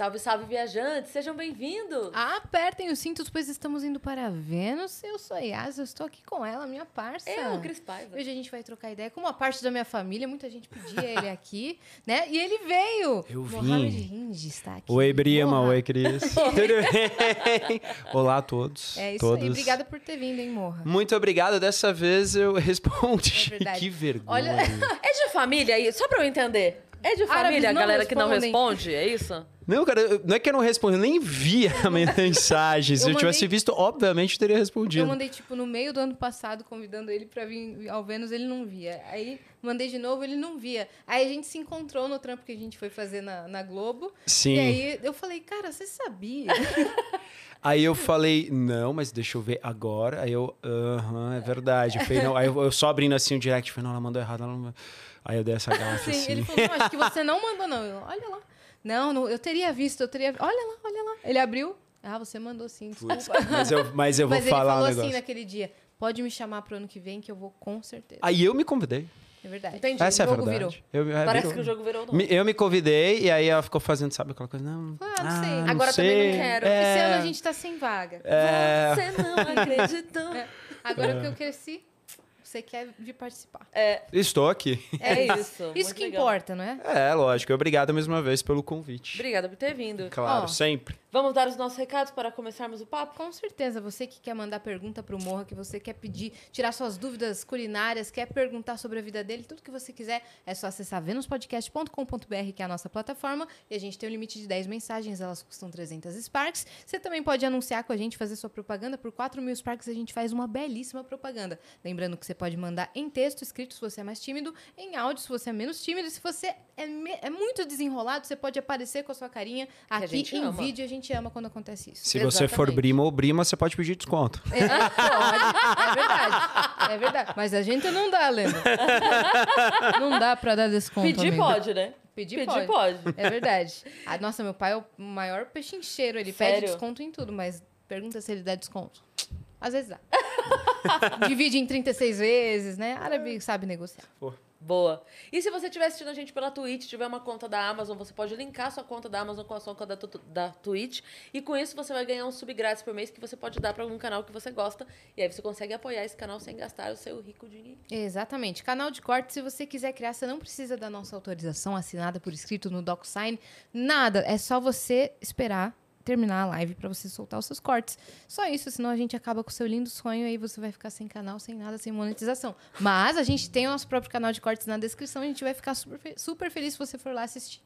Salve, salve, viajantes! Sejam bem-vindos! Apertem os cintos, pois estamos indo para Vênus. Eu sou a Yas, eu estou aquque com ela, minha parça. Eu, Cris Paiva. Hoje a gente vai trocar ideia com uma parte da minha família. Muita gente pedia ele aqui, né? E ele veio. Eu vim. Mohamed Hindi está aqui. Oi, Brima. Morra. Oi, Cris. Tudo bem? Olá a todos. É isso todos. aí. Obrigada por ter vindo, hein, Morra? Muito obrigado. Dessa vez eu respondi. É que vergonha. Olha- É de família aí? Só pra eu entender. É de família a galera que não responde? É isso? Não, cara, eu- não é que eu não respondi, eu nem vi a minha mensagem. Se Eu eu, tivesse mandei- visto, obviamente eu teria respondido. Eu mandei, tipo, no meio do ano passado, convidando ele pra vir ao Vênus, ele não via. Aí mandei de novo, ele não via. Aí a gente se encontrou no trampo que a gente foi fazer na, na Globo. Sim. E aí eu falei, cara, você sabia? Aí eu falei, não, mas deixa eu ver agora. Aí eu, aham, é verdade. Eu falei, não. Aí eu, eu só abrindo assim o direct, falei, não, ela mandou errado. Ela não... Aí eu dei essa Sim, assim. ele falou, não, acho que você não mandou, não. Eu, olha lá. Não, não, eu teria visto, eu teria. Olha lá, olha lá. Ele abriu. Ah, você mandou sim, desculpa. Putz, mas eu, mas eu vou Mas ele falar falou um negócio. assim naquele dia: pode me chamar pro ano que vem, que eu vou com certeza. Aí eu me convidei. É verdade. Entendi. Essa é a o jogo verdade. Eu, é, Parece virou. que o jogo virou novo. Me- Eu me convidei e aí ela ficou fazendo, sabe aquela coisa? Não, Ah, não sei. Agora sei. também não quero. É, Esse ano a gente tá sem vaga. é, Você não acreditou. É. Agora que eu cresci, você quer vir participar. Estou aqui. É isso. Isso muito que legal. importa, não é? É, lógico. Obrigado mais uma vez pelo convite. Obrigada por ter vindo. Claro, Ó. sempre. Vamos dar os nossos recados para começarmos o papo? Com certeza, você que quer mandar pergunta pro Morra, que você quer pedir, tirar suas dúvidas culinárias, quer perguntar sobre a vida dele, tudo que você quiser, é só acessar venuspodcast.com.br, que é a nossa plataforma, e a gente tem um limite de 10 mensagens, elas custam 300 Sparks. Você também pode anunciar com a gente, fazer sua propaganda, por 4 mil Sparks a gente faz uma belíssima propaganda. Lembrando que você pode mandar em texto, escrito, se você é mais tímido, em áudio, se você é menos tímido, e se você é, é muito desenrolado, você pode aparecer com a sua carinha aqui em ama. vídeo, a gente ama quando acontece isso. Se você for Exatamente. Brima ou Brima, você pode pedir desconto. É, pode. É verdade. É verdade. Mas a gente não dá, Lenda. Não dá pra dar desconto. Pedir amigo. pode, né? Pedir, Pedir pode. pode. É verdade. Ah, nossa, meu pai é o maior pechincheiro. Ele Sério? pede desconto em tudo, mas pergunta se ele dá desconto. Às vezes dá. Divide em 36 vezes, né? Árabe sabe negociar. Boa. E se você estiver assistindo a gente pela Twitch, tiver uma conta da Amazon, você pode linkar sua conta da Amazon com a sua conta da, da Twitch. E com isso você vai ganhar um sub grátis por mês que você pode dar para algum canal que você gosta. E aí você consegue apoiar esse canal sem gastar o seu rico dinheiro. Exatamente. Canal de corte, se você quiser criar, você não precisa da nossa autorização assinada por escrito no DocSign. Nada. É só você esperar terminar a live pra você soltar os seus cortes. Só isso, senão a gente acaba com o seu lindo sonho e aí você vai ficar sem canal, sem nada, sem monetização. Mas a gente tem o nosso próprio canal de cortes na descrição, a gente vai ficar super, super feliz se você for lá assistir.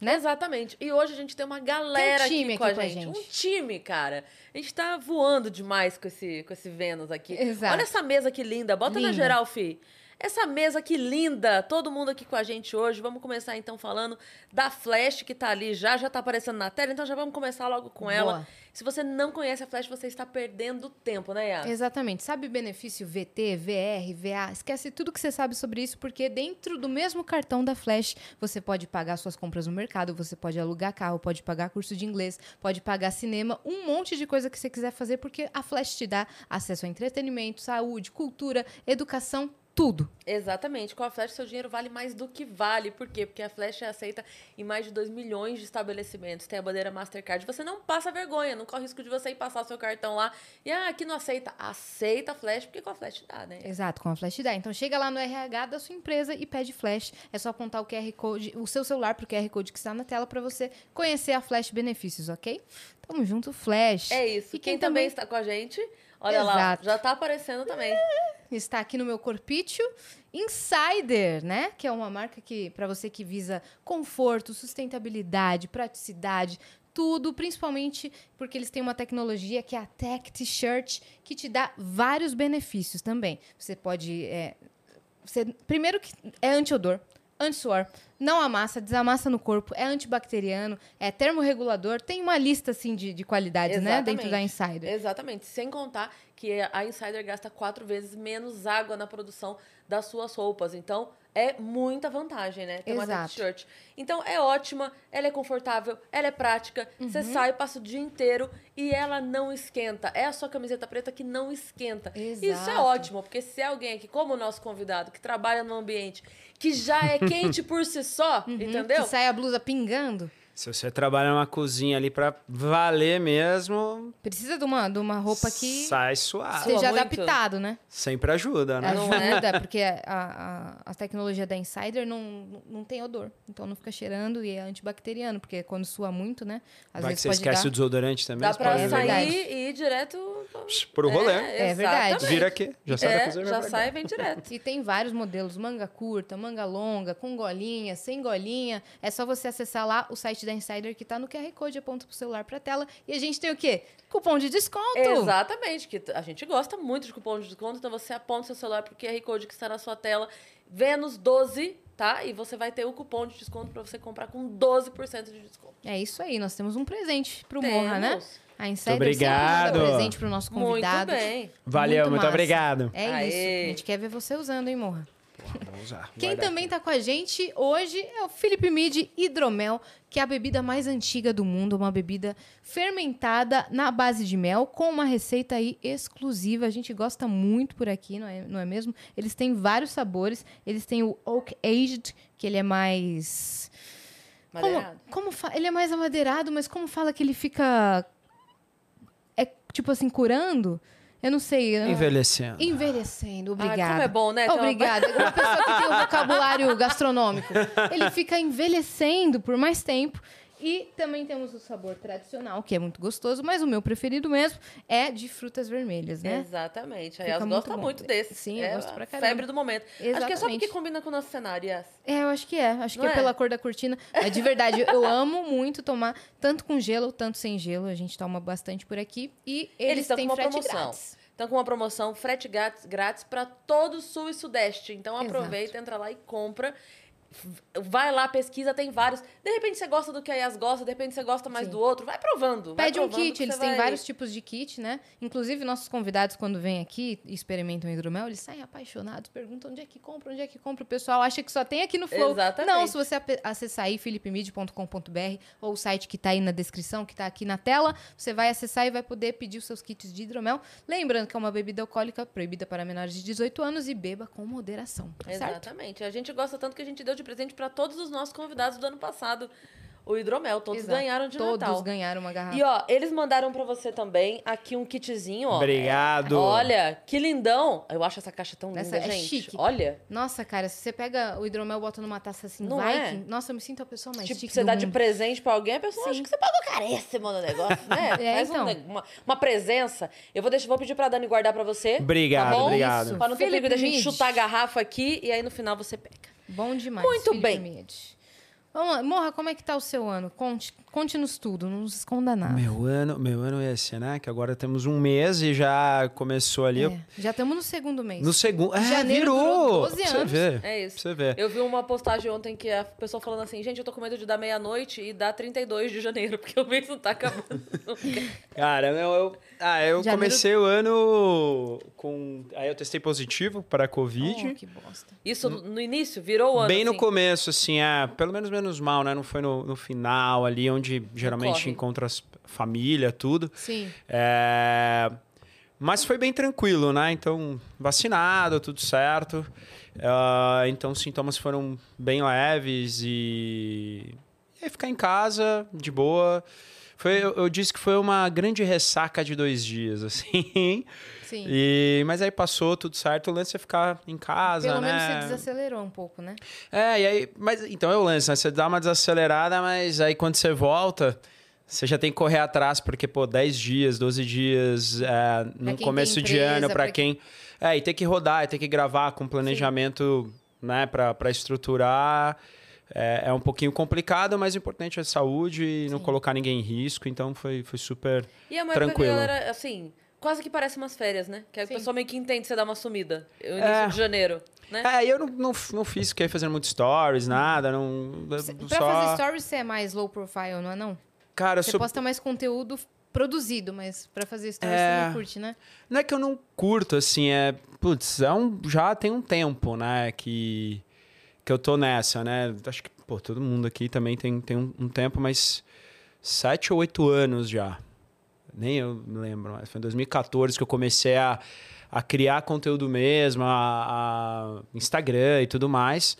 Né? Exatamente. E hoje a gente tem uma galera Tem um time aqui, com, a aqui com a gente. gente. Um time, cara. A gente tá voando demais com esse, com esse Vênus aqui. Exato. Olha essa mesa que linda. Bota na Linda. geral, Fi. Essa mesa que linda. Todo mundo aqui com a gente hoje. Vamos começar então falando da Flash que tá ali já, já tá aparecendo na tela. Então já vamos começar logo com ela. Boa. Se você não conhece a Flash, você está perdendo tempo, né, Yas? Exatamente. Sabe benefício VT, VR, VA? Esquece tudo que você sabe sobre isso, porque dentro do mesmo cartão da Flash, você pode pagar suas compras no mercado, você pode alugar carro, pode pagar curso de inglês, pode pagar cinema, um monte de coisa que você quiser fazer, porque a Flash te dá acesso a entretenimento, saúde, cultura, educação, tudo. Exatamente. Com a Flash, seu dinheiro vale mais do que vale. Por quê? Porque a Flash é aceita em mais de 2 milhões de estabelecimentos. Tem a bandeira Mastercard. Você não passa vergonha, não corre risco de você ir passar seu cartão lá e, ah, aqui não aceita. Aceita a Flash, porque com a Flash dá, né? Exato, com a Flash dá. Então chega lá no RH da sua empresa e pede Flash. É só apontar o QR Code, o seu celular pro QR Code que está na tela para você conhecer a Flash benefícios, ok? Tamo junto, Flash. É isso. E quem, também está com a gente, olha lá, Exato. já tá aparecendo também. está aqui no meu corpício. Insider, né? Que é uma marca que para você que visa conforto, sustentabilidade, praticidade, tudo, principalmente porque eles têm uma tecnologia que é a Tech T-shirt, que te dá vários benefícios também. Você pode é, você- primeiro que é anti-odor, anti-suor, não amassa, desamassa no corpo, é antibacteriano, é termorregulador, tem uma lista assim de, de qualidades, né, dentro da Insider. Exatamente. Sem contar que a Insider gasta quatro vezes menos água na produção das suas roupas. Então, é muita vantagem, né? Ter uma Exato. t-shirt. Então, é ótima, ela é confortável, ela é prática. Você Uhum. sai, passa o dia inteiro e ela não esquenta. É a sua camiseta preta que não esquenta. Isso é Exato. ótimo, porque se é alguém aqui, como o nosso convidado, que trabalha num ambiente que já é quente por si só, entendeu? Uhum. Que sai a blusa pingando. Se você trabalha numa cozinha ali pra valer mesmo, Precisa de uma, de uma roupa que sai suave. Sua seja muito. adaptado, né? Sempre ajuda, né? Não é? Ajuda, porque a, a, a tecnologia da Insider não, não tem odor. Então não fica cheirando e é antibacteriano, porque quando sua muito, né? Às Vai que vezes você pode esquece dar... o desodorante também. Dá você pra pode É sair verdade. e ir direto. Pro rolê. É verdade. exatamente. Vira aqui. Já sai da É, cozinha. já sai e vem direto. E tem vários modelos, manga curta, manga longa, com golinha, sem golinha. É só você acessar lá o site da Insider que tá no QR Code, aponta pro celular pra tela. E a gente tem o quê? Cupom de desconto. Exatamente, que a gente gosta muito de cupom de desconto, então você aponta seu celular pro QR Code que está na sua tela, Vênus 12, tá? E você vai ter o cupom de desconto para você comprar com 12% de desconto. É isso aí, nós temos um presente pro Morra, né? A Insider obrigado. sempre manda presente pro nosso convidado. Muito bem. Valeu, muito, massa. obrigado. É Aê. isso. A gente quer ver você usando, hein, Morra? Vamos usar. Quem também tá com a gente hoje é o Felipe Mid Hidromel, que é a bebida mais antiga do mundo, uma bebida fermentada na base de mel, com uma receita aí exclusiva. A gente gosta muito por aqui, não é, não é mesmo? Eles têm vários sabores. Eles têm o Oak Aged, que ele é mais. Como, Madeirado. como fa- Ele é mais amadeirado, mas como fala que ele fica. É tipo assim, curando? Eu não sei. eu- Envelhecendo. Envelhecendo, Ai, obrigada. como é bom, né? Obrigada. Uma pessoa que tem um vocabulário gastronômico. Ele fica envelhecendo por mais tempo. E também temos o sabor tradicional, que é muito gostoso, mas o meu preferido mesmo é de frutas vermelhas, né? Exatamente. A Yas muito gosta bom. muito desse. Sim, eu é gosto pra caramba. febre do momento. Acho que é só Exatamente. porque combina com o nosso cenário, Yas. É, eu acho que é. Acho que Não é, é? pela cor da cortina. Mas de verdade, eu amo muito tomar tanto com gelo, tanto sem gelo. A gente toma bastante por aqui. E eles, Eles estão têm com uma frete promoção. grátis. Estão com uma promoção frete grátis, para todo o sul e sudeste. Então Exato. aproveita, entra lá e compra. Vai lá, pesquisa, tem vários. De repente você gosta do que a Yas gosta, de repente você gosta mais Sim. do outro. Vai provando. vai Pede um provando kit, que eles têm vai- vários tipos de kit, né? Inclusive, nossos convidados, quando vêm aqui e experimentam hidromel, eles saem apaixonados, perguntam onde é que compra, onde é que compra. O pessoal acha que só tem aqui no Flow. Exatamente. Não, se você acessar aí, philipmid.com.br ou o site que tá aí na descrição, que tá aqui na tela, você vai acessar e vai poder pedir os seus kits de hidromel. Lembrando que é uma bebida alcoólica proibida para menores de 18 anos e beba com moderação, tá certo? Exatamente. A gente gosta tanto que a gente deu de presente para todos os nossos convidados do ano passado o hidromel. Todos Exato. ganharam de Todos Natal. ganharam uma garrafa. E ó, eles mandaram pra você também aqui um kitzinho, ó. Obrigado. Olha, que lindão. Eu acho essa caixa tão linda, Essa é gente. chique. Olha, Nossa, cara, se você pega o hidromel e bota numa taça assim, Não Viking, é? nossa, eu me sinto a pessoa mais tipo, chique você do dá de mundo. presente pra alguém, a pessoa Sim. acha que você pagou caríssimo no negócio, né? É, Faz um então. ne- uma, uma presença. Eu vou, deixar, vou pedir pra Dani guardar pra você. Obrigado, tá bom? obrigado. Isso. Pra não ter perigo da gente chutar a garrafa aqui e aí no final você pega. Bom demais. Muito bem. Mid. Vamos lá. Morra, como é que tá o seu ano? Conte- Conte-nos tudo, não nos esconda nada. Meu ano, meu ano é esse, né? Que agora temos um mês e já começou ali. É, já estamos no segundo mês. No segundo. É, Janeiro virou! durou 12 Pra você anos. ver. É isso. Pra você ver. Eu vi uma postagem ontem que a pessoa falando assim, gente, eu tô com medo de dar meia-noite e dar 32 de janeiro, porque o mês não tá acabando. Cara, meu, eu, ah, eu Janeiro- comecei o ano com. Aí eu testei positivo para Covid. Oh, que bosta. Isso no início virou o ano. Bem no assim. começo, assim, é, pelo menos menos mal, né? Não foi no, no final ali, onde geralmente corre. encontra as família, tudo. Sim. É, Mas foi bem tranquilo, né? Então, vacinado, tudo certo. Ah, então, os sintomas foram bem leves e... e aí ficar em casa, de boa. Foi, eu, eu disse que foi uma grande ressaca de dois dias, assim. Sim. E... Mas aí passou, tudo certo. O lance é ficar em casa, Pelo né? menos você desacelerou um pouco, né? É, e aí, mas então é o lance, né? Você dá uma desacelerada, mas aí quando você volta, você já tem que correr atrás, porque, pô, 10 dias, 12 dias é, no quem começo de empresa, ano, pra pra quem. É, e tem que rodar, e tem que gravar com planejamento, né, pra, pra estruturar. É, é um pouquinho complicado, mas o importante é saúde e não Sim. colocar ninguém em risco, então foi, foi super. E é uma época que a Tranquilo. galera, assim, quase que parece umas férias, né? Que a Sim. pessoa meio que entende você dar uma sumida. O início É. de janeiro, né? É, eu não, não, não fiz, fiquei fazendo muito stories, nada, não. Cê- Pra só... fazer stories, você é mais low profile, não é não? Cara, eu Você sou posta mais conteúdo produzido, mas pra fazer stories É. você não curte, né? Não é que eu não curto, assim, é. Putz, é um, já tem um tempo, né? Que, que eu tô nessa, né? Acho que, pô, todo mundo aqui também tem, tem um, um tempo, mas sete ou oito anos já. Nem eu me lembro, mas foi em 2014 que eu comecei a, a criar conteúdo mesmo, a, a Instagram e tudo mais.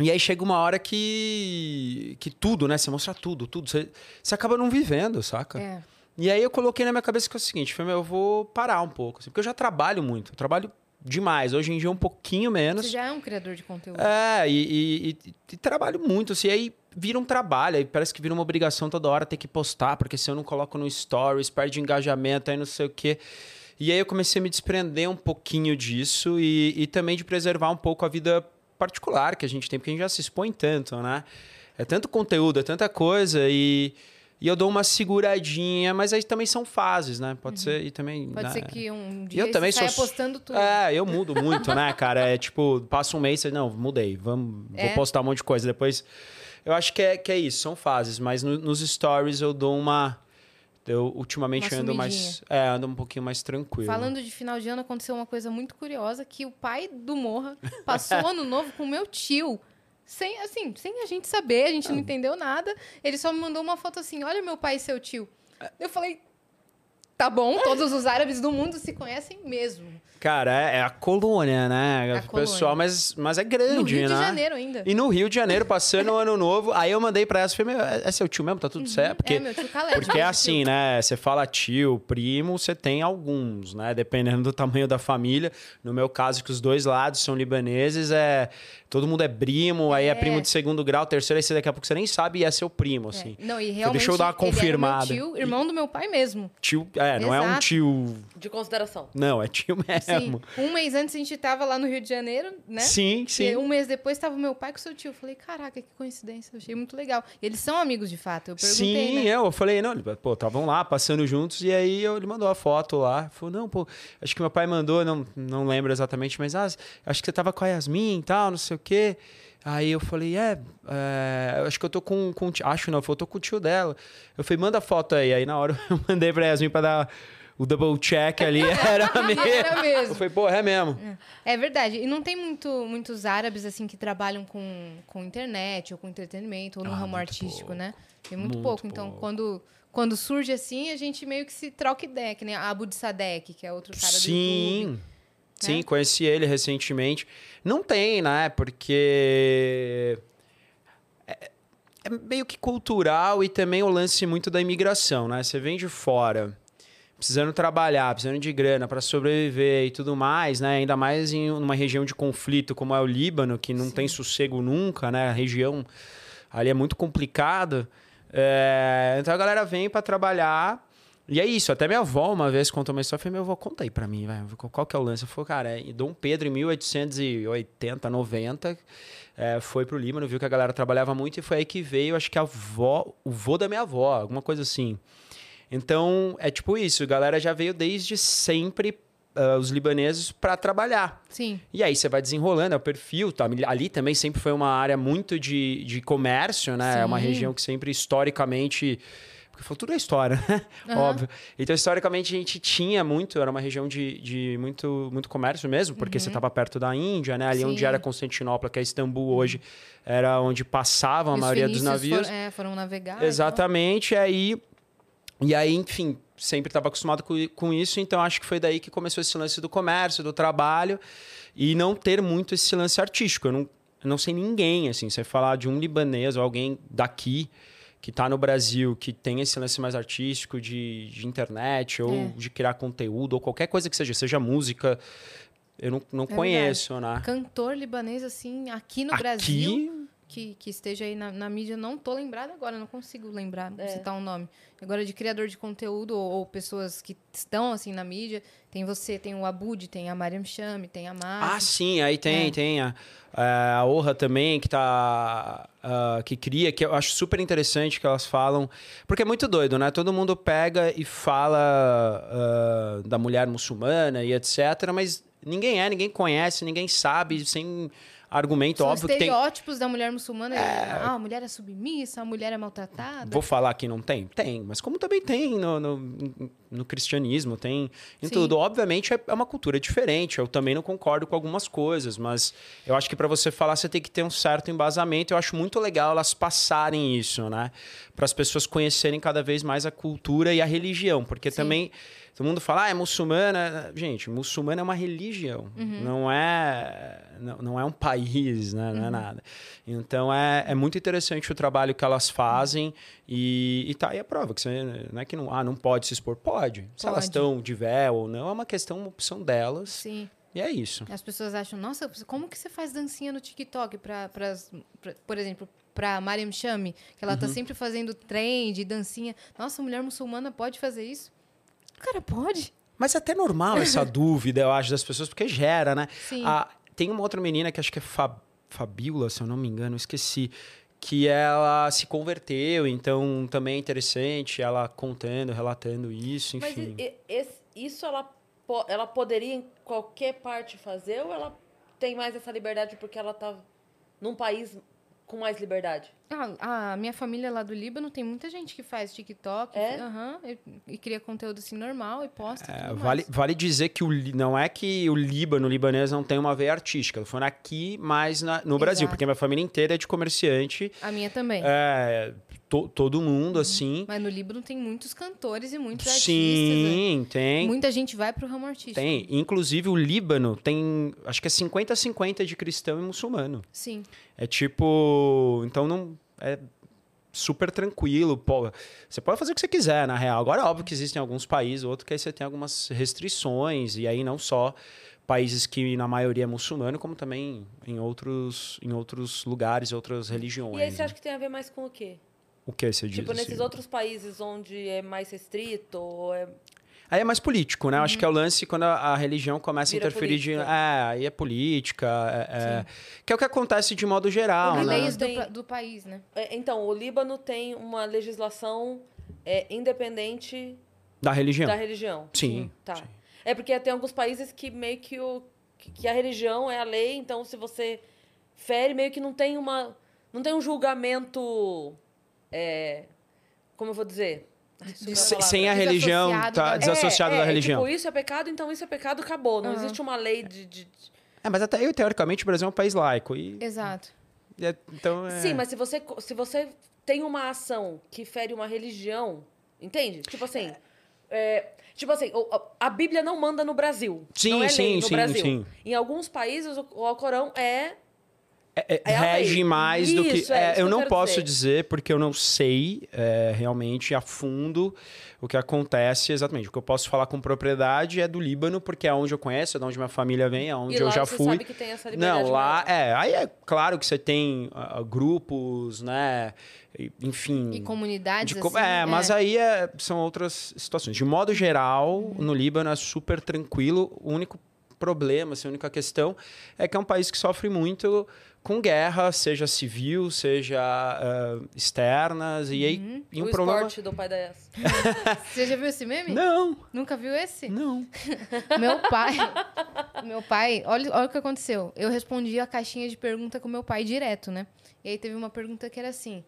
E aí chega uma hora que. que tudo, né? Você mostra tudo, tudo. Você, você acaba não vivendo, saca? É. E aí eu coloquei na minha cabeça que é o seguinte: foi, meu, eu vou parar um pouco. assim, porque eu já trabalho muito. Eu trabalho demais. Hoje em dia um pouquinho menos. Você já é um criador de conteúdo. É, e, e- e- e trabalho muito, assim, aí vira um trabalho, aí parece que vira uma obrigação toda hora ter que postar, porque se eu não coloco no stories, perde engajamento, aí não sei o quê. E aí eu comecei a me desprender um pouquinho disso e, e também de preservar um pouco a vida particular que a gente tem, porque a gente já se expõe tanto, né? É tanto conteúdo, é tanta coisa e, e eu dou uma seguradinha, mas aí também são fases, né? Pode ser, e também... Uhum. Pode né? ser que um E dia eu também você saia sou- postando tudo. É, eu mudo muito, né, cara? É tipo, passa um mês, você, não, mudei, vamos, É. vou postar um monte de coisa. Depois, eu acho que é, que é isso, são fases, mas no- nos stories eu dou uma. Eu ultimamente ando mais. É, ando um pouquinho mais tranquilo. Falando de final de ano, aconteceu uma coisa muito curiosa, que o pai do Morra passou ano novo com o meu tio. Sem, assim, sem a gente saber, a Ah. gente não entendeu nada. Ele só me mandou uma foto assim, olha meu pai e seu tio. Eu falei, tá bom, todos os árabes do mundo se conhecem mesmo. Cara, é, é a colônia, né? É a o pessoal, mas, mas é grande, No Rio né? de Janeiro ainda. E no Rio de Janeiro, passando o ano novo, aí eu mandei pra ela, falei, meu, é é seu tio mesmo? Tá tudo certo? Porque é, meu tio Caleb. Porque é assim, tio. né? Você fala tio, primo, você tem alguns, né? Dependendo do tamanho da família. No meu caso, que os dois lados são libaneses, é todo mundo é primo, aí é É. primo de segundo grau, terceiro, aí você daqui a pouco você nem sabe e é seu primo, assim. É. Não, e realmente deixa eu dar uma ele era meu confirmada. tio, irmão do meu pai mesmo. Tio, é, não é um Exato. tio. De consideração. Não, é tio Sim. mesmo. Um mês antes a gente tava lá no Rio de Janeiro, né? Sim, E sim. um mês depois tava meu pai com seu tio. Eu falei, caraca, que coincidência. Eu achei muito legal. E eles são amigos de fato. Eu perguntei, Sim, né? eu falei, não, ele- pô, estavam lá passando juntos e aí eu- ele mandou a foto lá. Falou, não, pô, acho que meu pai mandou, não, não lembro exatamente, mas ah, acho que você tava com a Yasmin e tal, não sei o quê. Aí eu falei, é, é, acho que eu tô com, com acho não, eu tô com o tio dela. Eu falei, manda foto aí. Aí na hora eu mandei pra Yasmin pra dar o double check ali, era mesmo. Era mesmo. Eu falei, pô, é mesmo. É verdade. E não tem muito, muitos árabes, assim, que trabalham com, com internet ou com entretenimento ou no Ah, ramo artístico, pouco. né? Tem muito, Muito pouco. Então, pouco. quando, quando surge assim, a gente meio que se troca ideia, que nem a Abu de Sadek, que é outro cara do YouTube. Sim. Sim, né? conheci ele recentemente. Não tem, né? Porque é, é meio que cultural e também o lance muito da imigração, né? Você vem de fora, precisando trabalhar, precisando de grana para sobreviver e tudo mais, né? Ainda mais em uma região de conflito como é o Líbano, que não Sim. tem sossego nunca, né? A região ali é muito complicada. É, Então a galera vem para trabalhar. E é isso, até minha avó uma vez contou uma história, eu falei, meu avó, conta aí pra mim, vai, qual que é o lance? Eu falei, cara, é, Dom Pedro em 1880, 90, é, foi pro Líbano, viu que a galera trabalhava muito e foi aí que veio, acho que a avó, o vô da minha avó, alguma coisa assim. Então, é tipo isso, a galera já veio desde sempre, ah, os libaneses, para trabalhar. Sim. E aí você vai desenrolando, é o perfil, tá? Ali também sempre foi uma área muito de, de comércio, né? É uma Sim. região que sempre historicamente. Porque foi tudo é história, né? Aham. Óbvio. Então, historicamente, a gente tinha muito, era uma região de, de muito, muito comércio mesmo, porque você estava perto da Índia, né? Ali onde Uhum. Sim. era Constantinopla, que é Istambul hoje, era onde passavam a Os maioria dos navios. Foram, é, foram navegar. e tal. Exatamente, aí. E aí, enfim, sempre estava acostumado com, com isso, então acho que foi daí que começou esse lance do comércio, do trabalho, e não ter muito esse lance artístico. Eu não, eu não sei ninguém, assim, você falar de um libanês ou alguém daqui que está no Brasil, que tem esse lance mais artístico de, de internet ou É. de criar conteúdo ou qualquer coisa que seja, seja música, eu não, não É conheço, né? Cantor libanês, assim, aqui no Aqui, Brasil, que, que esteja aí na, na mídia, não tô lembrada agora, não consigo lembrar, É. citar um nome. Agora, de criador de conteúdo ou, ou pessoas que estão, assim, na mídia, tem você, tem o Abud, tem a Mariam Chame, tem a Mari. Ah, sim, aí tem, É. tem a, a Orra também, que tá. ah, que cria, que eu acho super interessante que elas falam. Porque é muito doido, né? Todo mundo pega e fala ah, da mulher muçulmana e etc., mas ninguém é, ninguém conhece, ninguém sabe, sem argumento São óbvio que tem. estereótipos da mulher muçulmana. Ah, a mulher é submissa, a mulher é maltratada. Vou falar que não tem? Tem, mas como também tem no, no, no cristianismo, tem em Sim. tudo. Obviamente é é uma cultura diferente, eu também não concordo com algumas coisas, mas eu acho que para você falar você tem que ter um certo embasamento. Eu acho muito legal elas passarem isso, né? Para as pessoas conhecerem cada vez mais a cultura e a religião, porque Sim. também todo mundo fala, ah, é muçulmana. Gente, muçulmana é uma religião, Uhum. não é não, não é um país né? Não é nada. Então é, é muito interessante o trabalho que elas fazem e, e tá aí a prova. Que você, não é que não, ah, não pode se expor. Pode. Se elas Pode. estão de véu ou não, é uma questão, uma opção delas. Sim. E é isso. As pessoas acham, nossa, como que você faz dancinha no TikTok pra- por exemplo, pra Mariam Chami, que ela tá Uhum. sempre fazendo trend, dancinha. Nossa, mulher muçulmana pode fazer isso? Cara, pode. Mas é até normal essa dúvida, eu acho, das pessoas, porque gera, né? Sim. Ah, tem uma outra menina que acho que é Fa- Fabiola, se eu não me engano, esqueci. Que ela se converteu, então também é interessante ela contando, relatando isso, Mas enfim. esse- isso ela, ela poderia em qualquer parte fazer ou ela tem mais essa liberdade porque ela tá num país com mais liberdade? Ah, a minha família lá do Líbano tem muita gente que faz TikTok É? aham, e, e cria conteúdo assim normal e posta. É, tudo vale, mais. vale dizer que o, não é que o Líbano, o libanês, não tem uma veia artística. Foi aqui, mas na- no Brasil, Exato. porque minha família inteira é de comerciante. A minha também. É, to- todo mundo, assim. Mas no Líbano tem muitos cantores e muitos artistas. né? Sim, tem. Muita gente vai pro ramo artístico. Tem. Inclusive, o Líbano tem, acho que é 50-50 de cristão e muçulmano. Sim. É tipo. Então não. É super tranquilo. Pô, você pode fazer o que você quiser, na real. Agora, é óbvio que existem alguns países, outros que aí você tem algumas restrições. E aí não só países que na maioria é muçulmano, como também em outros, em outros lugares, outras religiões. E aí você né? acha que tem a ver mais com o quê? O que você diz? tipo, nesses assim? outros países onde é mais restrito, ou é... Aí é mais político, né? Eu Acho que é o lance quando a, a religião começa Vira a interferir de. política. É, aí é política. é- é- que é o que acontece de modo geral, né? Leis do, Tem- do país, né? é, Então, o Líbano tem uma legislação é, independente Da religião. da religião. Sim, Tá. sim. É porque tem alguns países que meio que, o, que- que a religião é a lei, então se você fere, meio que não tem uma. Não tem um julgamento. é, como eu vou dizer? Ai, sumiu a Se- palavra. sem a religião, Desassociado tá da- desassociado é, da é, religião. Tipo, isso é pecado, então isso é pecado, acabou. Não Aham. existe uma lei de. de- É, mas até eu, teoricamente, o Brasil é um país laico. E, Exato. é- então, é... Sim, mas se você, se você tem uma ação que fere uma religião, entende? Tipo assim. é, tipo assim, a- Bíblia não manda no Brasil. Sim, não é sim, lei no sim, Brasil. sim. Em alguns países, o, o Alcorão é. É- é- É rege mais do que. Isso, é é, isso que eu eu não posso dizer. dizer, porque eu não sei é, realmente a fundo o que acontece exatamente. O que eu posso falar com propriedade é do Líbano, porque é onde eu conheço, é de onde minha família vem, é onde e eu já você fui. sabe que tem essa liberdade. Não, lá maior. é. Aí é claro que você tem ah, grupos, né? Enfim. E comunidades, de assim, é, mas aí são outras situações. De modo geral, no Líbano é super tranquilo. O único problema, assim, a única questão é que é um país que sofre muito com guerra, seja civil, seja ah, externas. E aí e um o problema. esporte do pai da Yas. Você já viu esse meme? Não, Nunca viu esse? não. Meu pai. meu pai, olha, olha o que aconteceu. Eu respondi a caixinha de pergunta com meu pai direto, né? E aí teve uma pergunta que era assim: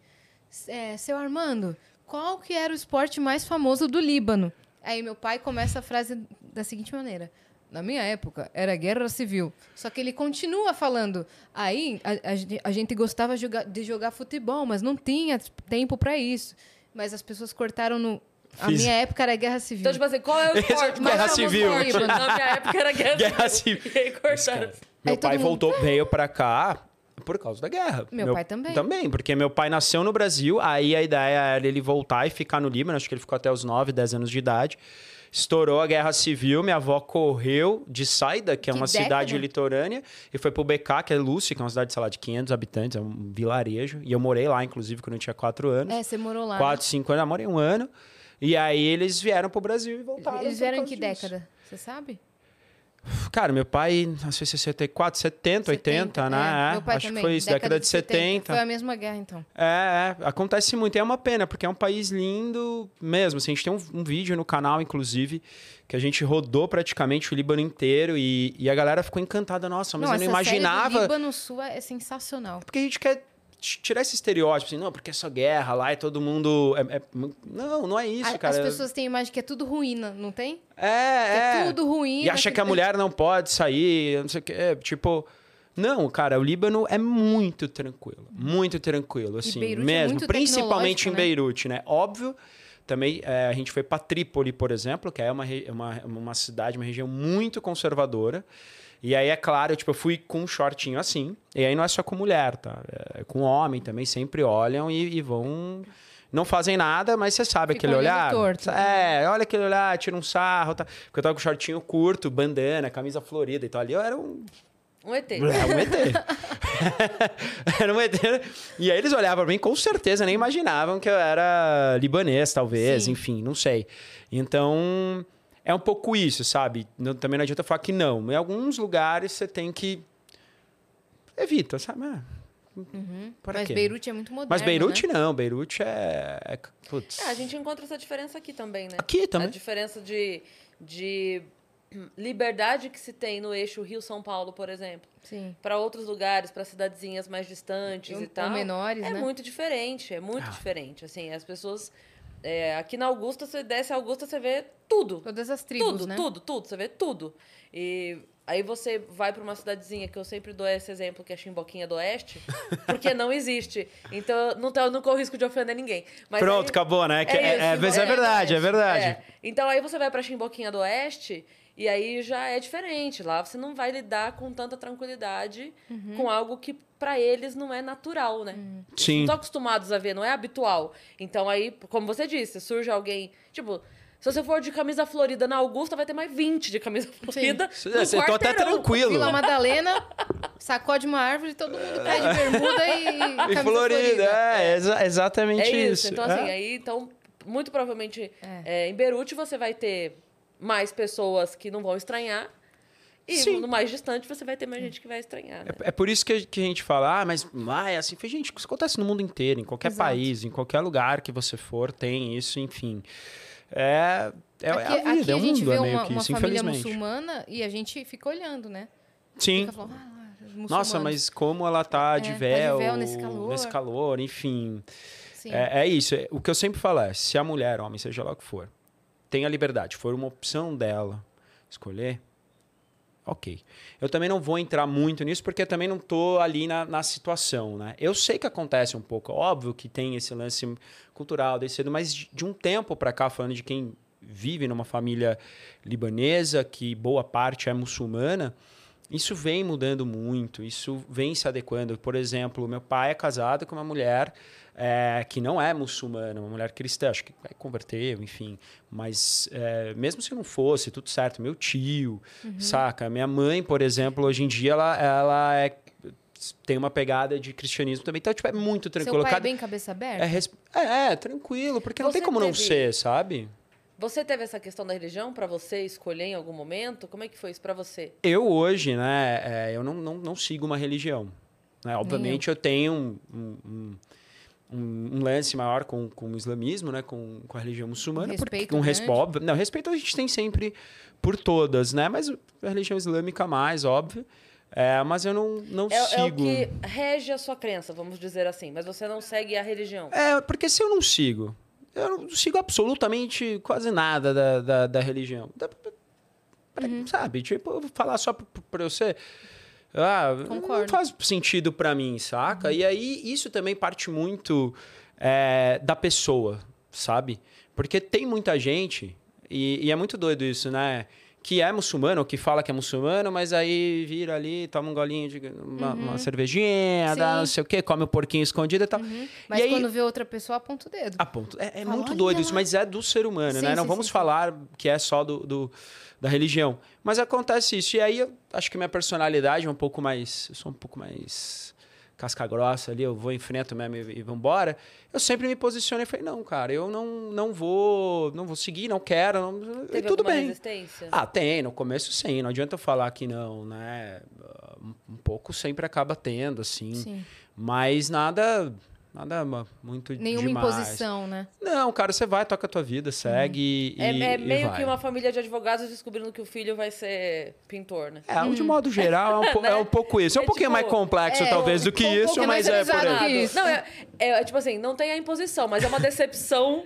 é, Seu Armando, qual que era o esporte mais famoso do Líbano? Aí meu pai começa a frase da seguinte maneira. Na minha época, era guerra civil. Só que ele continua falando. Aí, a, a gente- a gente gostava de jogar, de jogar futebol, mas não tinha tempo para isso. Mas as pessoas cortaram no... A Fiz- minha época era guerra civil. Então, tipo assim, qual é o esporte Guerra civil. Na minha época era guerra, Guerra civil. civil. E aí cortaram. Meu Aí pai mundo- voltou, veio pra cá por causa da guerra. Meu pai também. Também, porque meu pai nasceu no Brasil, aí a ideia era ele voltar e ficar no Líbano, acho que ele ficou até os 9, 10 anos de idade. Estourou a guerra civil, minha avó correu de Saida, que é Que uma década? cidade litorânea, e foi pro BK, que é Lúcia, que é uma cidade, sei lá, de 500 habitantes, é um vilarejo. E eu morei lá, inclusive, quando eu tinha 4 anos. É, você morou lá. 4, 5 anos, eu morei um ano. E aí eles vieram pro Brasil e voltaram. Eles vieram em causa que disso. década? Você sabe? Cara, meu pai nasceu em 64, 70, 80, né? É, É, meu pai acho também. que foi isso, década, de 70. Foi a mesma guerra, então. É, é, acontece muito. É uma pena, porque é um país lindo mesmo. assim, a gente tem um, um vídeo no canal, inclusive, que a gente rodou praticamente o Líbano inteiro e, e a galera ficou encantada. Nossa, mas eu não série do imaginava. Líbano Sul é sensacional. Porque a gente quer tirar esse estereótipo, assim, não, porque é só guerra lá e todo mundo. é- é- não, não é isso, A- cara. As pessoas têm a imagem que é tudo ruína, não tem? É, é. é tudo ruim. E acha que a mulher não pode sair, não sei o quê. Tipo. Não, cara, o Líbano é muito tranquilo. Muito tranquilo, assim. É mesmo. principalmente em né? Beirute, né? Óbvio. Também é, a gente foi para Trípoli, por exemplo, que é uma, uma, uma cidade, uma região muito conservadora. E aí, é claro, tipo, eu fui com um shortinho assim. E aí não é só com mulher, tá? É com homem também, sempre olham e, e vão. Não fazem nada, mas você sabe Fica aquele olhar. torto. É, olha aquele olhar, tira um sarro. Tá? Porque eu tava com shortinho curto, bandana, camisa florida. Então ali eu era um Um ET. é um ET. era um ET. E aí eles olhavam pra mim, com certeza nem imaginavam que eu era libanês, talvez, Sim. enfim, não sei. Então, é um pouco isso, sabe? Não- também não adianta falar que não. Em alguns lugares você tem que. Evita, sabe? Ah, para Mas quê? Beirute é muito moderno. Mas Beirute né? não, Beirute é. é putz. É, a gente encontra essa diferença aqui também, né? Aqui A também. diferença de, de liberdade que se tem no eixo Rio-São Paulo, por exemplo, Sim. para outros lugares, para cidadezinhas mais distantes Ou- e tal. ou menores, é né? muito diferente, é muito Ah. diferente. Assim, as pessoas. É, aqui na Augusta, você desce a Augusta, você vê tudo. Todas as tribos, tudo, né? tudo, tudo. Você vê tudo. E aí você vai para uma cidadezinha que eu sempre dou esse exemplo, que é Chimboquinha do Oeste, porque não existe. Então não, não corro risco de ofender ninguém. Mas Pronto, aí- acabou, né? É, isso, é, mas é do verdade, é verdade. É. Então aí você vai pra Chimboquinha do Oeste e aí já é diferente. Lá você não vai lidar com tanta tranquilidade Uhum. com algo que pra eles não é natural, né? Eles Sim. Não estão acostumados a ver, não é habitual. Então aí, como você disse, surge alguém, tipo, se você for de camisa florida na Augusta, vai ter mais 20 de camisa florida. no Eu tô até tranquilo. Vila Madalena, sacode uma árvore, todo mundo cai de bermuda e, E camisa Florida, é, exa- exatamente É isso. isso. Então, assim, É. aí, então, muito provavelmente É. é, em Beirute você vai ter mais pessoas que não vão estranhar. E Sim. no mais distante você vai ter mais gente que vai estranhar. Né? É, é por isso que, a- que a gente fala, ah, mas ah, é assim. Gente, isso acontece no mundo inteiro, em qualquer Exato. país, em qualquer lugar que você for, tem isso, enfim. É, é, é aqui, a vida, aqui é a o gente mundo, vê é meio uma, que uma isso, família infelizmente. muçulmana e a gente fica olhando, né? Sim. Fica falando, ah, os Nossa, mas como ela tá de É, tá de véu, véu nesse calor. nesse calor, enfim. Sim. É, é isso. é- O que eu sempre falo é, se a mulher, homem, seja lá o que for, tem a liberdade, for uma opção dela escolher, ok. Eu também não vou entrar muito nisso, porque também não tô ali na, na situação, né? Eu sei que acontece um pouco, óbvio que tem esse lance cultural, desde cedo, mas de, de um tempo para cá, falando de quem vive numa família libanesa, que boa parte é muçulmana, isso vem mudando muito, isso vem se adequando. Por exemplo, meu pai é casado com uma mulher é, que não é muçulmana, uma mulher cristã, acho que vai converter, enfim. Mas é, mesmo se não fosse, tudo certo. Meu tio, saca? Minha mãe, por exemplo, hoje em dia, ela, ela é, tem uma pegada de cristianismo também. Então, tipo, é muito tranquilo. Seu pai é Cada- bem cabeça aberta? é, é, é, tranquilo, porque não Você tem como não teve- ser, sabe? Você teve essa questão da religião pra você escolher em algum momento? Como é que foi isso pra você? Eu hoje, né, é, eu não, não, não sigo uma religião. né? Obviamente eu tenho um, um, um- um- um lance maior com, com o islamismo, né, com, com a religião muçulmana. Um porque, respeito um respeito, óbvio, não, respeito a gente tem sempre por todas, né? Mas a religião islâmica mais, óbvio. É, mas eu não, não É, é o sigo. que rege a sua crença, vamos dizer assim. Mas você não segue a religião. É, porque se eu não sigo, eu não sigo absolutamente quase nada da, da, da religião. Da- pra- Uhum. Sabe? Tipo, eu vou falar só pra, pra você. Ah, não Concordo. faz sentido pra mim, saca? E aí, isso também parte muito é, da pessoa, sabe? Porque tem muita gente, e, e é muito doido isso, né? Que é muçulmano, que fala que é muçulmano, mas aí vira ali, toma um golinho de uma, uma cervejinha, dá não sei o quê, come o porquinho escondido e tal. Mas e aí, quando vê outra pessoa, aponta o dedo. a ponto. É, é muito "Olha doido isso, lá." mas é do ser humano, Sim, né? Não sim, vamos sim, sim. falar que é só do, do- da religião. Mas acontece isso. E aí eu acho que minha personalidade é um pouco mais. Eu sou um pouco mais casca grossa ali, eu vou, enfrento mesmo e, e vambora. Eu sempre me posicionei e falei, não, cara, eu não, não vou. Não vou seguir, não quero. Não, e tudo bem. resistência? Ah, tem, no começo sim, não adianta eu falar que não, né? Um, um pouco sempre acaba tendo, assim. Sim. Mas nada. Nada muito Nenhuma demais. imposição, né? Não, cara, você vai, toca a tua vida, segue É, e, é e meio que uma família de advogados descobrindo que o filho vai ser pintor, né? É, de modo geral, é um, po- é um pouco isso. É um É pouquinho tipo, mais complexo, é, talvez, do que um isso, mas é por aí. Não, é, é, é tipo assim, não tem a imposição, mas é uma decepção.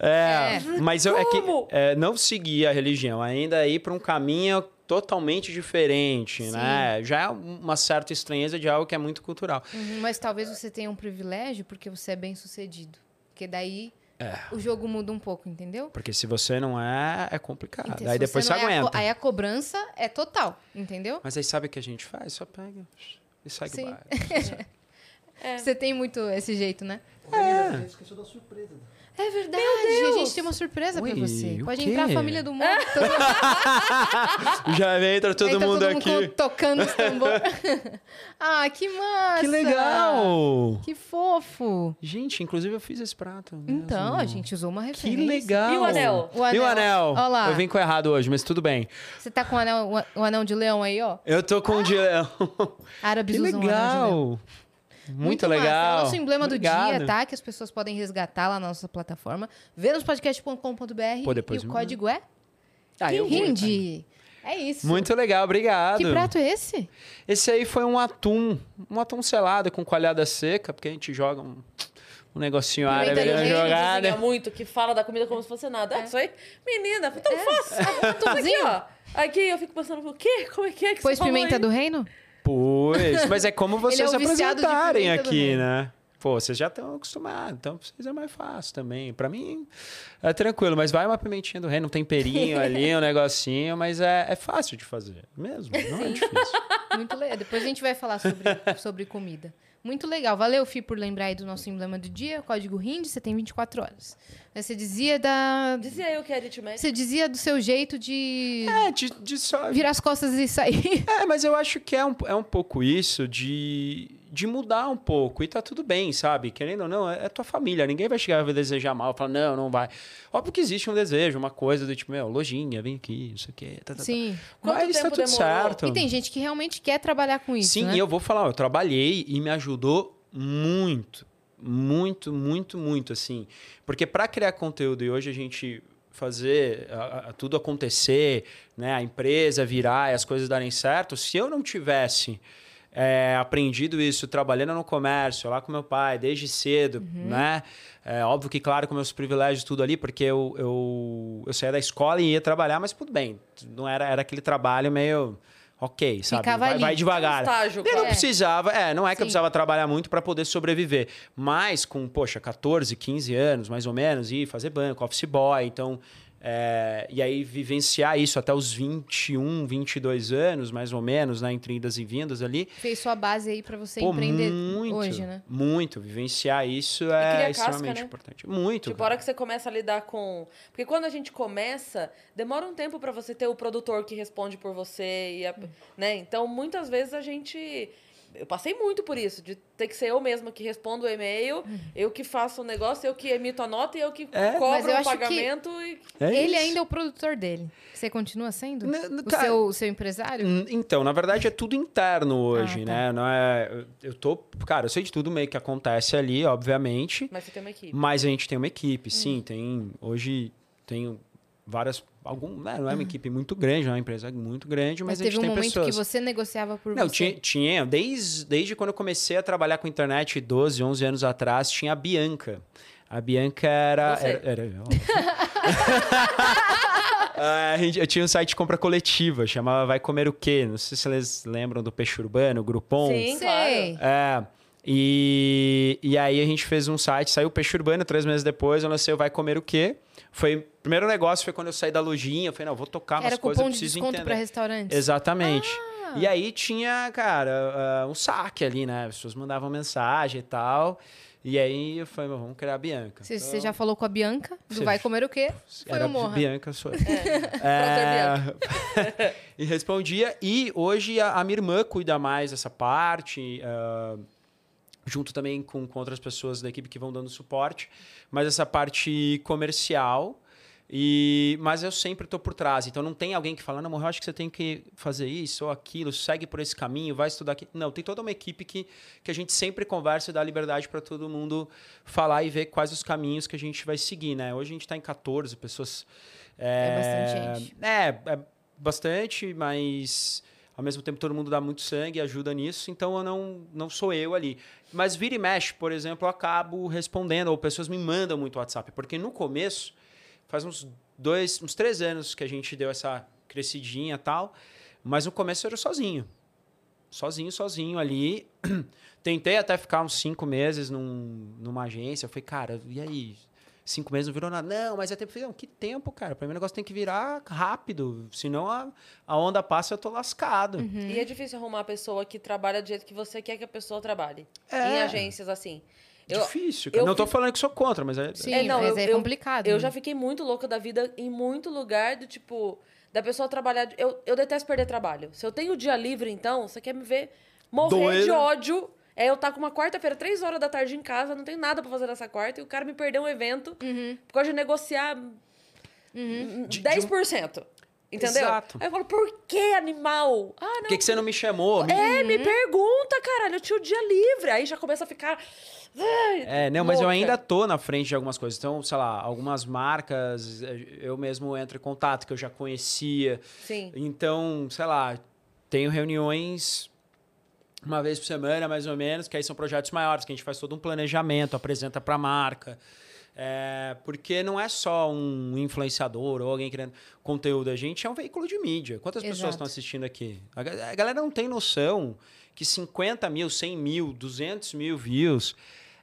É, É. mas eu, é que é, não seguir a religião, ainda ir para um caminho totalmente diferente, Sim. né? Já é uma certa estranheza de algo que é muito cultural. Uhum, mas talvez você tenha um privilégio porque você é bem sucedido. Porque daí o jogo muda um pouco, entendeu? Porque se você não é, é complicado. Então, aí depois você, não é a aguenta. aí a cobrança é total, entendeu? Mas aí sabe o que a gente faz? Só pega e segue Sim. o baile. Você tem muito esse jeito, né? A gente esqueceu da surpresa. É verdade, a gente tem uma surpresa pra Ui, você. Pode quê? entrar a família do mundo. todo, Já entra todo entra mundo todo aqui. mundo tocando os tambor. ah, que massa! Que legal! Que fofo! Gente, inclusive eu fiz esse prato. mesmo. Então, a gente usou uma Que referência. legal! E o anel? O E o anel? anel? Ó lá. Eu vim com errado hoje, mas tudo bem. Você tá com o anel, o anel de leão aí, ó? Eu tô com o de leão. Árabes Que usam o de leão. legal! Muito, massa. legal. É o nosso emblema do dia, Obrigado. tá? Que as pessoas podem resgatar lá na nossa plataforma. Venuspodcast.com.br Pô, depois e o código é Ah. RINDE. É isso. Muito legal, obrigado. Que prato é esse? Esse aí foi um atum, um atum selado com coalhada seca, porque a gente joga um, um negocinho árabe jogada. Muito, que fala da comida como se fosse nada. É. Isso aí, menina, foi tão fácil. É. Aqui, ó. Aqui eu fico pensando, o quê? Como é que é que Pôs você falou pimenta aí? do reino? Pois, mas é como vocês é apresentarem aqui, né? Pô, vocês já estão acostumados, então pra vocês é mais fácil também. Pra mim é tranquilo, mas vai uma pimentinha do reino, um temperinho ali, um negocinho, mas é, é fácil de fazer, mesmo, não é difícil. Muito legal. Depois a gente vai falar sobre, sobre comida. Muito legal. Valeu, Fi, por lembrar aí do nosso emblema do dia, código RIND, você tem 24 horas. Mas Você dizia da. Dizia eu que era de médico. Você dizia do seu jeito de É, de, de só... virar as costas e sair. É, mas eu acho que é um, é um pouco isso de, de mudar um pouco. E tá tudo bem, sabe? Querendo ou não, é, é tua família. Ninguém vai chegar e vai desejar mal, falar, não, não vai. Óbvio que existe um desejo, uma coisa do tipo, meu, lojinha, vem aqui, não sei o quê. Tá, tá, tá. Sim. Quanto Mas tá tudo demorou? certo. E tem gente que realmente quer trabalhar com isso. Sim, né? e eu vou falar, eu trabalhei e me ajudou muito, muito, muito, muito, assim. Porque para criar conteúdo e hoje a gente fazer a- a- tudo acontecer, né, a empresa virar e as coisas darem certo, se eu não tivesse é, aprendido isso trabalhando no comércio, lá com meu pai, desde cedo, né? É, óbvio que, claro, com meus privilégios tudo ali, porque eu, eu, eu saía da escola e ia trabalhar, mas tudo bem. Não era, era aquele trabalho meio ok, sabe? Vai, vai devagar. Estágio, Eu não É. precisava, é, não é que eu precisava trabalhar muito para poder sobreviver, mas com, poxa, 14, 15 anos, mais ou menos, e fazer banco, office boy, então, é, e aí vivenciar isso até os 21, 22 anos, mais ou menos, né, entre idas e vindas ali, Fez sua base aí pra você pô, empreender muito, hoje, né? muito, vivenciar isso é casca, extremamente né? importante. Muito. Tipo, a hora que você começa a lidar com. Porque quando a gente começa, demora um tempo pra você ter o produtor que responde por você. E a- né? Então, muitas vezes a gente. Eu passei muito por isso, de ter que ser eu mesma que respondo o e-mail, eu que faço o negócio, eu que emito a nota e eu que É. Mas cobro eu o acho que pagamento. E... É Ele isso. ainda é o produtor dele. Você continua sendo? N- n- o, cara, seu, o seu empresário? Hum, Então, na verdade, é tudo interno hoje, Ah, tá. né? Não é, eu- tô, cara, eu sei de tudo meio que acontece ali, obviamente. Mas você tem uma equipe. Mas a gente tem uma Hum. equipe, sim. Tem, hoje tem várias. Algum, né, não é uma equipe muito grande, não é uma empresa muito grande, mas, Mas a teve gente um tem momento pessoas. que você negociava por Não, você. tinha, tinha desde, desde quando eu comecei a trabalhar com internet, 12, 11 anos atrás, tinha a Bianca. A Bianca era. Você. era, era eu. Gente- eu tinha um site de compra coletiva, chamava Vai Comer o Quê? Não sei se vocês lembram do Peixe Urbano, Groupon. Sim, Sei. claro. É. E, e aí a gente fez um site, saiu o Peixe Urbano, três meses depois eu lancei o Vai Comer o Quê? Foi, o primeiro negócio foi quando eu saí da lojinha, eu falei, não, vou tocar umas Era coisas, eu cupom de preciso desconto entender. para restaurantes. Exatamente. E aí tinha, cara, ah, um saque ali, né? As pessoas mandavam mensagem e tal. E aí eu falei, "Mas vamos criar a Bianca. Você, Então, já falou com a Bianca do Vai Comer o Quê? Foi o Morra. Bianca sou eu. Prazer, É, e respondia. E hoje a, a minha irmã cuida mais dessa parte, ah, junto também com, com outras pessoas da equipe que vão dando suporte, mas essa parte comercial. E, mas eu sempre estou por trás. Então não tem alguém que fala, não, eu acho que você tem que fazer isso ou aquilo, segue por esse caminho, vai estudar aqui. Não, tem toda uma equipe que, que a gente sempre conversa e dá liberdade para todo mundo falar e ver quais os caminhos que a gente vai seguir, né? Hoje a gente está em 14 pessoas. É bastante gente. É, é bastante, mas ao mesmo tempo todo mundo dá muito sangue e ajuda nisso, então eu não, não sou eu ali. Mas vira e mexe, por exemplo, eu acabo respondendo, ou pessoas me mandam muito WhatsApp, porque no começo, faz uns dois, uns três anos que a gente deu essa crescidinha e tal, mas no começo eu era sozinho. Sozinho, sozinho ali. Tentei até ficar uns cinco meses num, numa agência. Eu falei, cara, e aí? Cinco meses não virou nada. Não, mas é tempo. Eu falei, Não, que tempo, cara? Pra mim o negócio tem que virar rápido. Senão a, a onda passa e eu tô lascado. E é difícil arrumar a pessoa que trabalha do jeito que você quer que a pessoa trabalhe. É. Em agências assim. Eu, Difícil. eu não tô fiz- falando que sou contra, mas é. Sim, É, não, mas eu- é eu- complicado. eu né? já fiquei muito louca da vida em muito lugar do tipo. Da pessoa trabalhar. de- Eu, eu detesto perder trabalho. Se eu tenho o dia livre, então, você quer me ver morrer de Doida. ódio. É eu estar com uma quarta-feira, três horas da tarde em casa, não tenho nada pra fazer nessa quarta, e o cara me perdeu um evento por causa de negociar hum, De- de 10%. Entendeu? Exato. Aí eu falo, por que animal? Ah, não. Por que, que você não me chamou? Me- É, me pergunta, caralho. Eu tinha o dia livre. Aí já começa a ficar. ai, É, não, mas eu louca. ainda tô na frente de algumas coisas. Então, sei lá, algumas marcas, eh, eu mesmo entro em contato que eu já conhecia. Sim. Então, sei lá, tenho reuniões uma vez por semana, mais ou menos, que aí são projetos maiores, que a gente faz todo um planejamento, apresenta para a marca. É, porque não é só um influenciador ou alguém criando conteúdo, a gente é um veículo de mídia. Quantas pessoas Exato. estão assistindo aqui? A a galera não tem noção que 50 mil, 100 mil, 200 mil views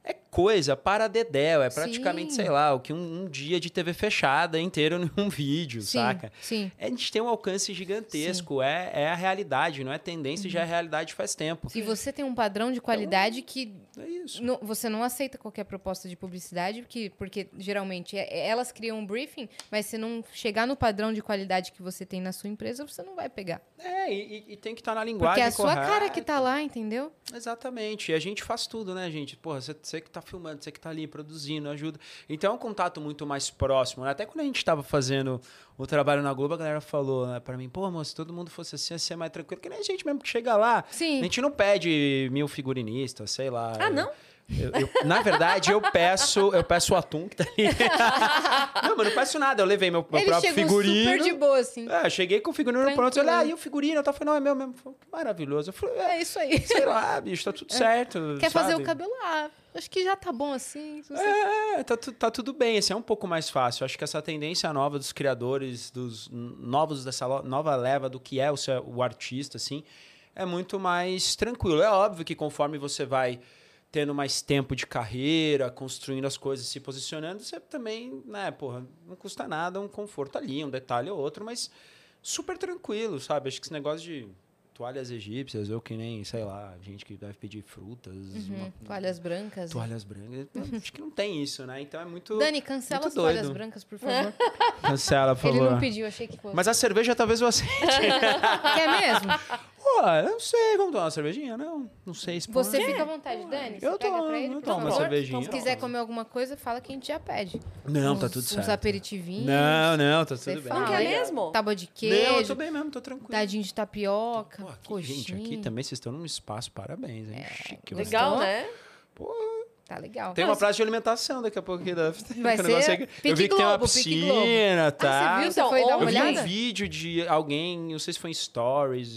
é coisa para dedéu. É praticamente, Sim. sei lá, o que um, um dia de TV fechada inteiro num vídeo, Sim, saca? sim. A gente tem um alcance gigantesco, é, é a realidade, não é tendência, já é realidade faz tempo. E você tem um padrão de qualidade que É isso. não- você não aceita qualquer proposta de publicidade, porque, porque geralmente é- é- elas criam um briefing, mas se não chegar no padrão de qualidade que você tem na sua empresa, você não vai pegar. É, e, e- tem que estar na Porque linguagem é a sua correta. cara que tá lá, entendeu? Exatamente. E a gente faz tudo, né, gente? Porra, você, você que tá filmando, você que tá ali produzindo, ajuda. Então é um contato muito mais próximo. né? Até quando a gente tava fazendo o trabalho na Globo, a galera falou né, pra mim, pô, moço, se todo mundo fosse assim, ia ser mais tranquilo. Que nem a gente mesmo que chega lá. Sim. A gente não pede mil figurinistas, sei lá. Ah, não? Eu- eu- na verdade, eu peço, eu peço o atum que tá ali. não, mas não peço nada. Eu levei meu, meu Ele próprio figurino. super de boa, assim. É, eu cheguei com o figurino Tranquilo. pronto. Eu olhei, ah, e o figurino? Eu tava falando, não, é meu mesmo. Falei, que maravilhoso. Eu falei, é, É isso aí. sei lá, bicho, tá tudo certo. Quer fazer sabe? o cabelo? Ah, acho que já tá bom assim. É, tá, tá tudo bem. Esse é um pouco mais fácil. Eu Acho que essa tendência nova dos criadores, dos novos dessa nova leva do que é o, seu- o artista, assim, é muito mais tranquilo. É óbvio que conforme você vai tendo mais tempo de carreira, construindo as coisas, se posicionando, você também, né, porra, não custa nada um conforto ali, um detalhe ou outro, mas super tranquilo, sabe? Acho que esse negócio de toalhas egípcias, ou que nem, sei lá, gente que deve pedir frutas, uma- Uhum, Toalhas brancas. Toalhas brancas. Acho que não tem isso, né? Então é muito. Dani, cancela muito as toalhas doido. brancas, por favor. Cancela, por Ele favor. não pediu, achei que fosse. Mas a cerveja talvez você. Quer mesmo? Pô, eu não sei. Vamos tomar uma cervejinha? Não, não sei se Você pode. fica à vontade, Dani. Você Eu pega tomo, pra ele, eu tomo uma favor. cervejinha. Se quiser comer alguma coisa, fala que a gente já pede. Não, tá Uns- tudo Uns certo. aperitivinhos. Não, não, tá tudo bem. fala. Não quer aí, mesmo? Tábua de Não, eu queijo, tô bem mesmo, tô tranquilo. dadinho de tapioca, Pô, aqui, coxinha. gente, aqui também vocês estão num espaço, parabéns, hein? Chique, vocês. Legal, né? Tá legal. Tem uma praça de alimentação daqui a pouco aqui. Da... Vai ser aqui. Eu vi que tem uma Globo, Pique Globo. piscina, tá? Ah, você viu? Você Então, foi dar eu uma Eu vi olhada? um vídeo de alguém, não sei se foi em stories,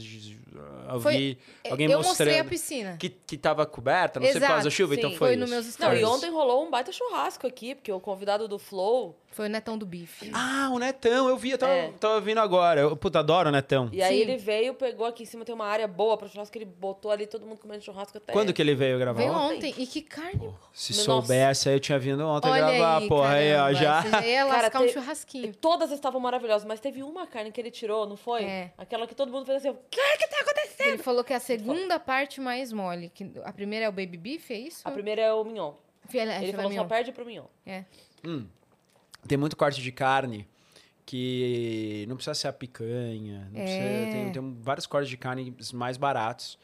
eu Foi- vi alguém eu mostrei a mostrando piscina. que, que tava coberta, não sei por Exato, causa da chuva, então sim. foi Foi nos meus Não, e ontem rolou um baita churrasco aqui, porque o convidado do Flow. Foi o netão do bife. Ah, o Netão, eu vi, eu tava, É. tava vindo agora. Eu, puta, adoro o Netão. E aí Sim. ele veio, pegou aqui em cima, tem uma área boa pra churrasco, ele botou ali, todo mundo comendo churrasco até. Quando que ele veio gravar? Veio ontem. E que carne. Se Nossa. soubesse, aí eu tinha vindo ontem Olha gravar, aí, porra, aí, ó, caramba, já. Você ia Cara, lascar um te- churrasquinho. Todas estavam maravilhosas, mas teve uma carne que ele tirou, não foi? É. Aquela que todo mundo fez assim, o que que tá acontecendo? Ele falou que é a segunda parte mais mole. Que a primeira é o baby beef, é isso? A primeira é o mignon. Filé- Ele filé falou mignon. só perde pro mignon. É. Hum. Tem muito corte de carne que não precisa ser a picanha. Não É. precisa, tem, tem vários cortes de carne mais baratos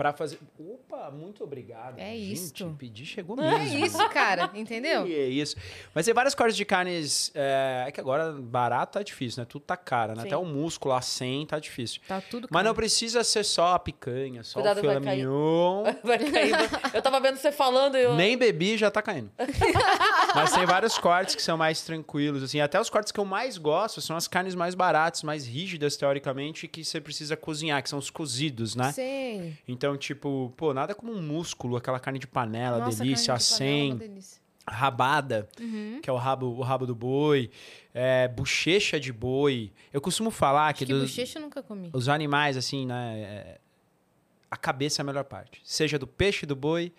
para fazer. Opa, muito obrigado. É Gente, isto. Pedi, chegou É mesmo. isso, cara. Entendeu? É isso. Mas tem vários cortes de carnes. É, é que agora barato tá difícil, né? Tudo tá caro, né? Sim. Até o músculo a 100 tá difícil. Tá tudo Mas não caro. precisa ser só a picanha, só Cuidado, o filé vai cair. Vai cair. Eu tava vendo você falando e eu... Nem bebi já tá caindo. Mas tem vários cortes que são mais tranquilos, assim. Até os cortes que eu mais gosto são as carnes mais baratas, mais rígidas, teoricamente, que você precisa cozinhar, que são os cozidos, né? Sei. Então, tipo, pô, nada como um músculo, aquela carne de panela, Nossa, delícia, a carne de panela é 100, uma delícia. rabada, Uhum. que é o rabo, o rabo do boi, é, bochecha de boi. Eu costumo falar que, que dos, bochecha eu nunca comi. os animais, assim, né? é, a cabeça é a melhor parte. Seja do peixe, do boi,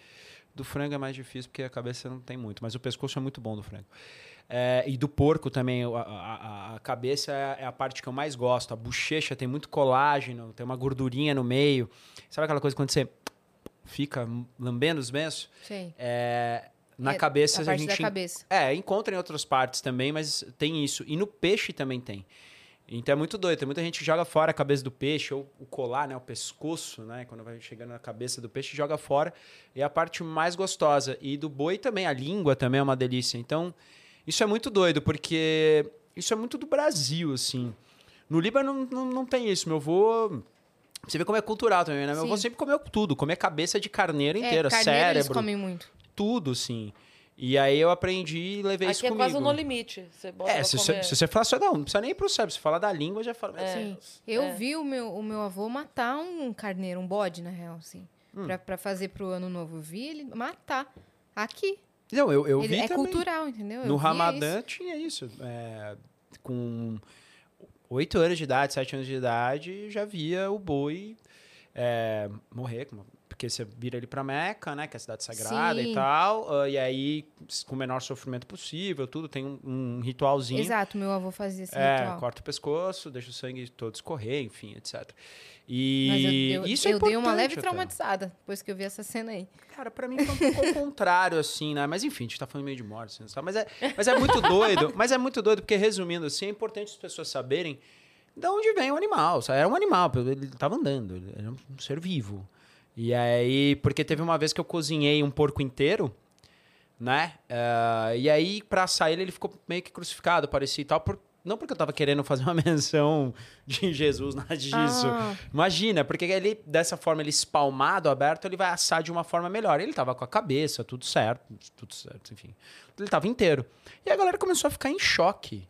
Do frango é mais difícil porque a cabeça não tem muito, mas o pescoço é muito bom do frango. É, e do porco também, a, a- a cabeça é a parte que eu mais gosto. A bochecha tem muito colágeno, tem uma gordurinha no meio. Sabe aquela coisa quando você fica lambendo os benços? Sei. É, na É, cabeça a a, parte gente da cabeça. é, encontra em outras partes também, mas tem isso. E no peixe também tem. Então é muito doido. Tem muita gente que joga fora a cabeça do peixe, ou o colar, né? O pescoço, né? Quando vai chegando na cabeça do peixe, joga fora. E é a parte mais gostosa. E do boi também, a língua também é uma delícia. Então, isso é muito doido, porque isso é muito do Brasil, assim. No Líbano não, não, tem isso. Meu avô. Você vê como é cultural também, né? Meu avô Sim. sempre comeu tudo. Comia cabeça de carneiro inteira, é, carneiro eles cérebro, comem muito. tudo, assim. E aí eu aprendi e levei isso Aqui é comigo. quase no limite. Você bota É, se você, comer. se você falar só, não, não precisa nem ir pro cérebro. Se falar da língua, já fala. É. Sim. Eu É. vi o meu, o meu avô matar um carneiro, um bode, na real, assim. Hum. Pra, pra fazer pro ano novo. Eu vi ele matar. Aqui. Não, eu, eu Ele vi é também. cultural, entendeu? Eu No via Ramadã isso. tinha isso. É, com oito anos de idade, sete anos de idade, já via o boi é, morrer. Porque você vira ele pra Meca, né? Que é a cidade sagrada Sim. e tal. ah, e aí, com o menor sofrimento possível, tudo. Tem um, um ritualzinho. Exato, meu avô fazia esse É, ritual. corta o pescoço, deixa o sangue todo escorrer, enfim, etc. Mas eu, E eu, isso é eu dei uma leve até. traumatizada depois que eu vi essa cena aí. Cara, pra mim foi um pouco ao contrário, assim, né? Mas enfim, a gente tá falando meio de morte, assim? Mas é, mas é muito doido. Mas é muito doido, porque resumindo assim, é importante as pessoas saberem de onde vem o animal. Era um animal, ele tava andando, ele era um ser vivo. E aí, porque teve uma vez que eu cozinhei um porco inteiro, né? Eh, e aí, pra assar ele, ele ficou meio que crucificado, parecia e tal. por- não porque eu tava querendo fazer uma menção de Jesus, nada disso. Ah. Imagina, porque ele, dessa forma, ele espalmado, aberto, ele vai assar de uma forma melhor. Ele tava com a cabeça, tudo certo, tudo certo, enfim. Ele tava inteiro. E a galera começou a ficar em choque.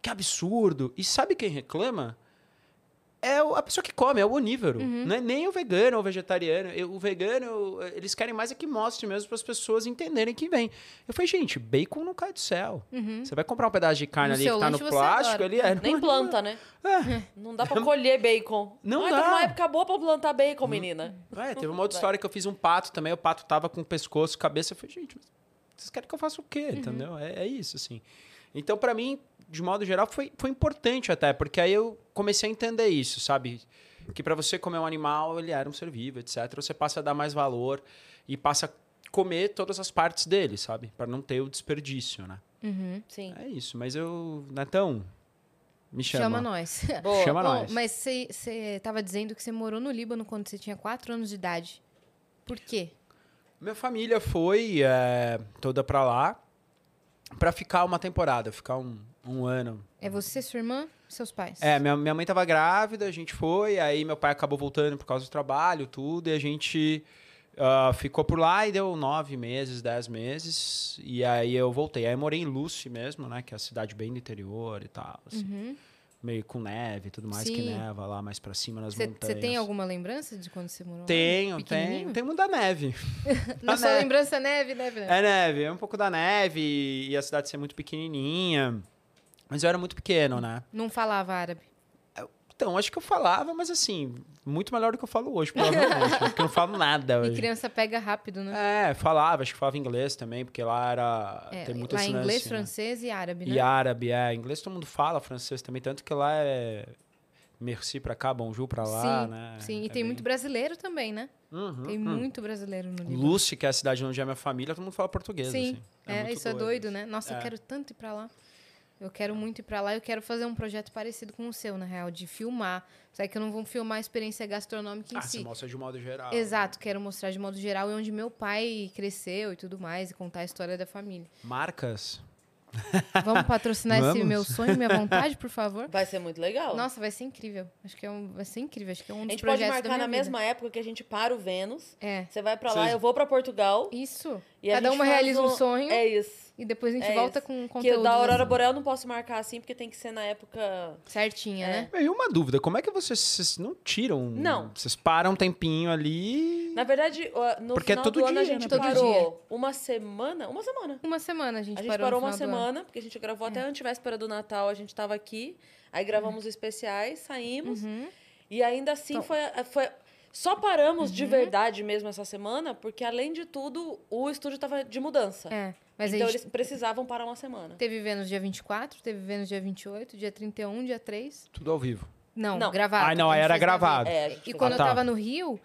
Que absurdo. E sabe quem reclama? É a pessoa que come, é o onívoro. Não é nem o vegano ou o vegetariano. Eu- O vegano, eles querem mais é que mostre mesmo para as pessoas entenderem que vem. Eu falei, gente, bacon não cai do céu. Você vai comprar um pedaço de carne No ali que tá no plástico adora. ali. É, Nem não- planta, né? Não dá pra colher bacon. Não Ai, dá. Tá uma época boa pra plantar bacon, menina. É, teve uma outra história que eu fiz um pato também, o pato tava com o pescoço, cabeça, eu falei, gente, mas vocês querem que eu faça o quê, entendeu? É, é isso, assim. Então, pra mim, de modo geral, foi, foi importante até, porque aí eu comecei a entender isso, sabe? Que pra você comer um animal, ele era um ser vivo, etc. Você passa a dar mais valor e passa a comer todas as partes dele, sabe? Pra não ter o desperdício, né? Uhum. Sim. É isso, mas eu... Netão, me chama. Chama nós. Boa. Chama Bom, nós. mas você estava dizendo que você morou no Líbano quando você tinha 4 anos de idade. Por quê? Minha família foi é, toda pra lá pra ficar uma temporada, ficar um, um ano. É você, sua irmã seus pais? É, minha, minha mãe tava grávida, a gente foi, aí meu pai acabou voltando por causa do trabalho, tudo, e a gente ah, ficou por lá e deu nove meses, dez meses, e aí eu voltei. Aí eu morei em Lucy mesmo, né, que é a cidade bem do interior e tal, assim, Uhum. meio com neve e tudo mais, que Sim. neva lá mais pra cima nas Você montanhas. tem alguma lembrança de quando você morou? Tenho, tenho. Muito da neve. Na A sua neve. lembrança é neve, neve, neve. É neve, é um pouco da neve e a cidade ser muito pequenininha. Mas eu era muito pequeno, né? Não falava árabe. Então, acho que eu falava, mas assim, muito melhor do que eu falo hoje, provavelmente. porque eu não falo nada E hoje. criança pega rápido, né? É, falava, acho que falava inglês também, porque lá era. É, tem muito lá é inglês, né? francês e árabe, né? E árabe, é. Inglês todo mundo fala, francês também, tanto que lá é. Merci pra cá, bonjour pra lá, sim, né? sim. E É tem bem- muito brasileiro também, né? Uhum, Tem uhum. muito brasileiro no Líbano. Lucy, que é a cidade onde é minha família, todo mundo fala português. Sim, assim. é, muito isso é doido, né? Nossa, eu É. quero tanto ir pra lá. Eu quero muito ir pra lá. Eu quero fazer um projeto parecido com o seu, na real, de filmar. Só que eu não vou filmar a experiência gastronômica em Ah, si. você mostra de modo geral. Exato, quero mostrar de modo geral e onde meu pai cresceu e tudo mais, e contar a história da família. Marcas. Vamos patrocinar esse Vamos. meu sonho, minha vontade, por favor? Vai ser muito legal. Nossa, vai ser incrível. Acho que é um, vai ser incrível. Acho que é um a dos gente pode projetos da marcar minha na vida. mesma época que a gente para o Vênus. É. Você vai pra lá, Vocês- eu vou pra Portugal. Isso. E a Cada gente uma realiza um um- sonho É isso. E depois a gente é volta isso. com Que conteúdo o da Aurora Boreal eu não posso marcar assim, porque tem que ser na época. certinha, É. né? E uma dúvida, como é que vocês, vocês não tiram? Não. Vocês param um tempinho ali. Na verdade, no Porque é final todo do ano a dia, gente né? Todo parou uma semana. Uma semana. Uma semana a gente, A gente parou, parou uma semana, porque a gente gravou até a antivéspera do Natal, a gente tava aqui. Aí gravamos os especiais, saímos. Uhum. E ainda assim Então- foi, foi. Só paramos Uhum. de verdade mesmo essa semana, porque além de tudo, o estúdio tava de mudança. É, mas então gente eles precisavam parar uma semana. teve Vênus dia 24, teve Vênus dia 28, dia 31, dia 3. Tudo ao vivo. Não, Não. gravado. Ah, não, era gravado. É, E fez quando Ah, eu tá. tava no Rio,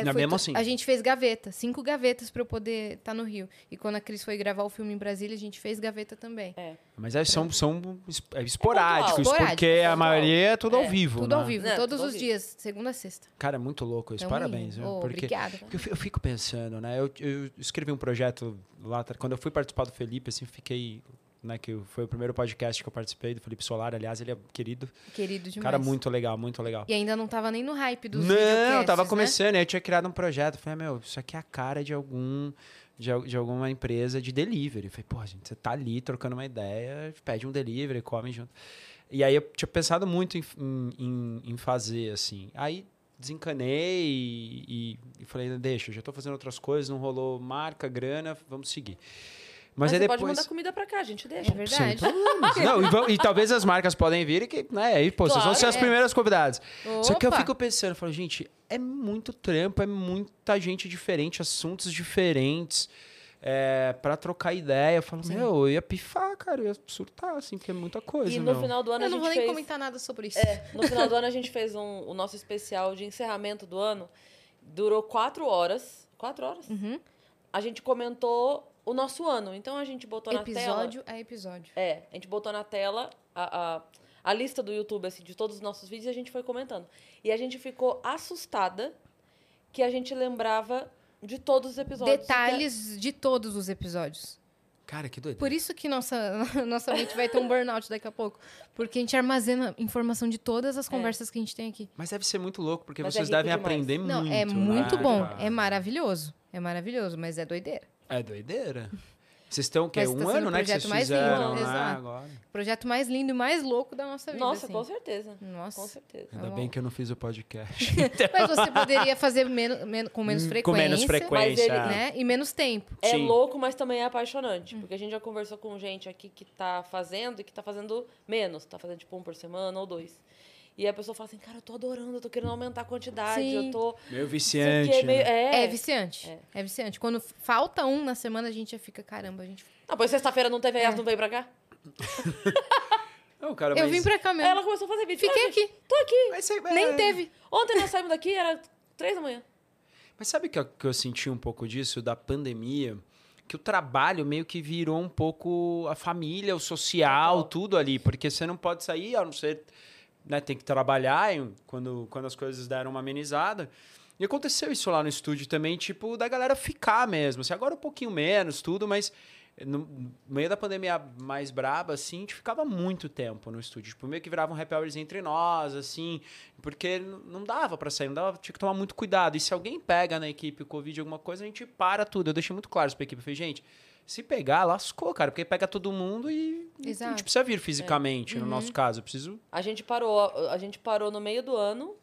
é, Não, foi mesmo assim. a gente fez gaveta, cinco gavetas pra eu poder estar no Rio. E quando a Cris foi gravar o filme em Brasília, a gente fez gaveta também. É. Mas aí são, são es- é esporádicos, Esporádico, porque pontual. a maioria é tudo ao É, vivo. Tudo ao né? vivo, Não, todos ao os vivo. dias, segunda a sexta. Cara, é muito louco isso. Tamo Parabéns. viu? Ô, porque obrigada. porque eu, fi- eu fico pensando, né? Eu, eu escrevi um projeto lá, quando eu fui participar do Felipe, assim, fiquei. Né, que foi o primeiro podcast que eu participei do Felipe Solar, aliás, ele é querido. Querido demais. Cara, muito legal, muito legal. E ainda não tava nem no hype dos Não, tava né? começando, aí eu tinha criado um projeto. Falei, meu, isso aqui é a cara de algum. De, de alguma empresa de delivery. Falei, pô, gente, você tá ali trocando uma ideia, pede um delivery, come junto. E aí eu tinha pensado muito em, em, em fazer, assim. Aí desencanei e, e- e falei, deixa, eu já tô fazendo outras coisas, não rolou marca, grana, vamos seguir. Mas, Mas, aí você depois. pode mandar comida pra cá, a gente deixa. É verdade. Não, e, vão- e talvez as marcas podem vir e que, né, aí, pô, vocês vão Claro, ser as é. primeiras convidadas. Só que eu Opa! fico pensando, eu falo, gente, é muito trampo, é muita gente diferente, assuntos diferentes. É, para trocar ideia, eu falo, Sim. meu, eu ia pifar, cara, eu ia surtar, assim, porque é muita coisa, E no meu. final do ano Eu a não gente vou nem fez... comentar nada sobre isso. É, no final do ano a gente fez um, o nosso especial de encerramento do ano. Durou quatro horas. Quatro horas? Uhum. A gente comentou o nosso ano. Então a gente botou na tela. Episódio a episódio. É, a gente botou na tela a, a, a lista do YouTube assim, de todos os nossos vídeos e a gente foi comentando. E a gente ficou assustada que a gente lembrava de todos os episódios. Detalhes de todos os episódios. Cara, que doido. Por isso que nossa, nossa mente vai ter um burnout daqui a pouco. Porque a gente armazena informação de todas as conversas que a gente tem aqui. Mas deve ser muito louco, porque Mas é vocês rico devem demais. aprender Não, muito. é muito né, bom. cara? É maravilhoso. É maravilhoso, mas é doideira. É doideira. Vocês estão o quê? Mas um tá ano, né, que vocês projeto mais lindo, fizeram, né, exato. agora. Projeto mais lindo e mais louco da nossa vida. Nossa, assim. com certeza. Nossa. Com certeza. Ainda Tá bem que eu não fiz o podcast. Mas você poderia fazer menos, men- com menos frequência. Com menos frequência. ele, Né? E menos tempo. É Sim. louco, mas também é apaixonante. Porque a gente já conversou com gente aqui que tá fazendo e que tá fazendo menos. Tá fazendo tipo um por semana ou dois. E a pessoa fala assim, cara, eu tô adorando, eu tô querendo aumentar a quantidade, Sim. eu tô. Meio viciante. aqui é meio. né? É. É, viciante. É. viciante. Quando falta um na semana, a gente já fica, caramba, a gente. Ah, pois sexta-feira não teve, É. ela não veio pra cá? Não, cara, Eu mas- vim pra cá mesmo. Ela começou a fazer vídeo. Fiquei aqui. Tô aqui. Mas, é- Nem é- teve. Ontem nós saímos daqui, era três da manhã. Mas sabe que eu, que eu senti um pouco disso da pandemia? Que o trabalho meio que virou um pouco a família, o social, Total. tudo ali. Porque você não pode sair, a não ser. Né, tem que trabalhar quando, quando as coisas deram uma amenizada. E aconteceu isso lá no estúdio também, tipo, da galera ficar mesmo. Assim, agora um pouquinho menos, tudo, mas no meio da pandemia mais braba, assim, a gente ficava muito tempo no estúdio. Tipo, meio que virava um happy hours entre nós, assim, porque não dava pra sair, não dava, tinha que tomar muito cuidado. E se alguém pega na equipe o Covid alguma coisa, a gente para tudo. Eu deixei muito claro isso pra equipe. Eu falei, gente, se pegar, lascou, cara, porque pega todo mundo e e a Exato. gente precisa vir fisicamente, no nosso caso. Eu preciso. A gente parou, a gente parou no meio do ano.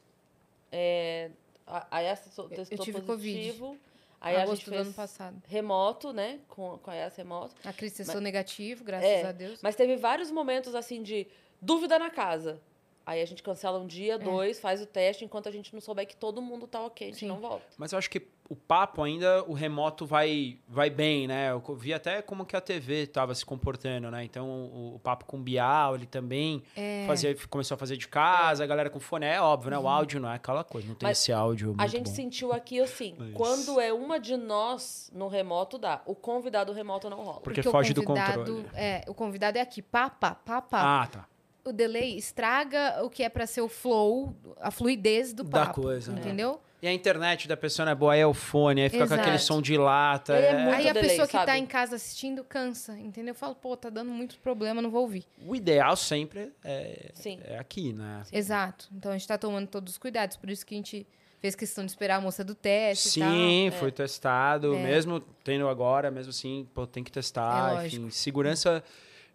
É, a, a Yas testou Eu testou tive positivo. Aí a agosto gente do fez ano passado. remoto, né? Com, com a Yas remoto. A Cris testou negativo, graças É, a Deus. Mas teve vários momentos assim de dúvida na casa. Aí a gente cancela um É. dia, dois, faz o teste, enquanto a gente não souber que todo mundo tá ok, a gente Sim. não volta. Mas eu acho que o papo ainda, o remoto vai, vai bem, né? Eu vi até como que a TV estava se comportando, né? Então, o, o papo com o Bial, ele também É. fazia, começou a fazer de casa, a galera com fone, é óbvio, né? O áudio não é aquela coisa, não tem Mas esse áudio muito a gente bom. sentiu aqui assim, Mas- quando é uma de nós no remoto, dá. O convidado remoto não rola. Porque o foge do convidado- controle. É, o convidado é aqui, pá, pá, pá, pá. Ah, tá. O delay estraga o que é pra ser o flow, a fluidez do Da papo. coisa, né? E a internet da pessoa não é boa, aí é o fone, aí fica com aquele Exato. som de lata. É é- muito Aí a delay, pessoa que tá sabe? em casa assistindo cansa, entendeu? Fala, pô, tá dando muito problema, não vou ouvir. O ideal sempre é, Sim. é aqui, né? Exato. Então a gente tá tomando todos os cuidados, por isso que a gente fez questão de esperar a moça do teste e tal. Sim, foi testado. É. Mesmo tendo agora, mesmo assim, pô, tem que testar. É enfim, segurança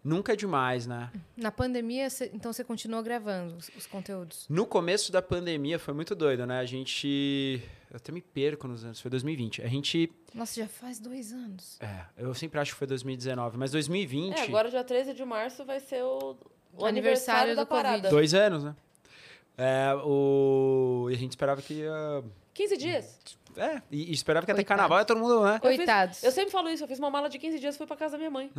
nunca é demais, né? Na pandemia, cê- então você continuou gravando os, os conteúdos. No começo da pandemia foi muito doido, né? A gente. Eu até me perco nos anos, foi 2020. A gente. Nossa, já faz dois anos. É, eu sempre acho que foi 2019, mas 2020. É, agora dia 13 de março vai ser o, o Aniversário aniversário, da do Covid. parada. Dois anos, né? É, o... E a gente esperava que ia. 15 dias. É, e, e esperava que ia ter Coitados. carnaval, e todo mundo, né? Eu fiz- Coitados. Eu sempre falo isso, eu fiz uma mala de 15 dias e fui pra casa da minha mãe.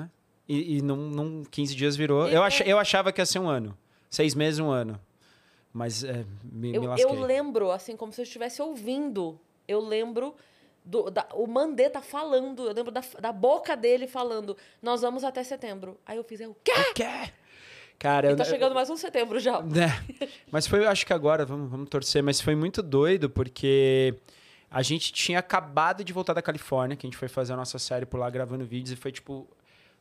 E, e não, não 15 dias virou. Eu, é- ach, eu achava que ia ser um ano. Seis meses, um ano. Mas é, me, me Eu, lasquei. eu lembro, assim, como se eu estivesse ouvindo. Eu lembro. Do, da- o Mandetta falando, eu lembro da, da boca dele falando, nós vamos até setembro. Aí eu fiz, é o quê? O quê? Cara, E eu, tá chegando mais um setembro já. né? Mas foi, acho que agora, vamos, vamos torcer, mas foi muito doido, porque a gente tinha acabado de voltar da Califórnia, que a gente foi fazer a nossa série por lá gravando vídeos, e foi tipo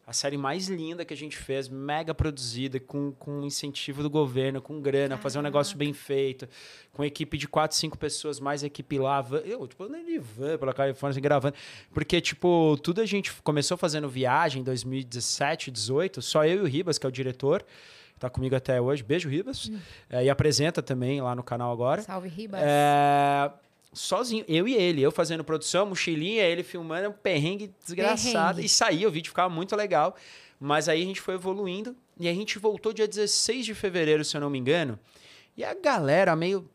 a série mais linda que a gente fez, mega produzida, com, com incentivo do governo, com grana, fazer um negócio bem feito, com equipe de quatro, cinco pessoas, mais equipe lá. Eu, tipo, nem de van pela Califórnia, assim, gravando. Porque, tipo, tudo a gente começou fazendo viagem em 2017, 18, só eu e o Ribas, que é o diretor, que tá comigo até hoje. Beijo, Ribas. É, e apresenta também lá no canal agora. Salve, Ribas. É, sozinho, eu e ele, eu fazendo produção, mochilinha, ele filmando, um perrengue desgraçado. Perrengue. E saía, o vídeo ficava muito legal. Mas aí a gente foi evoluindo e a gente voltou dia 16 de fevereiro, se eu não me engano. E a galera meio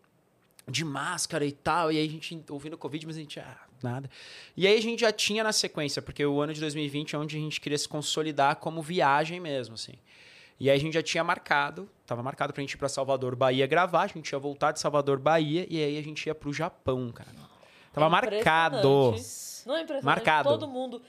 de máscara e tal, e aí a gente ouvindo Covid, mas a gente, ah, nada. E aí a gente já tinha na sequência, porque o ano de 2020 é onde a gente queria se consolidar como viagem mesmo, assim. E aí a gente já tinha marcado, tava marcado pra gente ir pra Salvador, Bahia gravar, a gente ia voltar de Salvador, Bahia, e aí a gente ia pro Japão, cara. Tava É marcado. Não é impressionante? Marcado. Todo mundo,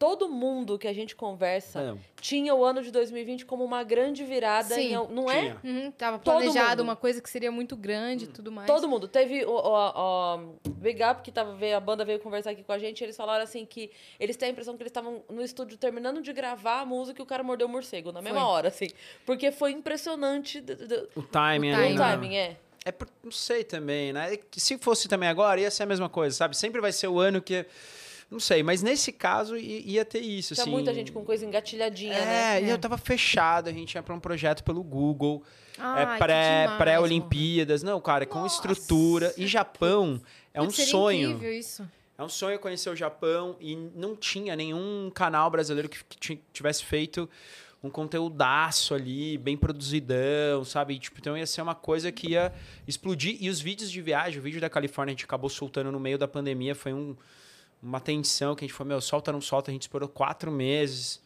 todo mundo que a gente conversa Não. tinha o ano de 2020 como uma grande virada. Sim. em não é? Tinha. Uhum, tava planejado uma coisa que seria muito grande e tudo mais. Todo mundo. Teve o, o, o Big Up, que tava, veio, a banda veio conversar aqui com a gente, eles falaram assim que eles têm a impressão que eles estavam no estúdio terminando de gravar a música e o cara mordeu o morcego na mesma Foi. hora, assim. Porque foi impressionante d- d- O timing, O ali, o timing. né? timing, é. É por, não sei também, né? É Se fosse também agora, ia ser a mesma coisa, sabe? Sempre vai ser o ano que. Não sei, mas nesse caso ia ter isso. Tinha assim. muita gente com coisa engatilhadinha, É, né? e É. eu tava fechado, a gente ia pra um projeto pelo Google, Ai, é pré, pré-Olimpíadas. Não, cara, com Nossa. estrutura. E Japão é um sonho. incrível isso. É um sonho conhecer o Japão e não tinha nenhum canal brasileiro que, que ti- tivesse feito um conteúdaço ali, bem produzidão, sabe? E, tipo, então ia ser uma coisa que ia explodir. E os vídeos de viagem, o vídeo da Califórnia a gente acabou soltando no meio da pandemia, foi um- uma tensão que a gente falou, meu, solta, não solta, a gente esperou quatro meses.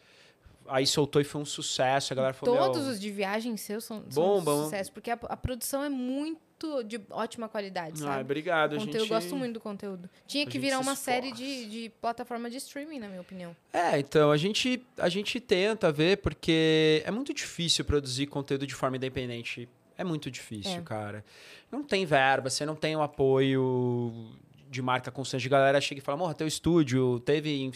Aí soltou e foi um sucesso, a galera falou, Todos meu, os de viagem seus são, Bomba, são um sucesso, porque a, a produção é muito de ótima qualidade, ah, sabe? obrigado, O conteúdo, gente... Eu gosto muito do conteúdo. Tinha que virar se uma série de, de plataforma de streaming, na minha opinião. É, então, a gente, a gente tenta ver, porque é muito difícil produzir conteúdo de forma independente. É muito difícil, É. cara. Não tem verba, você não tem o apoio de marca constante. A galera chega e fala, morra, teu estúdio teve,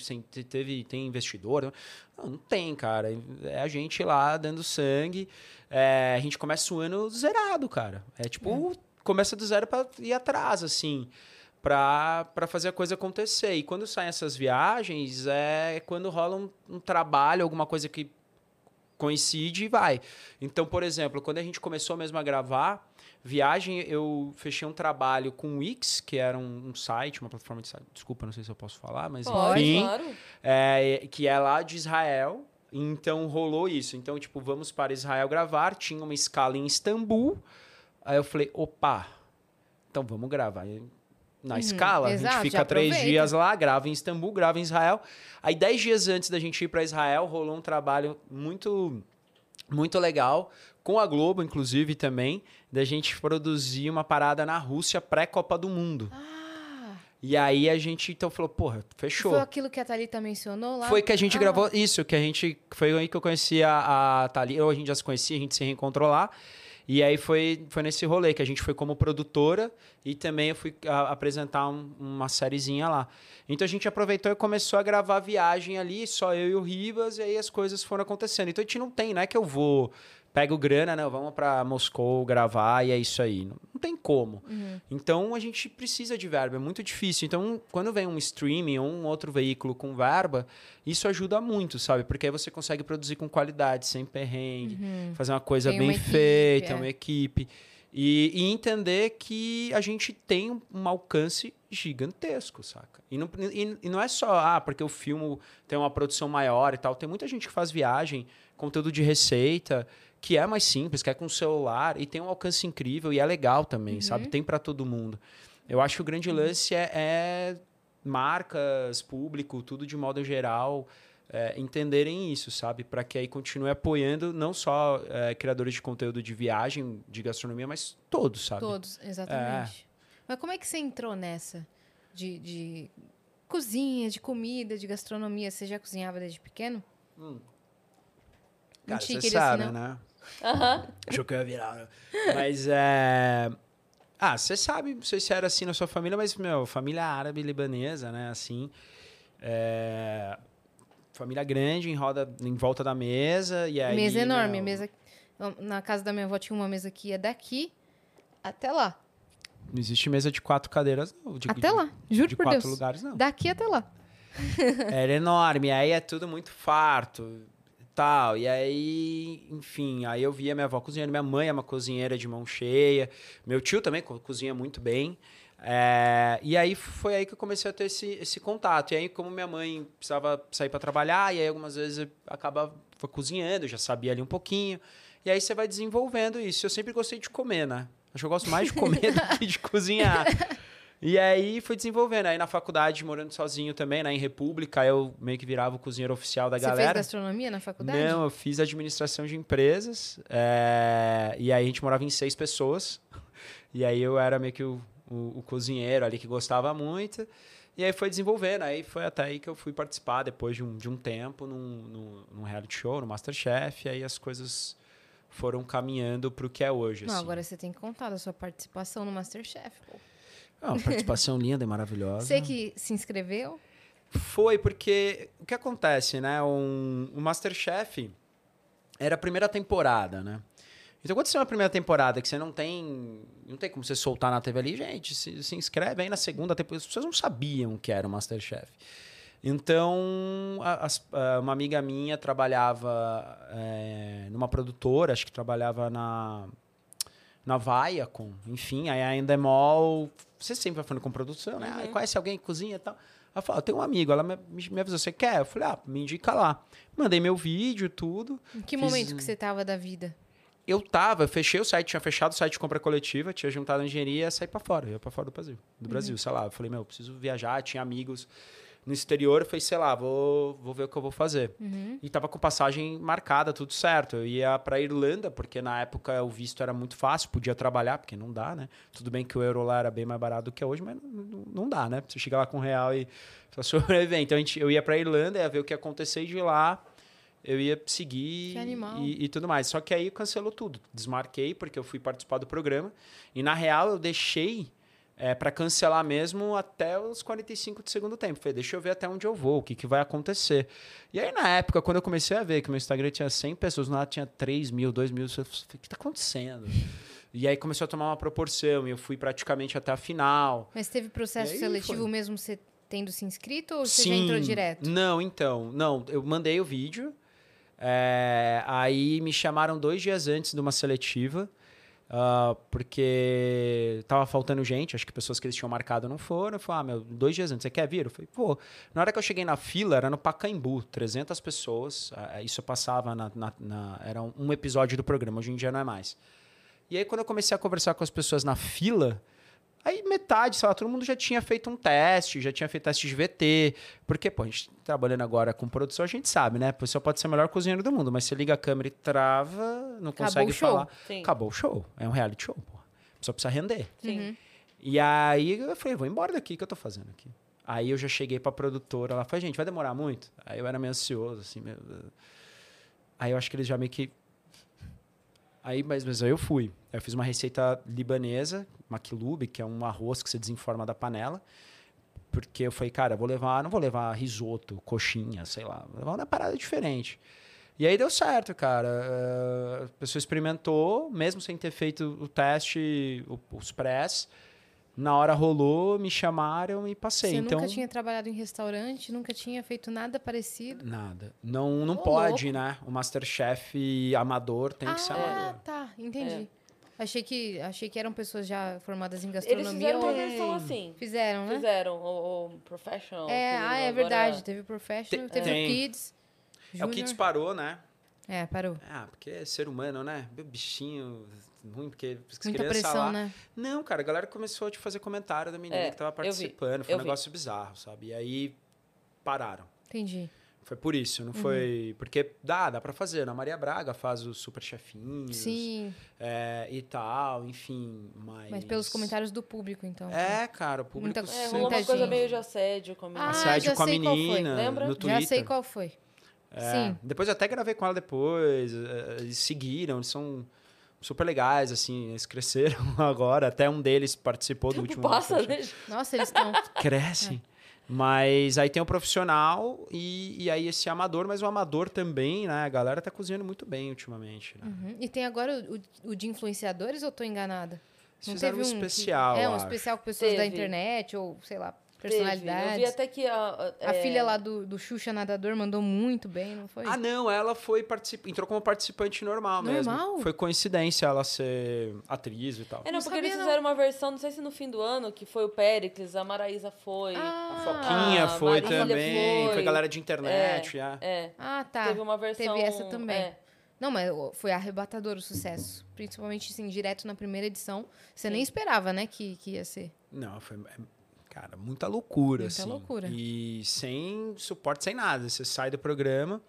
teve tem investidor? Não, não tem, cara. É a gente lá dando sangue. É, a gente começa o ano zerado, cara. É tipo, começa do zero pra ir atrás, assim pra pra fazer a coisa acontecer. E quando saem essas viagens, é quando rola um, um trabalho, alguma coisa que coincide e vai. Então, por exemplo, quando a gente começou mesmo a gravar, viagem, eu fechei um trabalho com o Wix, que era um, um site, uma plataforma de site. Desculpa, não sei se eu posso falar, mas Pode, enfim. claro. É, que é lá de Israel. Então rolou isso. Então, tipo, vamos para Israel gravar. Tinha uma escala em Istambul. Aí eu falei, opa, então vamos gravar. Na escala, a exato, gente já fica três dias lá, grava em Istambul, grava em Israel. Aí, dez dias antes da gente ir para Israel, rolou um trabalho muito, muito legal, com a Globo, inclusive, também, da gente produzir uma parada na Rússia pré-Copa do Mundo. Ah, E aí a gente então falou, porra, fechou. foi aquilo que a Thalita mencionou lá? Foi que a gente Ah, gravou isso, que a gente. Foi aí que eu conheci a, a Thalita, ou a gente já se conhecia, a gente se reencontrou lá. E aí foi, foi nesse rolê que a gente foi como produtora e também eu fui a- apresentar um- uma sériezinha lá. Então a gente aproveitou e começou a gravar a viagem ali, só eu e o Ribas, e aí as coisas foram acontecendo. Então a gente não tem, não é que eu vou, pego grana, não, vamos pra Moscou gravar e é isso aí. Não, não tem como. Então a gente precisa de verba, é muito difícil. Então, quando vem um streaming ou um outro veículo com verba, isso ajuda muito, sabe? Porque aí você consegue produzir com qualidade, sem perrengue, fazer uma coisa Tem bem uma equipe, feita, é. uma equipe. E, e entender que a gente tem um, um alcance gigantesco, saca? E não, e, e não é só, ah, porque o filme tem uma produção maior e tal. Tem muita gente que faz viagem, conteúdo de receita, que é mais simples, que é com celular e tem um alcance incrível e é legal também, sabe? Tem para todo mundo. Eu acho que o grande lance é, é marcas, público, tudo de modo geral, é, entenderem isso, sabe? Para que aí continue apoiando não só é, criadores de conteúdo de viagem, de gastronomia, mas todos, sabe? Todos, exatamente. Mas como é que você entrou nessa de, de cozinha, de comida, de gastronomia? Você já cozinhava desde pequeno? Cara, chique você assim, sabe, não? né? Aham. Achou que eu ia virar, né? Mas é. Ah, você sabe, não sei se era assim na sua família, mas, meu, família árabe libanesa, né? Assim. é, Família grande, em roda, em volta da mesa. E aí, mesa enorme, meu, mesa. Na casa da minha avó tinha uma mesa que ia daqui até lá. Não existe mesa de quatro cadeiras, não. De, até de- lá, juro de por quatro Deus. lugares, não. Daqui até lá. Era enorme, aí é tudo muito farto tal. E aí, enfim, aí eu via minha avó cozinhando. Minha mãe é uma cozinheira de mão cheia. Meu tio também co- cozinha muito bem. É, e aí foi aí que eu comecei a ter esse, esse contato. E aí, como minha mãe precisava sair para trabalhar, e aí algumas vezes eu acabava cozinhando, já sabia ali um pouquinho. E aí você vai desenvolvendo isso. Eu sempre gostei de comer, né? Acho que eu gosto mais de comer do que de cozinhar. E aí foi desenvolvendo. Aí na faculdade, morando sozinho também, né, em República, eu meio que virava o cozinheiro oficial da Você fez galera. gastronomia na faculdade? Não, eu fiz administração de empresas. é, E aí a gente morava em seis pessoas. E aí eu era meio que o, o- o cozinheiro ali que gostava muito. E aí foi desenvolvendo. Aí foi até aí que eu fui participar, depois de um, de um tempo, num, num, num reality show, no Masterchef. E aí as coisas foram caminhando para o que é hoje. Não, assim. agora você tem que contar da sua participação no Masterchef. Pô. É uma participação linda e maravilhosa. Você que se inscreveu? Foi porque o que acontece, né? Um, o Masterchef era a primeira temporada, né? Então, quando você é uma primeira temporada que você não tem. Não tem como você soltar na TV ali, gente, se, se inscreve aí na segunda temporada. As pessoas não sabiam que era o Masterchef. Então, a- a- uma amiga minha trabalhava é, numa produtora, acho que trabalhava na, na Viacom, enfim, aí a Endemol, você sempre vai falando com produção, né? Ah, conhece alguém que cozinha e tal? Ela falou, tem um amigo, ela me, me avisou, você quer? Eu falei, ah, me indica lá. Mandei meu vídeo, tudo. Em que Fiz momento que você tava da vida? Eu tava, eu fechei o site, tinha fechado o site de compra coletiva, tinha juntado a engenharia e ia sair pra fora, ia pra fora do Brasil. Do Brasil, sei lá. Eu falei, meu, eu preciso viajar, tinha amigos no exterior, eu falei, sei lá, vou, vou ver o que eu vou fazer. E tava com passagem marcada, tudo certo. Eu ia pra Irlanda, porque na época o visto era muito fácil, podia trabalhar, porque não dá, né? Tudo bem que o euro lá era bem mais barato do que hoje, mas não, não- dá, né? Você chegar lá com um real e só sobreviver. Então a gente, eu ia pra Irlanda, ia ver o que ia acontecer e de lá eu ia seguir e, e tudo mais. Só que aí cancelou tudo. Desmarquei porque eu fui participar do programa. E na real eu deixei é, para cancelar mesmo até os 45 do segundo tempo. Falei, deixa eu ver até onde eu vou, o que, que vai acontecer. E aí na época, quando eu comecei a ver que meu Instagram tinha 100 pessoas, lá tinha 3 mil, 2 mil, eu falei, o que está acontecendo? E aí começou a tomar uma proporção e eu fui praticamente até a final. Mas teve processo seletivo foi. mesmo você tendo se inscrito ou você já entrou direto? Não, então. Não, eu mandei o vídeo. é, aí me chamaram dois dias antes de uma seletiva. Ah, porque tava faltando gente, acho que pessoas que eles tinham marcado não foram. Eu falei, ah, meu, dois dias antes, você quer vir? Eu falei, pô. Na hora que eu cheguei na fila, era no Pacaembu, 300 pessoas. ah, isso passava na, na- na- Era um episódio do programa, hoje em dia não é mais. E aí, quando eu comecei a conversar com as pessoas na fila, aí metade, sei lá, todo mundo já tinha feito um teste, já tinha feito teste de VT. Porque, pô, a gente trabalhando agora com produção, a gente sabe, né? A pessoa pode ser o melhor cozinheiro do mundo, mas você liga a câmera e trava, não Acabou consegue o show. falar. Sim. Acabou o show. É um reality show, pô. A pessoa precisa render. Sim. E aí eu falei, vou embora daqui, o que eu tô fazendo aqui? Aí eu já cheguei pra produtora, ela falou, gente, vai demorar muito? Aí eu era meio ansioso, assim, meio... Aí eu acho que eles já meio que... Aí, mas, mas aí eu fui. Aí eu fiz uma receita libanesa, maquilube, que é um arroz que você desenforma da panela. Porque eu falei, cara, eu vou levar, não vou levar risoto, coxinha, sei lá, vou levar uma parada diferente. E aí deu certo, cara. Eh, a pessoa experimentou, mesmo sem ter feito o teste, os press. Na hora rolou, me chamaram e passei. Você então, nunca tinha trabalhado em restaurante, nunca tinha feito nada parecido? nada. Não, não pode, louco. né? O Masterchef amador tem que ser ah, amador. tá, entendi. Achei, que, achei que eram pessoas já formadas em Eles gastronomia. fizeram uma versão assim. Fizeram, né? Fizeram o, o Professional. É, ah, é agora- verdade. Teve o Professional, Tem- teve tem. o Kids. É o Junior. Kids parou, né? É, parou. Ah, porque é ser humano, né? Bichinho ruim, porque Muita pressão, lá... né? Não, cara, a galera começou a te fazer comentário da menina É, que tava participando. Foi um vi. negócio bizarro, sabe? E aí pararam. Entendi. Foi por isso, Uhum. não foi. Porque dá, dá pra fazer. A Maria Braga faz os super chefinhos Sim, é, e tal, enfim. Mas. mas pelos comentários do público, então. É, cara, o público. Muita- É, sempre- uma coisa gente. meio de assédio com a menina. Ah, Assédio já com a menina Lembra? no Já Twitter. sei qual foi. É, Sim. Depois eu até gravei com ela depois. eh, Eles seguiram, eles são super legais, assim. Eles cresceram agora. Até um deles participou do último. passa, né? Nossa, eles estão. Crescem. Mas aí tem o profissional e, e aí esse amador, mas o amador também, né? A galera tá cozinhando muito bem ultimamente, né? Uhum. E tem agora o, o- o de influenciadores ou tô enganada? Não fizeram um teve que- especial, é, um acho. especial com pessoas da Teve. internet ou, sei lá, Teve. personalidades. Eu vi até que a... A é, filha lá do, do Xuxa Nadador mandou muito bem, não foi? Ah, não, ela foi particip... entrou como participante normal, Normal? mesmo. Foi coincidência ela ser atriz e tal. É, não, Não porque sabia, eles não. fizeram uma versão, não sei se no fim do ano, que foi o Péricles, a Maraísa foi. Ah, A Foquinha Ah, foi Marília também, foi. foi. galera de internet, é. É, Ah, tá. teve uma versão... Teve essa também. é. Não, mas foi arrebatador o sucesso. Principalmente, assim, direto na primeira edição. Você nem esperava, né, que, que ia ser. Não, foi. Cara, muita loucura, Muita assim. loucura. E sem suporte, sem nada. Você sai do programa.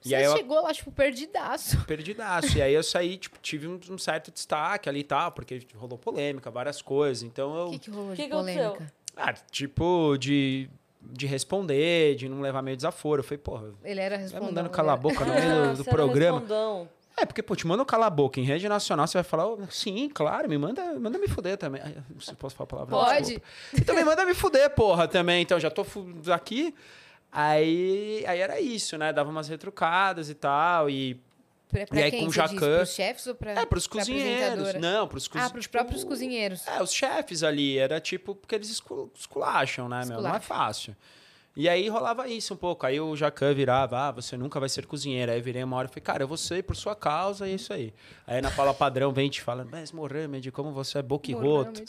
Você E aí eu chegou lá, tipo, perdidaço. perdidaço. e aí eu saí, tipo, tive um, um certo destaque ali e tal, porque rolou polêmica, várias coisas. Então eu. O que, que rolou Que de aconteceu? polêmica? Ah, tipo, de, de responder, de não levar meio desaforo. Eu falei, porra, Ele era vai respondendo. mandando calar a boca no meio do, do programa. respondão. É, porque, pô, te manda um calar a boca em rede nacional, você vai falar, "Oh, sim, claro, me manda, manda me fuder também. Se posso falar a palavra. Pode. E também manda me fuder, porra, também. Então, já tô aqui. Aí, aí era isso, né? Dava umas retrucadas e tal. E Pra, pra E aí quem com o você? Jacan- Pros chefes ou pra é, pros pra cozinheiros. Não, pros Ah, cozinheiros. pros próprios cozinheiros. É, os chefes ali. Era tipo, porque eles escu- esculacham, né, meu? Não é fácil. E aí rolava isso um pouco. Aí o Jacan virava, ah, você nunca vai ser cozinheiro. Aí eu virei uma hora e falei, cara, eu vou ser por sua causa, e é isso aí. Aí na Paula Padrão vem te fala, mas Mohamed, como você é boquirroto.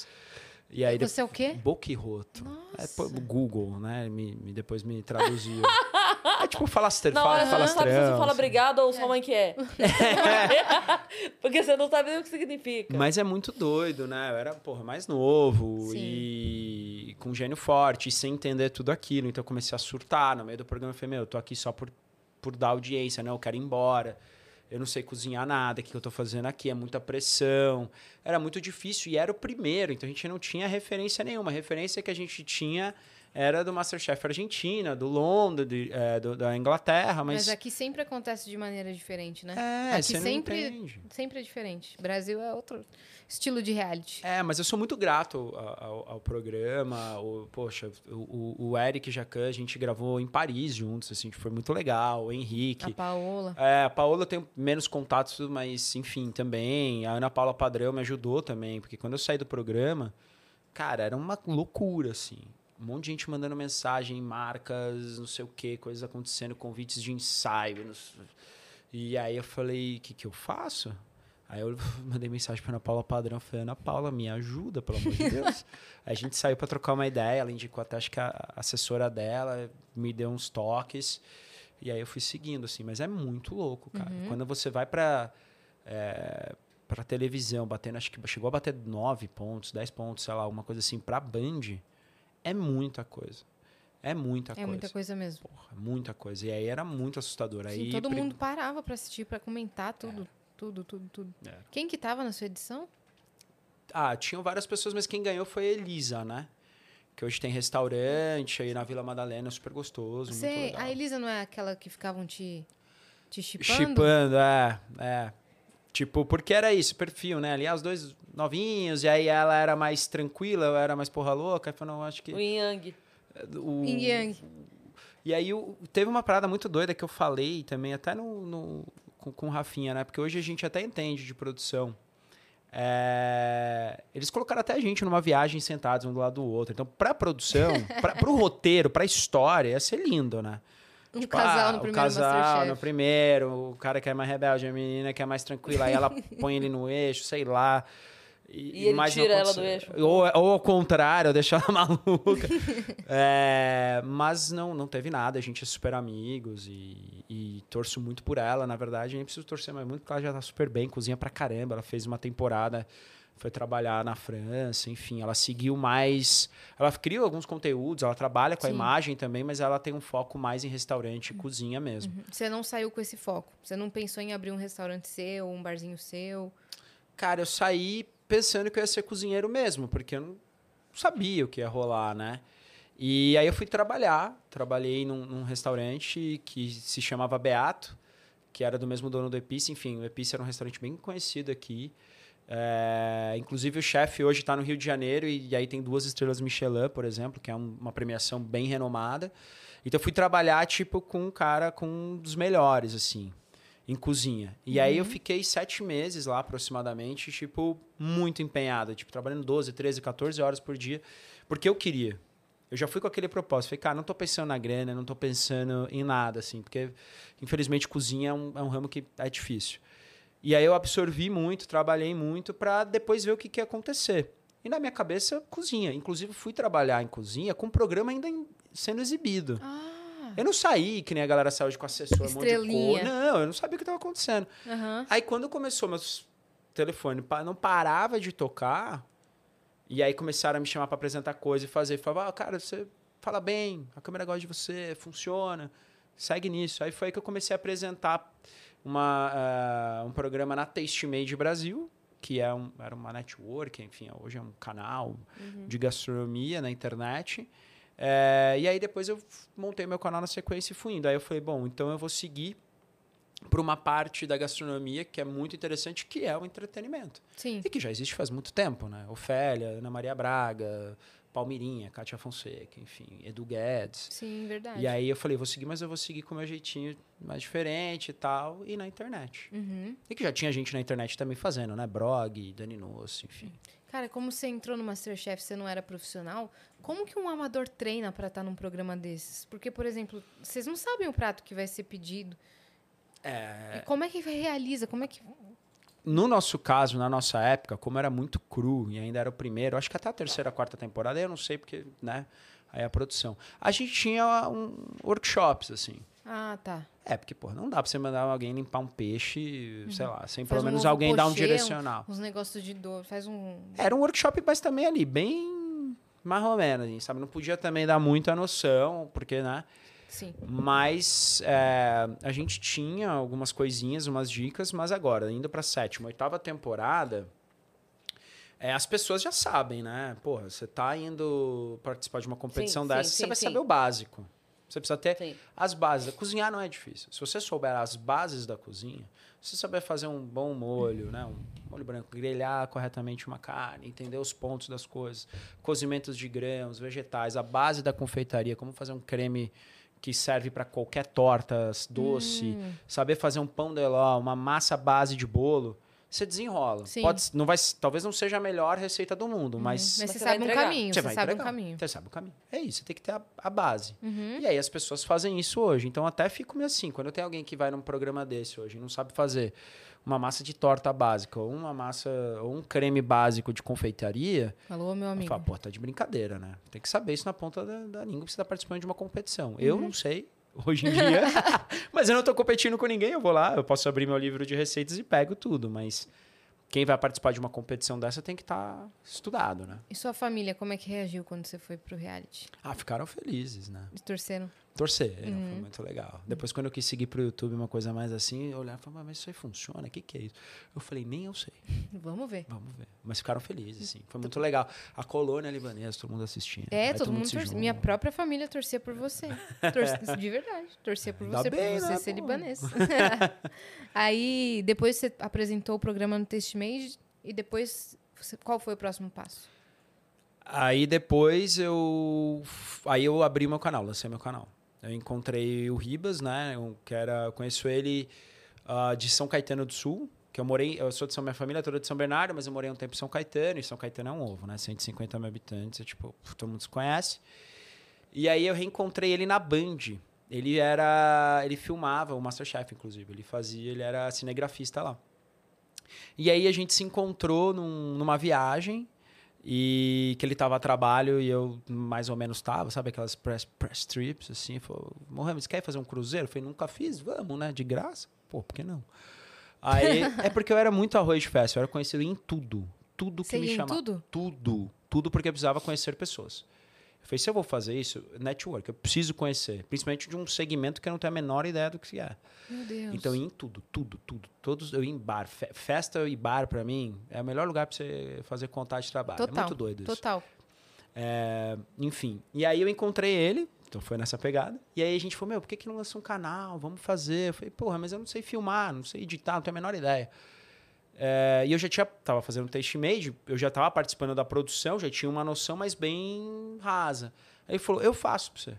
E aí Você é o quê? Boquirroto. É Google, né? Me, me- depois me traduziu. é tipo falastre, Na hora fala, você não sabe se você falastrão. fala assim. obrigado ou sua mãe que é. Porque você não sabe nem o que significa. Mas é muito doido, né? Eu era, porra, mais novo Sim. e com gênio forte, e sem entender tudo aquilo. Então eu comecei a surtar no meio do programa. Eu falei, meu, eu tô aqui só por, por dar audiência, né? Eu quero ir embora. Eu não sei cozinhar nada, o que que eu tô fazendo aqui? É muita pressão. Era muito difícil e era o primeiro, então a gente não tinha referência nenhuma. A referência que a gente tinha era do Masterchef Argentina, do Londres, de- é, do- da Inglaterra, Mas, mas. aqui sempre acontece de maneira diferente, né? é, aqui você sempre, entende. sempre é diferente. Brasil é outro estilo de reality. É, mas eu sou muito grato ao, ao- ao programa. O, poxa, o, o- Eric Jacan, a gente gravou em Paris juntos, assim, foi muito legal. O A Henrique. Paola. É, a Paola eu tenho menos contatos, mas enfim, também. A Ana Paula Padrão me ajudou também, porque quando eu saí do programa, cara, era uma loucura, assim. Um monte de gente mandando mensagem, marcas, não sei o quê, coisas acontecendo, convites de ensaio. E aí eu falei, o que, que eu faço? Aí eu mandei mensagem pra Ana Paula Padrão, falei, Ana Paula, me ajuda, pelo amor de Deus. aí a gente saiu pra trocar uma ideia, ela indicou até, acho que a assessora dela me deu uns toques. E aí eu fui seguindo, assim, mas é muito louco, cara. Quando você vai pra, é, pra televisão, batendo, acho que chegou a bater 9 pontos, 10 pontos, sei lá, uma coisa assim, pra Band, é muita coisa. É muita É coisa. muita coisa mesmo. Porra, muita coisa. E aí era muito assustador. Sim, aí, todo mundo parava pra assistir, pra comentar tudo. Tudo, tudo, tudo. É. Quem que tava na sua edição? Ah, tinham várias pessoas, mas quem ganhou foi a Elisa, né? Que hoje tem restaurante aí na Vila Madalena, super gostoso, muito Você, legal. a Elisa não é aquela que ficavam te, te chipando? Chipando, é, é. Tipo, porque era isso, perfil, né? Ali, os dois novinhos, e aí ela era mais tranquila, eu era mais porra louca. Aí falou, não, acho que... O Yang. O, Yin Yang. E aí o- teve uma parada muito doida que eu falei também, até no, no- com, com o Rafinha, né? Porque hoje a gente até entende de produção. É, eles colocaram até a gente numa viagem sentados um do lado do outro. Então, pra produção, pra, pro roteiro, pra história, ia ser lindo, né? Um Tipo, casal ah, no o primeiro casal Masterchef. no primeiro, o cara que é mais rebelde, a menina que é mais tranquila, aí ela põe ele no eixo, sei lá. E ele mas não tira ela do eixo. Ou, ou ao contrário, deixar ela maluca. É, mas não, não teve nada, a gente é super amigos e, e torço muito por ela. Na verdade, nem preciso torcer mais muito, porque ela já tá super bem, cozinha pra caramba. Ela fez uma temporada, foi trabalhar na França, enfim, ela seguiu mais. Ela cria alguns conteúdos, ela trabalha com a Sim. imagem também, mas ela tem um foco mais em restaurante e cozinha mesmo. Você não saiu com esse foco. Você não pensou em abrir um restaurante seu, um barzinho seu. Cara, eu saí pensando que eu ia ser cozinheiro mesmo, porque eu não sabia o que ia rolar, né? E aí eu fui trabalhar. Trabalhei num, num restaurante que se chamava Beato, que era do mesmo dono do Epice. Enfim, o Epice era um restaurante bem conhecido aqui. É, inclusive o chefe hoje está no Rio de Janeiro e, aí tem duas estrelas Michelin, por exemplo, que é um- uma premiação bem renomada. Então eu fui trabalhar tipo com um cara com um dos melhores assim em cozinha. E aí eu fiquei sete meses lá aproximadamente, tipo muito empenhado, tipo trabalhando 12, 13, 14 horas por dia, porque eu queria. Eu já fui com aquele propósito. Falei, cara, não tô pensando na grana, não tô pensando em nada, assim, porque infelizmente cozinha é um, é um ramo que é difícil. E aí eu absorvi muito, trabalhei muito para depois ver o que, que ia acontecer. E na minha cabeça, cozinha. Inclusive, fui trabalhar em cozinha com o programa ainda sendo exibido. Ah, Eu não saí, que nem a galera saiu de com assessor, um monte de Estrelinha. cor. Não, eu não sabia o que estava acontecendo. aham. Aí quando começou meus telefone não parava de tocar, e aí começaram a me chamar para apresentar coisa e fazer, falava, ah, cara, você fala bem, a câmera gosta de você, funciona, segue nisso. Aí foi aí que eu comecei a apresentar uma, ah, um programa na Taste Made Brasil, que é um, era uma network, enfim, hoje é um canal de gastronomia na internet. É, e aí depois eu montei meu canal na sequência e fui indo. Aí eu falei, bom, então eu vou seguir para uma parte da gastronomia que é muito interessante, que é o entretenimento. Sim. E que já existe faz muito tempo, né? Ofélia, Ana Maria Braga, Palmirinha, Cátia Fonseca, enfim, Edu Guedes. Sim, verdade. E aí eu falei, vou seguir, mas eu vou seguir com o meu jeitinho mais diferente e tal, e na internet. Uhum. E que já tinha gente na internet também fazendo, né? Brog, Dani Nosso, enfim. Cara, como você entrou no Masterchef, você não era profissional, como que um amador treina pra estar num programa desses? Porque, por exemplo, vocês não sabem o prato que vai ser pedido. É, E como é que realiza? Como é que. no nosso caso, na nossa época, como era muito cru e ainda era o primeiro, acho que até a terceira, quarta temporada, eu não sei porque, né? Aí a produção. A gente tinha um, workshops, assim. Ah, tá. É, porque, pô, não dá pra você mandar alguém limpar um peixe, sei lá, sem Faz pelo menos alguém dar um pochê, um- direcional. Uns negócios de dor. Faz um. Era um workshop, mas também ali, bem mais ou menos, assim, sabe? Não podia também dar muita noção, porque, né? Sim. Mas é, a gente tinha algumas coisinhas, umas dicas, mas agora, indo pra sétima, oitava temporada, é, as pessoas já sabem, né? Porra, você tá indo participar de uma competição Sim, dessa, sim, você vai saber o básico. Você precisa ter Sim. as bases. Cozinhar não é difícil. Se você souber as bases da cozinha, se você souber fazer um bom molho, né? um molho branco, grelhar corretamente uma carne, entender os pontos das coisas, cozimentos de grãos, vegetais, a base da confeitaria, como fazer um creme que serve para qualquer torta doce, Hum. saber fazer um pão de ló, uma massa base de bolo, você desenrola. Sim. Pode, não vai, talvez não seja a melhor receita do mundo, mas Mas, Mas você você sabe um caminho. você Você sabe um caminho. Você sabe o caminho. É isso, você tem que ter a, a base. Uhum. E aí as pessoas fazem isso hoje. Então até fico meio assim, quando tem alguém que vai num programa desse hoje e não sabe fazer uma massa de torta básica, ou uma massa, ou um creme básico de confeitaria, Alô, meu eu amigo. falo, pô, tá de brincadeira, né? Tem que saber isso na ponta da, da língua que você tá participando de uma competição. Eu Uhum. não sei. Hoje em dia. mas eu não tô competindo com ninguém, eu vou lá, eu posso abrir meu livro de receitas e pego tudo, mas quem vai participar de uma competição dessa tem que estar estudado, né? E sua família, como é que reagiu quando você foi pro reality? Ah, ficaram felizes, né? Eles torceram? Torcer, Uhum. foi muito legal. Depois, quando eu quis seguir pro YouTube uma coisa mais assim, eu olhava e falava, mas isso aí funciona? O que, que é isso? Eu falei, nem eu sei. Vamos ver. Vamos ver. Mas ficaram felizes, sim. Foi muito legal. A colônia libanesa, todo mundo assistindo. É, Aí todo mundo se torcia. Minha própria família torcia por você. Tor- de verdade. Torcia por você, bem, por você né, ser pô? libanês. Aí, depois você apresentou o programa no Testmade e depois, você- qual foi o próximo passo? Aí depois eu. Aí eu abri meu canal, lancei meu canal. Eu encontrei o Ribas, né? Eu, que era, eu conheço ele ah, de São Caetano do Sul. Que eu morei, eu sou de São, minha família é toda de São Bernardo, mas eu morei um tempo em São Caetano, e São Caetano é um ovo, né? 150 mil habitantes, é tipo, todo mundo se conhece. E aí eu reencontrei ele na Band. Ele era. Ele filmava o Masterchef, inclusive. Ele fazia, ele era cinegrafista lá. E aí a gente se encontrou num- numa viagem e que ele tava a trabalho e eu mais ou menos tava, sabe? Aquelas press, press trips, assim. Falou, Mohamed, você quer fazer um cruzeiro? Eu falei, nunca fiz, vamos, né? De graça? Pô, por que não? Aí, é porque eu era muito arroz de festa, eu era conhecido em tudo. Tudo que Você me chamava. tudo? Tudo. Tudo porque eu precisava conhecer pessoas. Eu falei, se eu vou fazer isso, network, eu preciso conhecer. Principalmente de um segmento que eu não tenho a menor ideia do que é. Meu Deus. Então, em tudo, tudo, tudo. Todos, eu ia em bar. Fe- Festa e bar, pra mim, é o melhor lugar pra você fazer contato de trabalho. Total. É muito doido isso. Total. É, enfim. E aí eu encontrei ele, então foi nessa pegada. E aí a gente falou, meu, por que, que não lança um canal? Vamos fazer. Eu falei, porra, mas eu não sei filmar, não sei editar, não tenho a menor ideia. É, e eu já tinha, tava fazendo taste made, eu já tava participando da produção, já tinha uma noção, mas bem rasa. Aí ele falou, eu faço pra você.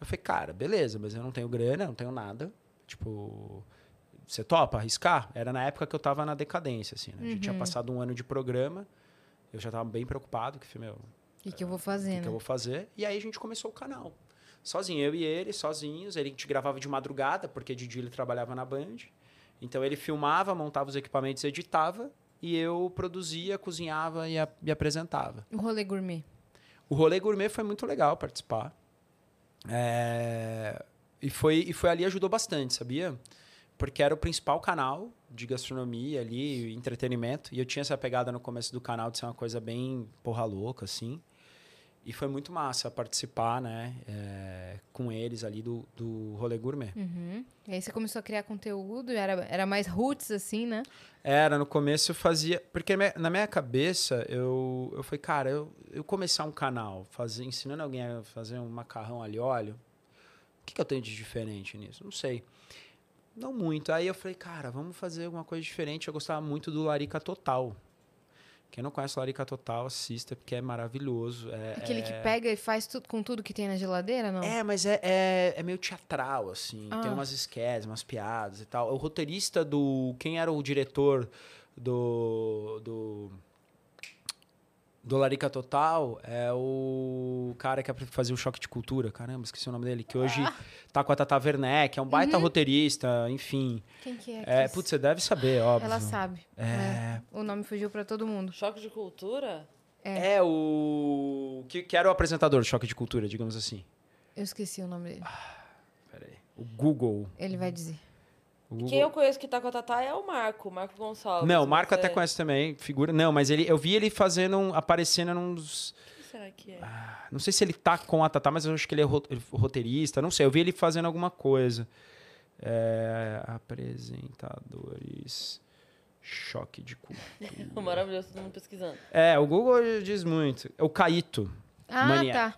Eu falei, cara, beleza, mas eu não tenho grana, não tenho nada. Tipo, você topa arriscar? Era na época que eu tava na decadência, assim, né? A gente tinha passado um ano de programa, eu já tava bem preocupado, que falei, meu, O que, que eu vou o fazer, que, né? que eu vou fazer? E aí a gente começou o canal. Sozinho, eu e ele, sozinhos. Ele te gravava de madrugada, porque de dia ele trabalhava na Band. Então ele filmava, montava os equipamentos, editava. E eu produzia, cozinhava e, a- e apresentava. O rolê gourmet. O rolê gourmet foi muito legal participar. É, E, foi, e foi ali ajudou bastante, sabia? Porque era o principal canal de gastronomia ali, entretenimento. E eu tinha essa pegada no começo do canal de ser uma coisa bem porra louca, assim. E foi muito massa participar, né? é, com eles ali do, do rolê gourmet. Uhum. E aí você começou a criar conteúdo, era, era mais roots, assim, né? Era, no começo eu fazia. Porque na minha cabeça, eu, eu falei, cara, eu, eu começar um canal fazer, ensinando alguém a fazer um macarrão e óleo, o que, que eu tenho de diferente nisso? Não sei. Não muito. Aí eu falei, cara, vamos fazer alguma coisa diferente. Eu gostava muito do Larica Total. Quem não conhece Larica Total, assista, porque é maravilhoso. É, Aquele é... que pega e faz tudo com tudo que tem na geladeira, não? É, mas é, é, é meio teatral, assim. Tem Ah. umas esquetes, umas piadas e tal. O roteirista do. Quem era o diretor do. do. Do Larica Total é o cara que fazia o Choque de Cultura. Caramba, esqueci o nome dele. Que hoje Ah. tá com a Tata Werneck, é um baita Uhum. roteirista, enfim. Quem que é? É, que- putz, você deve saber, óbvio. Ela sabe. É, O nome fugiu pra todo mundo. Choque de cultura? é o. Que, que era o apresentador do Choque de Cultura, digamos assim. Eu esqueci o nome dele. Peraí. O Google. Ele vai dizer. O Google. Quem eu conheço que tá com a Tatá é o Marco, Marco Gonçalves. Não, o Marco até é- conhece também, figura. Não, mas ele, eu vi ele fazendo, um- aparecendo nos. Quem será que é? Não sei se ele tá com a Tatá, mas eu acho que ele é ro- roteirista, não sei. Eu vi ele fazendo alguma coisa. É, apresentadores. Choque de cultura. O maravilhoso, todo mundo pesquisando. É, o Google diz muito. É o Caíto. Ah, Manier. tá.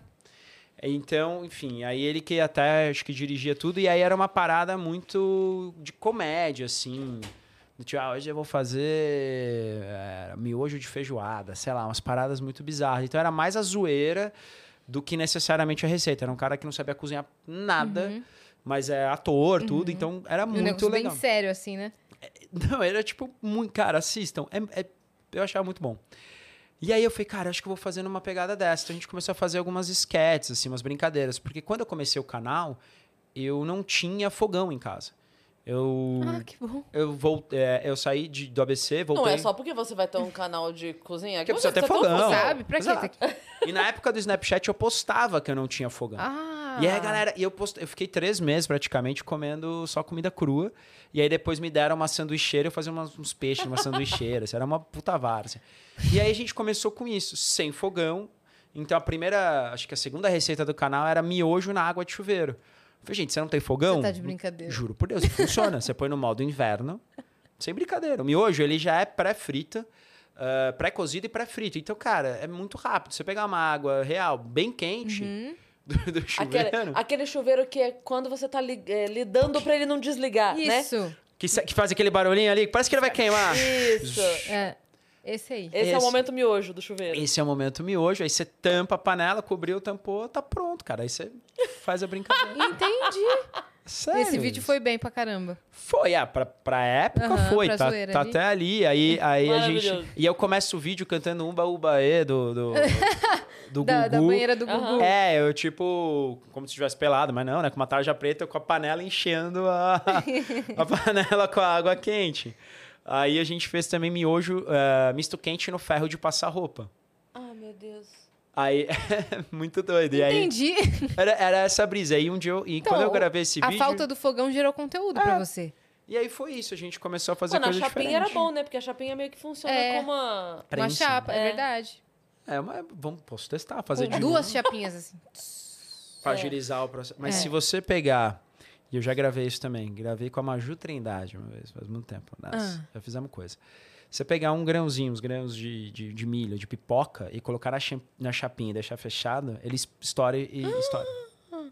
Então, enfim, aí ele que até acho que dirigia tudo, e aí era uma parada muito de comédia, assim. Tipo, ah, hoje eu vou fazer é, miojo de feijoada, sei lá, umas paradas muito bizarras. Então era mais a zoeira do que necessariamente a receita. Era um cara que não sabia cozinhar nada, mas é ator, tudo, então era E um muito negócio legal. bem sério, assim, né? Não, era tipo muito. Cara, assistam. É, é- eu achava muito bom. E aí eu falei, cara, acho que eu vou fazer numa pegada dessa. Então a gente começou a fazer algumas sketches, assim, umas brincadeiras. Porque quando eu comecei o canal, eu não tinha fogão em casa. Eu. Ah, que bom. Eu, voltei, eu saí de, do ABC, voltei. Não é só porque você vai ter um canal de cozinha Porque você precisa ter fogão. Sabe? Pra quê? Exato. E na época do Snapchat eu postava que eu não tinha fogão. Ah. E aí, galera, e eu, post... eu fiquei três meses praticamente comendo só comida crua. E aí depois me deram uma sanduicheira, eu fazia umas- uns peixes numa sanduicheira. assim, era uma puta várzea. E aí a gente começou com isso, sem fogão. Então a primeira, acho que a segunda receita do canal era miojo na água de chuveiro. Eu falei, gente, você não tem fogão? Você tá de brincadeira. Juro por Deus, funciona. você põe no modo inverno, sem brincadeira. O miojo, ele já é pré-frita, ah, pré-cozido e pré-frito. Então, cara, é muito rápido. Você pegar uma água real, bem quente, Uhum. Do, do Aquele, chuveiro... aquele chuveiro que é quando você tá li- é, lidando pra ele não desligar, né? Isso. Que, que faz aquele barulhinho ali, que parece que ele vai queimar. Isso. É. Esse aí. Esse, é o Esse. momento miojo do chuveiro. Esse é o momento miojo, aí você tampa a panela, cobriu, tampou, tá pronto, cara. Aí você faz a brincadeira. Entendi. Sério. Esse vídeo foi bem pra caramba. Foi, ah, pra, pra época Aham, foi, pra tá, zoeira tá ali. até ali. Aí, aí a gente. E eu começo o vídeo cantando Umba Uba E do, do, do Da, da Gugu. banheira do. Gugu. É, eu tipo, como se estivesse pelado, mas não, né? Com uma tarja preta, com a panela enchendo a, a panela com a água quente. Aí a gente fez também miojo eh, misto quente no ferro de passar roupa. Ah, meu Deus. Aí, muito doido. E aí, Entendi. era, era essa brisa. Aí um dia eu, e Então, quando eu gravei esse a vídeo. falta do fogão gerou conteúdo pra você. E aí foi isso, a gente começou a fazer Pô, na coisa chapinha diferente. era bom, né? Porque a chapinha meio que funciona É. como uma... Uma Prensa. chapa, é, É. verdade. É, mas vamos, posso testar, fazer Com de duas chapinhas assim. Pra É. agilizar o processo. Mas É. se você pegar, e eu já gravei isso também, gravei com a Maju Trindade uma vez, faz muito tempo. Nossa, Ah. já fizemos coisa. Você pegar um grãozinho, uns grãos de, de, de milho, de pipoca, e colocar na, na chapinha e deixar fechado, ele es- estoura e estoura.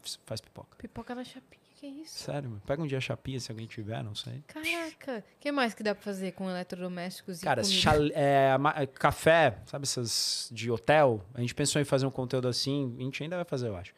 F- Faz pipoca. Pipoca na chapinha, que isso? Sério, mano. Pega um dia a chapinha, se alguém tiver, não sei. Caraca. O que mais que dá pra fazer com eletrodomésticos e Cara, chale- é, ma- café, sabe essas de hotel? A gente pensou em fazer um conteúdo assim, a gente ainda vai fazer, eu acho.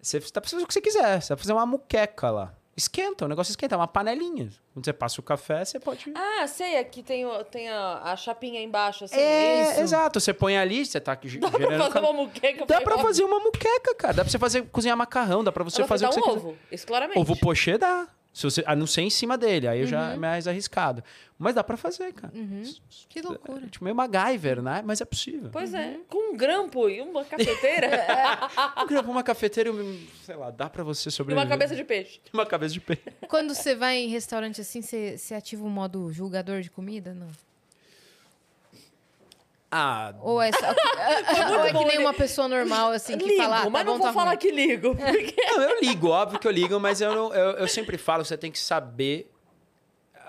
Você tá precisando do que você quiser, você vai fazer uma muqueca lá. Esquenta, o negócio esquenta, é uma panelinha. Quando você passa o café, você pode. Ah, sei, aqui tem, o- tem a, a chapinha embaixo, assim. é, isso. exato. Você põe ali, você tá ge- Dá pra gerando. fazer uma muqueca. Dá pra fazer uma muqueca, cara. Dá pra você fazer, cozinhar macarrão, dá pra você fazer o que fritar você um quiser. ovo, isso claramente. Ovo pochê dá. Se você, a não ser em cima dele, aí eu já é Uhum. mais arriscado. Mas dá pra fazer, cara. Uhum. Que loucura. É, tipo meio MacGyver, né? Mas é possível. Pois é, com um grampo e uma cafeteira Um grampo, uma cafeteira, um, sei lá, dá pra você e sobreviver. uma cabeça de peixe. Uma cabeça de peixe. Quando você vai em restaurante assim, você, você ativa o modo julgador de comida? Não. Ah, Ou é, só, ou é que nem uma pessoa normal, assim, que ligo, fala, ah, tá mas bom, não vou tá falar ruim. que ligo. Porque... não, eu ligo, óbvio que eu ligo, mas eu, não, eu, eu sempre falo, você tem que saber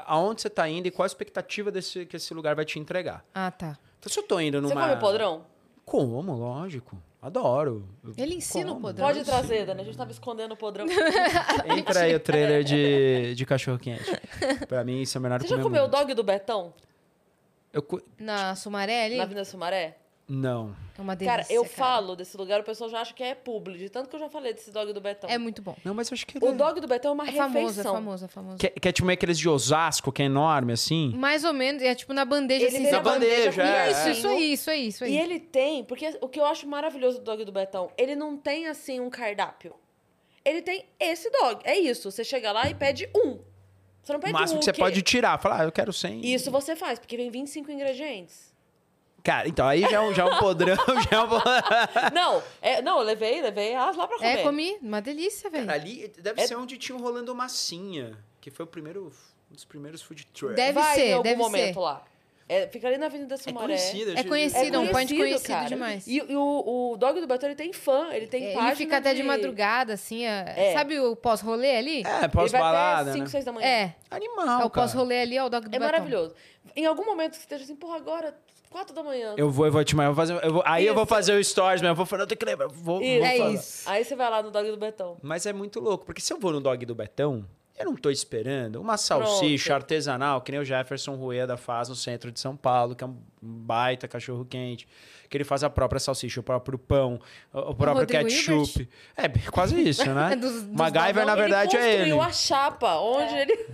aonde você tá indo e qual a expectativa desse, que esse lugar vai te entregar. Ah, tá. Então, se eu tô indo numa... Você come podrão? Como, lógico. Adoro. Ele ensina o como. podrão. Pode trazer, Dani. A gente tava escondendo o podrão. Entra aí o trailer de, de cachorro-quente. Pra mim, isso é melhor Você já comeu o dog do Betão? Eu Na Sumaré ali? Na Avenida Sumaré? Não. É uma delícia, Cara, eu falo desse lugar, o pessoal já acha que é publi. De tanto que eu já falei desse dog do Betão. É muito bom. Não, mas eu acho que... O dog do Betão é uma É famoso, é refeição. famoso, é famoso. Que, que é tipo meio aqueles de Osasco, que é enorme, assim. Mais ou menos, é tipo na bandeja Ele assim. Na vai- bandeja, é, Isso, é. isso aí, isso aí, isso aí. E ele tem, porque o que eu acho maravilhoso do dog do Betão, ele não tem assim um cardápio. Ele tem esse dog. É isso. Você chega lá e pede um. Você não O pede máximo que você pode tirar. Falar, ah, eu quero 100. Isso você faz, porque vem 25 ingredientes. Cara, então aí já é um, já é um podrão, já é um podrão. não, é, não, eu levei, levei as lá pra comer. É, comi. Uma delícia, velho. Cara, ali deve É- ser onde tinha o Rolando Massinha, que foi o primeiro, um dos primeiros food trucks. Deve Vai ser, em algum deve momento ser. lá. É, fica ali na Avenida É Sumaré. conhecido. É conhecido, é um point conhecido cara. demais. E, e o, o Dog do Betão, ele tem fã, ele tem É, página Ele fica até de madrugada, assim. é- É. Sabe o pós-rolê ali? É, pós-balada, 5, né? 6 da manhã. É. Animal, É o pós-rolê ali, é o dog do É Betão. maravilhoso. Em algum momento que você esteja assim, porra, agora, 4 da manhã. Eu vou, eu vou te eu vou fazer, eu vou- aí eu vou Isso. fazer o stories mesmo, eu vou falar, eu tenho que lembrar, vou, Isso. vou É falar. isso. Aí você vai lá no Dog do Betão. Mas é muito louco, porque se eu vou no dog do Betão, eu não tô esperando uma salsicha Pronto. artesanal, que nem o Jefferson Rueda faz no centro de São Paulo, que é um baita cachorro quente, que ele faz a própria salsicha, o próprio pão, o o próprio Rodrigo ketchup. É quase isso, né? É dos- dos MacGyver, na verdade, ele é ele. construiu a chapa, onde ele...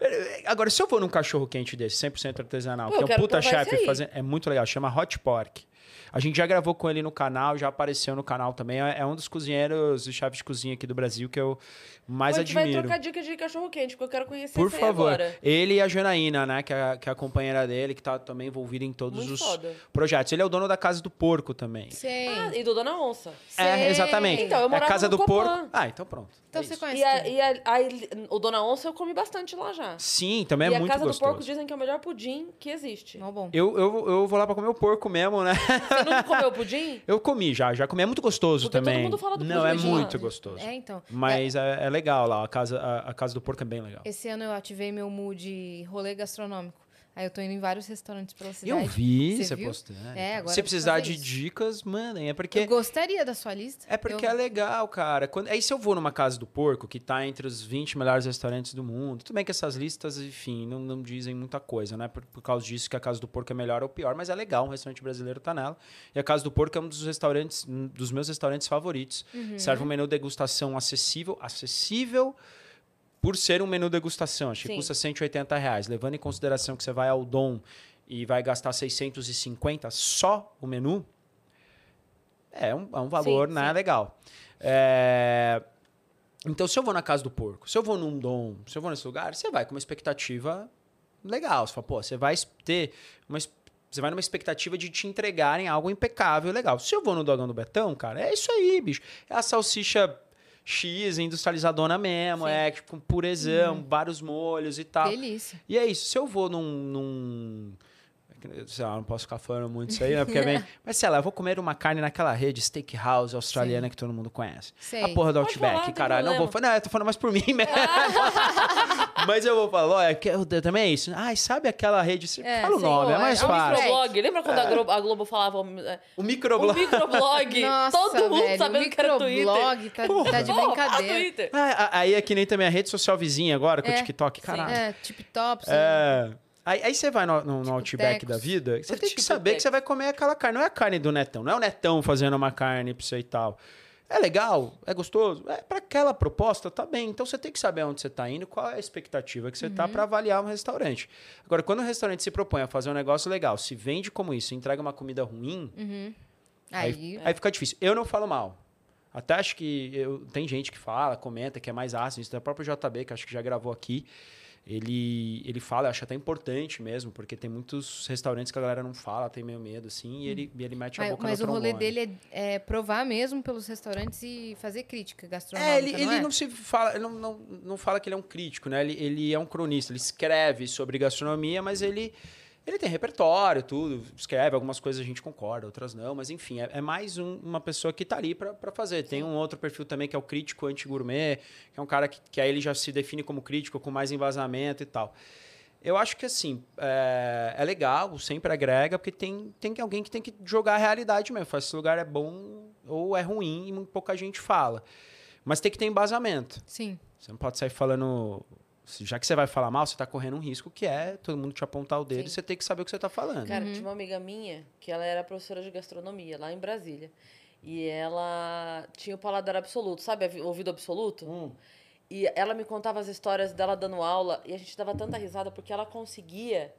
Agora, se eu vou num cachorro quente desse, 100% artesanal, Pô, que é um puta chefe fazendo, é muito legal, chama Hot Pork. A gente já gravou com ele no canal, já apareceu no canal também. É é um dos cozinheiros e chefes de cozinha aqui do Brasil que eu mais Pô, a gente vai trocar dica de cachorro quente, porque eu quero conhecer Por favor. agora. Ele e a Janaína, né? Que é, que é a companheira dele, que tá também envolvida em todos Muito os foda. projetos. Ele é o dono da Casa do Porco também. Sei. Ah, e do Dona Onça. É, sei. exatamente. Então, eu é a morava Casa no do Copan. Porco. Ah, então pronto. Então É você isso. conhece E, a, e a- a- o Dona Onça eu comi bastante lá já. Sim, também e é a muito Casa gostoso. do Porco dizem que é o melhor pudim que existe. Mó bom. Eu, eu, eu vou lá pra comer o porco mesmo, né? Você nunca comeu pudim? Eu comi já, já comi. É muito gostoso Porque todo também. mundo fala do Não, é pudim de lá. muito gostoso. É, então. Mas é, é legal lá, a casa, a, a casa do porco é bem legal. Esse ano eu ativei meu mood rolê gastronômico. Aí eu tô indo em vários restaurantes pela cidade. Eu vi Você postando. É, agora Se precisar de isso. dicas, mandem. É porque, Eu gostaria da sua lista. é, porque Eu- é legal, cara. Quando, aí se eu vou numa casa do porco, que tá entre os 20 melhores restaurantes do mundo, tudo bem que essas listas, enfim, não, não dizem muita coisa, né? Por, por causa disso que a casa do porco é melhor ou pior, mas é legal, um restaurante brasileiro tá nela. E a casa do porco é um dos restaurantes, um dos meus restaurantes favoritos. Uhum. Serve um menu degustação acessível, acessível por ser um menu degustação. Acho que Sim. custa 180 reais. Levando em consideração que você vai ao Dom e vai gastar 650 só o menu, é um, é um valor Sim, né, sim. legal. É, Então, se eu vou na casa do porco, se eu vou num Dom, se eu vou nesse lugar, você vai com uma expectativa legal. Você fala, pô, você vai ter uma. Você vai numa expectativa de te entregarem algo impecável, legal. Se eu vou no Dogão do Betão, cara, é isso aí, bicho. É a salsicha X, industrializadona mesmo, Sim. é tipo, com purezão, vários molhos e tal. Delícia. E é isso. Se eu vou num. num sei lá, não posso ficar falando muito isso aí, né? Porque é bem. Mas sei lá, eu vou comer uma carne naquela rede steakhouse australiana que todo mundo conhece. Sei. A porra do Outback, caralho. Não vou falar. Não, eu tô falando mais por mim mesmo. Mas eu vou falar, olha, eu, eu também é isso. Ai, sabe aquela rede? Você É, fala o nome, é ó, mais é fácil. Microblog. Lembra quando a Globo, a Globo falava é, O o microblog. microblog? Nossa, Todo mundo velho, sabendo o que era Twitter. microblog tá, tá de Porra, brincadeira. Twitter. Ah, aí é que nem também a rede social vizinha agora, com o É, TikTok. Caralho. É, sim. É. Aí, aí você vai no, no, no Outback da vida, você tem que saber que você vai comer aquela carne. Não é a carne do Netão, não é o Netão fazendo uma carne pra você e tal. É legal, é gostoso. É para aquela proposta, tá bem. Então você tem que saber onde você tá indo, qual é a expectativa que você tá para avaliar um restaurante. Agora, quando o restaurante se propõe a fazer um negócio legal, se vende como isso, entrega uma comida ruim, Aí, Aí, aí fica difícil. Eu não falo mal. Até acho que eu, tem gente que fala, comenta que é mais ácido. Isso da própria JB, que acho que já gravou aqui. Ele, ele fala, eu acho até importante mesmo, porque tem muitos restaurantes que a galera não fala, tem meio medo, assim, e ele, e ele mete a mas, boca mas no o rolê dele é, é provar mesmo pelos restaurantes e fazer crítica gastronômica, É, ele, não ele é? não se fala, ele não, não, não fala que ele é um crítico, né? Ele, ele é um cronista, ele escreve sobre gastronomia, mas ele, ele tem repertório, tudo, escreve, algumas coisas a gente concorda, outras não, mas enfim, é, é mais um- uma pessoa que tá ali pra pra fazer. Tem um outro perfil também que é o crítico anti-gourmet, que é um cara que, que aí ele já se define como crítico, com mais embasamento e tal. Eu acho que assim, é, é legal, sempre agrega, porque tem, tem que- alguém que tem que jogar a realidade mesmo. Fala, esse lugar é bom ou é ruim e pouca gente fala. Mas tem que ter embasamento. Sim. Você não pode sair falando. Já que você vai falar mal, você tá correndo um risco que é todo mundo te apontar o dedo Sim. e você tem que saber o que você tá falando. Cara, tinha uma amiga minha que ela era professora de gastronomia lá em Brasília. E ela tinha o paladar absoluto, sabe? o Ouvido absoluto. Hum. E ela me contava as histórias dela dando aula e a gente dava tanta risada porque ela conseguia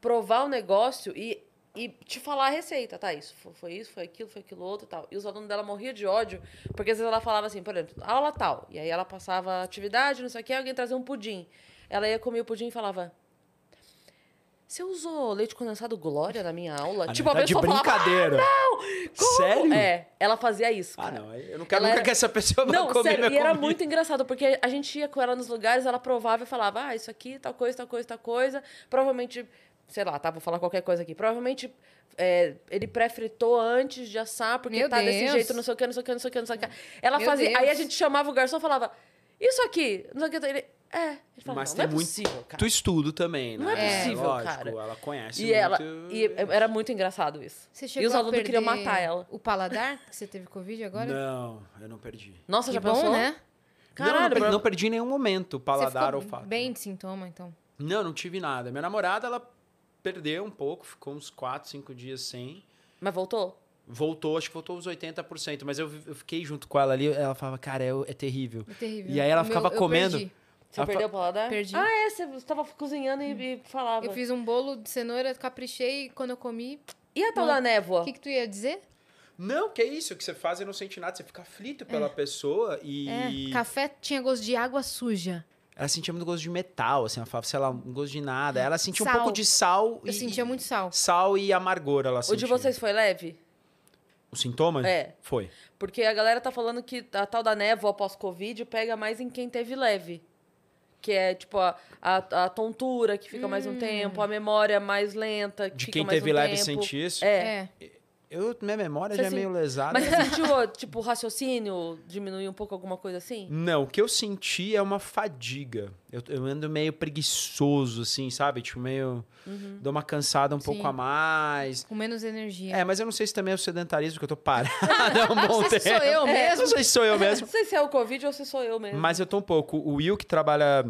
provar o negócio e, e te falar a receita, tá? Isso foi, isso, foi aquilo, foi aquilo outro e tal. E os alunos dela morriam de ódio porque às vezes ela falava assim, por exemplo, aula tal. E aí ela passava atividade, não sei o que, alguém trazia um pudim. Ela ia comer o pudim e falava. Você usou leite condensado Glória na minha aula? Ah, tipo, não, a tá de pessoa falava, brincadeira. como? Sério? É, ela fazia isso. Ah, cara. não. Eu não quero Ela nunca era- que essa pessoa Não, comer sério, e era comida. muito engraçado, porque a gente ia com ela nos lugares, ela provava e falava, ah, isso aqui, tal coisa, tal coisa, tal coisa. Provavelmente, sei lá, tá, vou falar qualquer coisa aqui. Provavelmente é, ele pré-fritou antes de assar, porque Meu tá desse Deus. jeito, não sei o que, não sei o que, não sei o que, não sei o que. Ela Meu fazia. Aí a Deus. gente chamava o garçom e falava, isso aqui, não sei o que. Ele, é. Ele falava, Mas não, tem não é muito possível, cara. Tu estudo também, né? Não é possível, lógico, cara. Ela conhece E muito... ela. E era muito engraçado isso. Você E chegou os a alunos queriam matar ela. O paladar, que você teve Covid agora? Não, eu não perdi. Nossa, Que já bom, pensou? né? não, não, Caralho, perdi, não perdi em nenhum momento, Você paladar ou fato. bem de sintoma, então. Não, não tive nada. Minha namorada, ela perdeu um pouco, ficou uns 4, 5 dias sem. Mas voltou? Voltou, acho que voltou uns 80%, mas eu, eu fiquei junto com ela ali, ela falava, cara, é, é terrível. É terrível. E aí ela O ficava eu comendo. perdi. Você Ela perdeu o paladar? Perdi. Ah, é, você estava cozinhando e, e falava. Eu fiz um bolo de cenoura, caprichei e quando eu comi. E a tal Não. da névoa? O que, que tu ia dizer? Não, que é isso, que você faz e não sente nada, você fica aflito pela pessoa e É, café tinha gosto de água suja. Ela sentia muito gosto de metal, assim, ela falava, sei lá, um gosto de nada. Ela sentia um Sal. pouco de sal Eu e sentia muito sal. sal e amargor ela O sentia. de vocês foi leve? Os sintomas? É. Foi. Porque a galera tá falando que a tal da névoa pós-Covid pega mais em quem teve leve. Que é, tipo, a, a, a tontura, que fica mais um tempo, a memória mais lenta, que De fica quem mais teve um leve tempo. sentir isso. É. É. Eu, minha memória Você já é sen- meio lesada. Mas você sentiu, tipo, o raciocínio diminuir um pouco, alguma coisa assim? Não, o que eu senti é uma fadiga. Eu, eu ando meio preguiçoso, assim, sabe? Tipo, meio. Uhum. Dou uma cansada um Sim. pouco a mais. Com menos energia. É, mas eu não sei se também é o sedentarismo, que eu tô parado há um bom Não sei se tempo. sou eu É. mesmo. Não sei se sou eu mesmo. Não sei se é o Covid ou se sou eu mesmo. Mas eu tô um pouco. O Will, que trabalha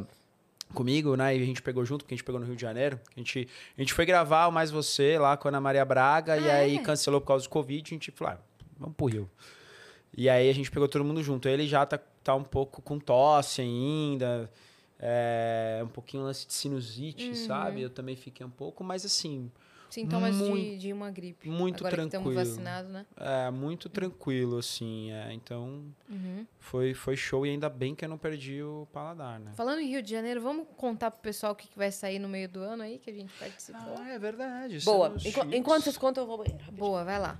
comigo, né? E a gente pegou junto, porque a gente pegou no Rio de Janeiro. A gente, a gente foi gravar o Mais Você lá com a Ana Maria Braga, e Ah, aí é? cancelou por causa do Covid. A gente falou, ah, vamos pro Rio. E aí a gente pegou todo mundo junto. Ele já tá, tá um pouco com tosse ainda. É, um pouquinho lance de sinusite, Uhum. sabe? Eu também fiquei um pouco, mas assim, Sintomas de, Muito- de uma gripe. muito Agora tranquilo. estamos vacinados, né? É, muito tranquilo, assim. é, então, Uhum. foi, foi show e ainda bem que eu não perdi o paladar, né? Falando em Rio de Janeiro, vamos contar pro pessoal o que, que vai sair no meio do ano aí, que a gente participou. é verdade. Boa. Enqu- enquanto vocês contam, eu vou banheiro. rapidinho. Boa, vai lá.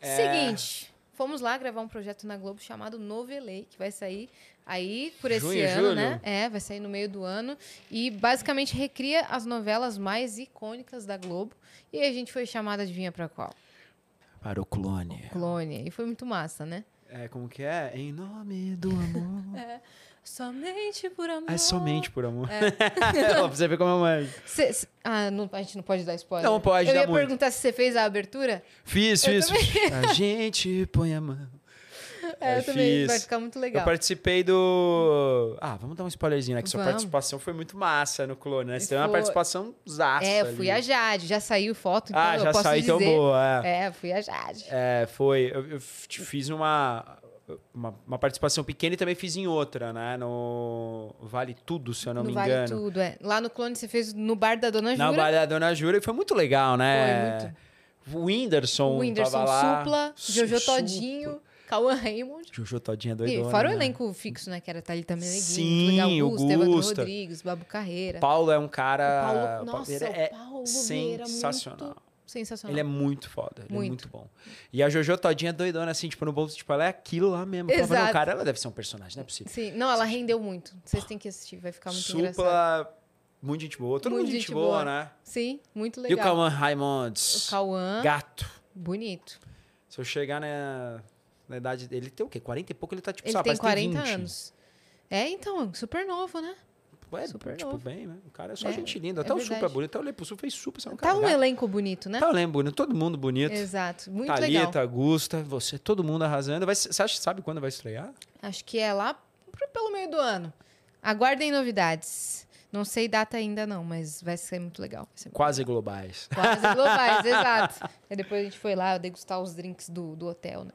É. Seguinte, fomos lá gravar um projeto na Globo chamado Novelei, que vai sair aí por esse Junho, ano, julho? né? É, vai sair no meio do ano. E basicamente recria as novelas mais icônicas da Globo. E a gente foi chamada, adivinha pra qual? Para o clone. Clone. E foi muito massa, né? É, como que é? Em nome do amor. Somente por amor. É somente por amor. É. pra você ver como é mais. Cê- cê- ah, não- a gente não pode dar spoiler. Não pode Eu dar ia muito. perguntar se você fez a abertura. Fiz, fiz. A gente põe a mão. É, É, eu também. fiz. Vai ficar muito legal. Eu participei do. Ah, vamos dar um spoilerzinho, né? Que sua Vamos. participação foi muito massa no clone, né? Você teve uma Foi. participação zaça. É, eu fui a ali. Jade. Já saiu foto, então Ah, já saiu tão boa. É. É, fui a Jade. É, foi. Eu, eu fiz uma, uma, uma participação pequena e também fiz em outra, né? No Vale Tudo, se eu não no me Vale engano. Tudo, é. Lá no Clone você fez no bar da Dona Na Jura. Vale da Dona Jura e foi muito legal, né? Foi muito. O Whindersson, O Whindersson. Supla, Su- Jojo. Todinho, Cauã Raymond. Jojo Todinha E doidona. fora o né? elenco fixo, né? Que era Thalita Meneghini, Sim, Legal o Augusto, Evandro Gusta. Rodrigues, Babu Carreira. Paulo é um O cara. Paulo, nossa, ele o é Paulo sensacional. muito sensacional. Ele é muito foda, ele Muito. é muito bom. E a Jojo Todinha doidona, assim, tipo, no bolso, tipo, ela é aquilo lá mesmo. Falava, Exato. não, cara, ela deve ser um personagem, não é possível. Sim, não, ela rendeu muito. Vocês têm que assistir, vai ficar muito engraçado. Supla, muito gente boa. Todo Muito mundo gente gente boa, boa. né? Sim, muito E o legal. Cauã Raimondes. O Cauã, Gato. bonito. Se eu chegar na, na idade dele, ele tem o quê? 40 e pouco, ele tá, tipo, Ele sabe, tem parece que 40 20. anos. É, então, super novo, né? É, Super tipo, novo. bem, né? O cara é só É, gente linda. é Até o Supla é bonito. Até o Lepo Sul fez super, você é um Tá um elenco bonito, né? Tá, eu lembro, bonito. Todo mundo bonito. Exato, muito Thalita, legal. Gusta, você, todo mundo arrasando. Vai, você acha, sabe quando vai estrear? Acho que é lá pro- pelo meio do ano. Aguardem novidades. Não sei data ainda não, mas vai ser muito legal. Ser muito Quase globais. Quase globais, exato. E depois a gente foi lá degustar os drinks do, do hotel, né?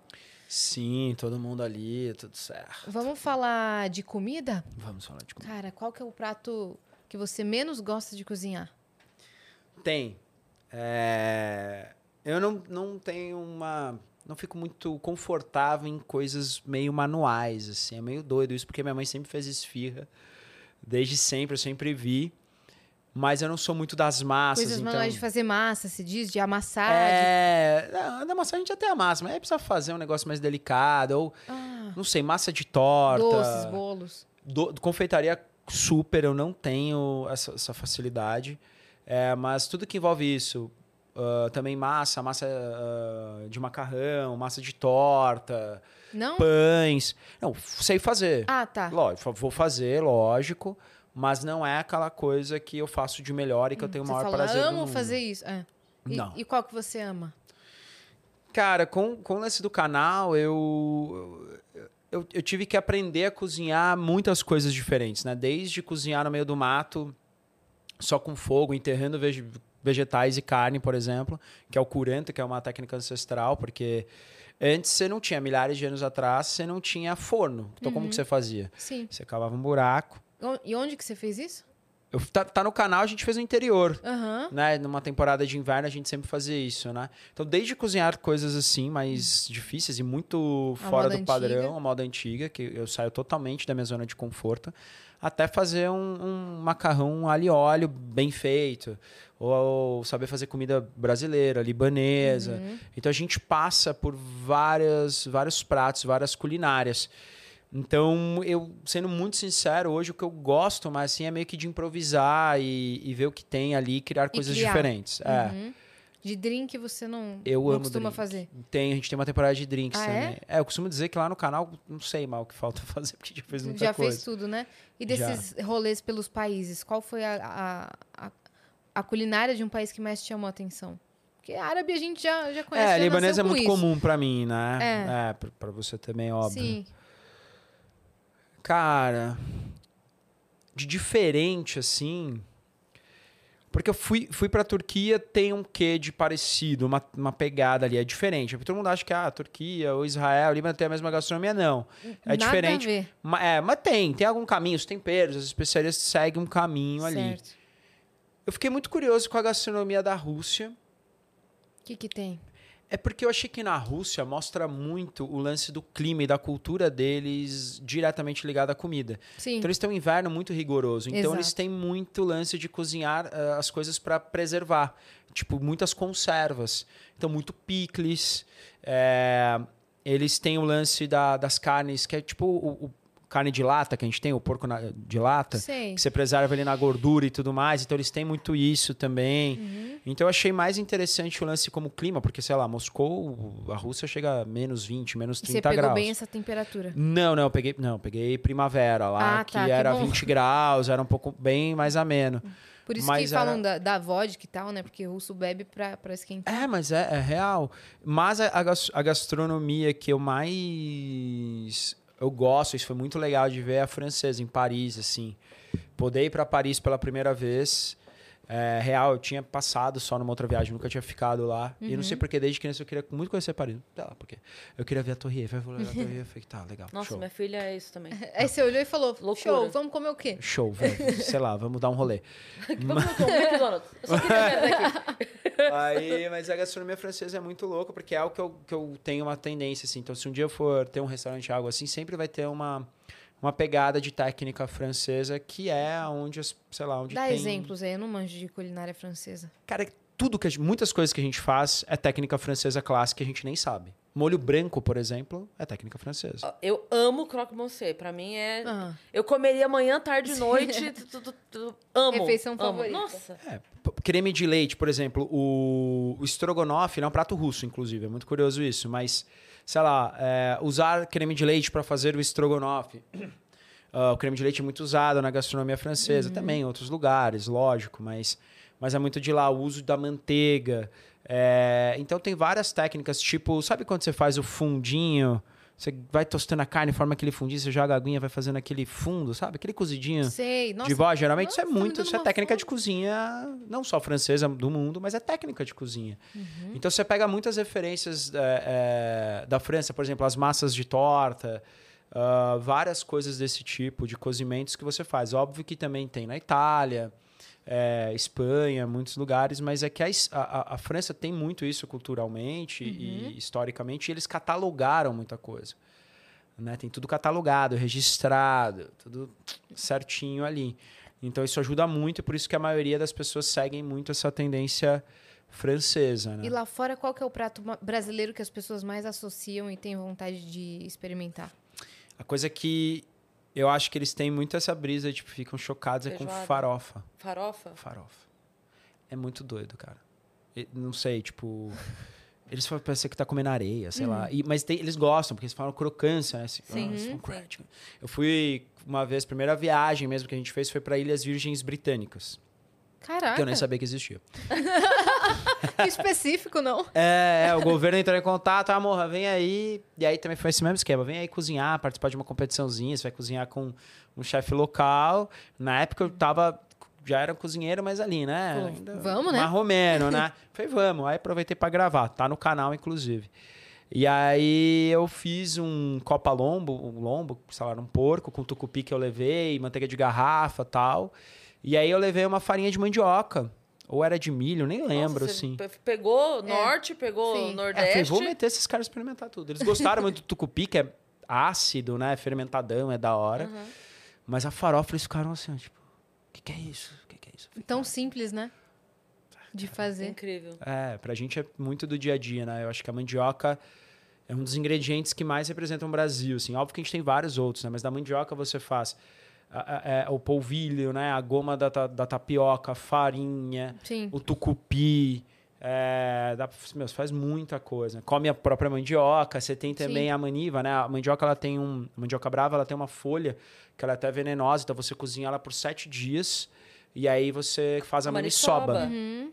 Sim, todo mundo ali, tudo certo. Vamos falar de comida? Vamos falar de comida. Cara, qual que é o prato que você menos gosta de cozinhar? Tem. É, Eu não, não tenho uma. Não fico muito confortável em coisas meio manuais, assim. É meio doido isso, porque minha mãe sempre fez esfirra. Desde sempre, eu sempre vi. Mas eu não sou muito das massas, Coisas então... manuais de fazer massa, se diz, de amassar. de- É, da massa a gente até amassa, mas aí precisa fazer um negócio mais delicado, ou, Ah, não sei, massa de torta. doces, bolos. Do- confeitaria super, eu não tenho essa, essa facilidade. É, mas tudo que envolve isso, ah, também massa, massa ah, de macarrão, massa de torta, Não? pães. Não, sei fazer. Ah, tá. Lógico, vou fazer, lógico. Mas não é aquela coisa que eu faço de melhor e que eu tenho o maior fala, prazer do amo fazer isso. É. E, Não. e qual que você ama? Cara, com, com o lance do canal, eu, eu, eu tive que aprender a cozinhar muitas coisas diferentes, né? Desde cozinhar no meio do mato, só com fogo, enterrando vege- vegetais e carne, por exemplo, que é o curanto, que é uma técnica ancestral, porque antes você não tinha, milhares de anos atrás, você não tinha forno. Então como que você fazia? Sim. Você cavava um buraco. E onde que você fez isso? Eu, tá, tá no canal, a gente fez no interior Aham. né? Numa temporada de inverno a gente sempre fazia isso, né? Então, desde cozinhar coisas assim, mais difíceis e muito A fora do padrão, antiga. a moda antiga, que eu saio totalmente da minha zona de conforto, até fazer um, um macarrão alho e óleo bem feito. Ou, ou saber fazer comida brasileira, libanesa. Uhum. Então a gente passa por várias, vários pratos, várias culinárias. Então, eu, sendo muito sincero, hoje o que eu gosto mais assim é meio que de improvisar e, e ver o que tem ali e criar coisas criar. diferentes. É. Uhum. De drink você não, Eu não amo costuma drink. fazer? Tem, a gente tem uma temporada de drinks Ah, também. É? eu costumo dizer que lá no canal não sei mal o que falta fazer, porque já fez muita Já coisa. fez tudo, né? E desses rolês pelos países, qual foi a, a, a, a culinária de um país que mais te chamou a atenção? Porque árabe a gente já, já conhece. É, já libanês é muito isso. comum pra mim, né? É. É, pra você também, óbvio. Sim. Cara, de diferente, assim. Porque eu fui, fui pra Turquia, tem um quê de parecido, uma, uma pegada ali, é diferente. Porque todo mundo acha que ah, a Turquia ou Israel, Líbano tem a mesma gastronomia, não. É Nada diferente. A ver. Ma- é, mas tem, tem algum caminho, os temperos, as especiarias seguem um caminho ali. Certo. Eu fiquei muito curioso com a gastronomia da Rússia. O que que tem? É porque eu achei que na Rússia mostra muito o lance do clima e da cultura deles diretamente ligado à comida. Sim. Então eles têm um inverno muito rigoroso. Então Exato. eles têm muito lance de cozinhar ah, as coisas para preservar. Tipo, muitas conservas. Então, muito picles. é, Eles têm o lance da- das carnes, que é tipo o, o carne de lata que a gente tem, o porco na- de lata. Sei. Que você preserva ele na gordura e tudo mais. Então, eles têm muito isso também. Uhum. Então, eu achei mais interessante o lance como clima, porque, sei lá, Moscou, a Rússia chega a menos 20, menos E 30 Você pegou graus. bem essa temperatura. Não, não, eu peguei, não, eu peguei primavera lá, Ah, que tá, que era bom. 20 graus, era um pouco bem mais ameno. Por isso Mas que falam da, da vodka e tal, né? Porque o russo bebe pra, pra esquentar. É, mas é, é real. Mas a, a gastronomia que eu mais eu gosto, isso foi muito legal de ver, a francesa em Paris, assim. Poder ir para Paris pela primeira vez. É, real, eu tinha passado só numa outra viagem, nunca tinha ficado lá. E eu não sei Uhum. porque desde criança eu queria muito conhecer Paris. Sei lá, porque eu queria ver a Torre Eiffel, eu ver a Torre Eiffel, falei, tá, legal, Nossa, show. minha filha é isso também. Aí você olhou e falou, Loucura. show, vamos comer o quê? Show, velho. sei lá, vamos dar um rolê. Vamos Tom, McDonald's. Eu só queria ver daqui. Aí, mas a gastronomia francesa é muito louca, porque é algo que eu, que eu tenho uma tendência, assim. Então, se um dia eu for ter um restaurante, algo assim, sempre vai ter uma, uma pegada de técnica francesa, que é onde, as- sei lá, onde Dá tem... exemplos aí, eu não manjo de culinária francesa. Cara, tudo que a gente- muitas coisas que a gente faz é técnica francesa clássica que a gente nem sabe. Molho branco, por exemplo, é técnica francesa. Eu amo croque monsieur. Pra mim é. Ah. Eu comeria amanhã, tarde e noite. tu- tu- tu- amo. Refeição amo. favorita. Nossa. É, creme de leite, por exemplo, o, o estrogonofe é um prato russo, inclusive, é muito curioso isso, mas, sei lá, é, usar creme de leite para fazer o estrogonofe. Ah, o creme de leite é muito usado na gastronomia francesa, também em outros lugares, lógico, mas, mas é muito de lá, o uso da manteiga. é, então tem várias técnicas, tipo, sabe quando você faz o fundinho? Você vai tostando a carne, forma aquele fundinho, você joga a aguinha, vai fazendo aquele fundo, sabe? Aquele cozidinho Sei, nossa. de vó, geralmente isso é nossa, tá me muito, dando isso é técnica de cozinha, não só francesa do mundo, mas é técnica de cozinha. Uhum. Então você pega muitas referências é, é, da França, por exemplo, as massas de torta, ah, várias coisas desse tipo de cozimentos que você faz. Óbvio que também tem na Itália, é, Espanha, muitos lugares, mas é que a, a- a- França tem muito isso culturalmente Uhum. e historicamente, e eles catalogaram muita coisa. Né? Tem tudo catalogado, registrado, tudo certinho ali. Então isso ajuda muito e por isso que a maioria das pessoas seguem muito essa tendência francesa, né? E lá fora, qual que é o prato brasileiro que as pessoas mais associam e têm vontade de experimentar? A coisa que eu acho que eles têm muito essa brisa, tipo, ficam chocados é com farofa. Farofa? Farofa. É muito doido, cara. E- não sei, tipo. Eles falam, parece que tá comendo areia, sei lá. E- mas tem- eles gostam, porque eles falam crocância, né? Assim, Sim. "Ah, it's so Sim. crunchy." Eu fui uma vez, primeira viagem mesmo que a gente fez foi para Ilhas Virgens Britânicas, Caraca, que eu nem sabia que existia. específico, não? É, é, o governo entrou em contato, ah, morra, vem aí. E aí também foi esse mesmo esquema, vem aí cozinhar, participar de uma competiçãozinha, você vai cozinhar com um chefe local. Na época eu tava, já era cozinheiro, mas ali, né? Pô, vamos, né? Marromeno, né? Falei, vamos. Aí aproveitei pra gravar, tá no canal, inclusive. E aí eu fiz um copa lombo, um lombo, sei lá, um porco com tucupi que eu levei, manteiga de garrafa tal. E aí eu levei uma farinha de mandioca. Ou era de milho, nem lembro, Nossa, assim. pe- Pegou norte, pegou Sim. É, eu falei, nordeste. vou meter esses caras experimentar tudo. Eles gostaram muito do tucupi, que é ácido, né? Fermentadão, é da hora. Uhum. Mas a farofa, eles ficaram assim, ó, tipo, o que, que é isso? O que, que é isso? Falei, Tão simples, né? De fazer. Incrível. É, pra gente é muito do dia a dia, né? Eu acho que a mandioca é um dos ingredientes que mais representam o Brasil, assim. Óbvio que a gente tem vários outros, né? Mas da mandioca você faz é, o polvilho, né? A goma da, da tapioca, a farinha, Sim. o tucupi. É, dá, pra- meu, você faz muita coisa. Come a própria mandioca. Você tem também Sim. a maniva, né? A mandioca, ela tem um... A mandioca brava, ela tem uma folha que ela é até venenosa. Então, você cozinha ela por sete dias. E aí, você faz a maniçoba. Maniçoba. Uhum.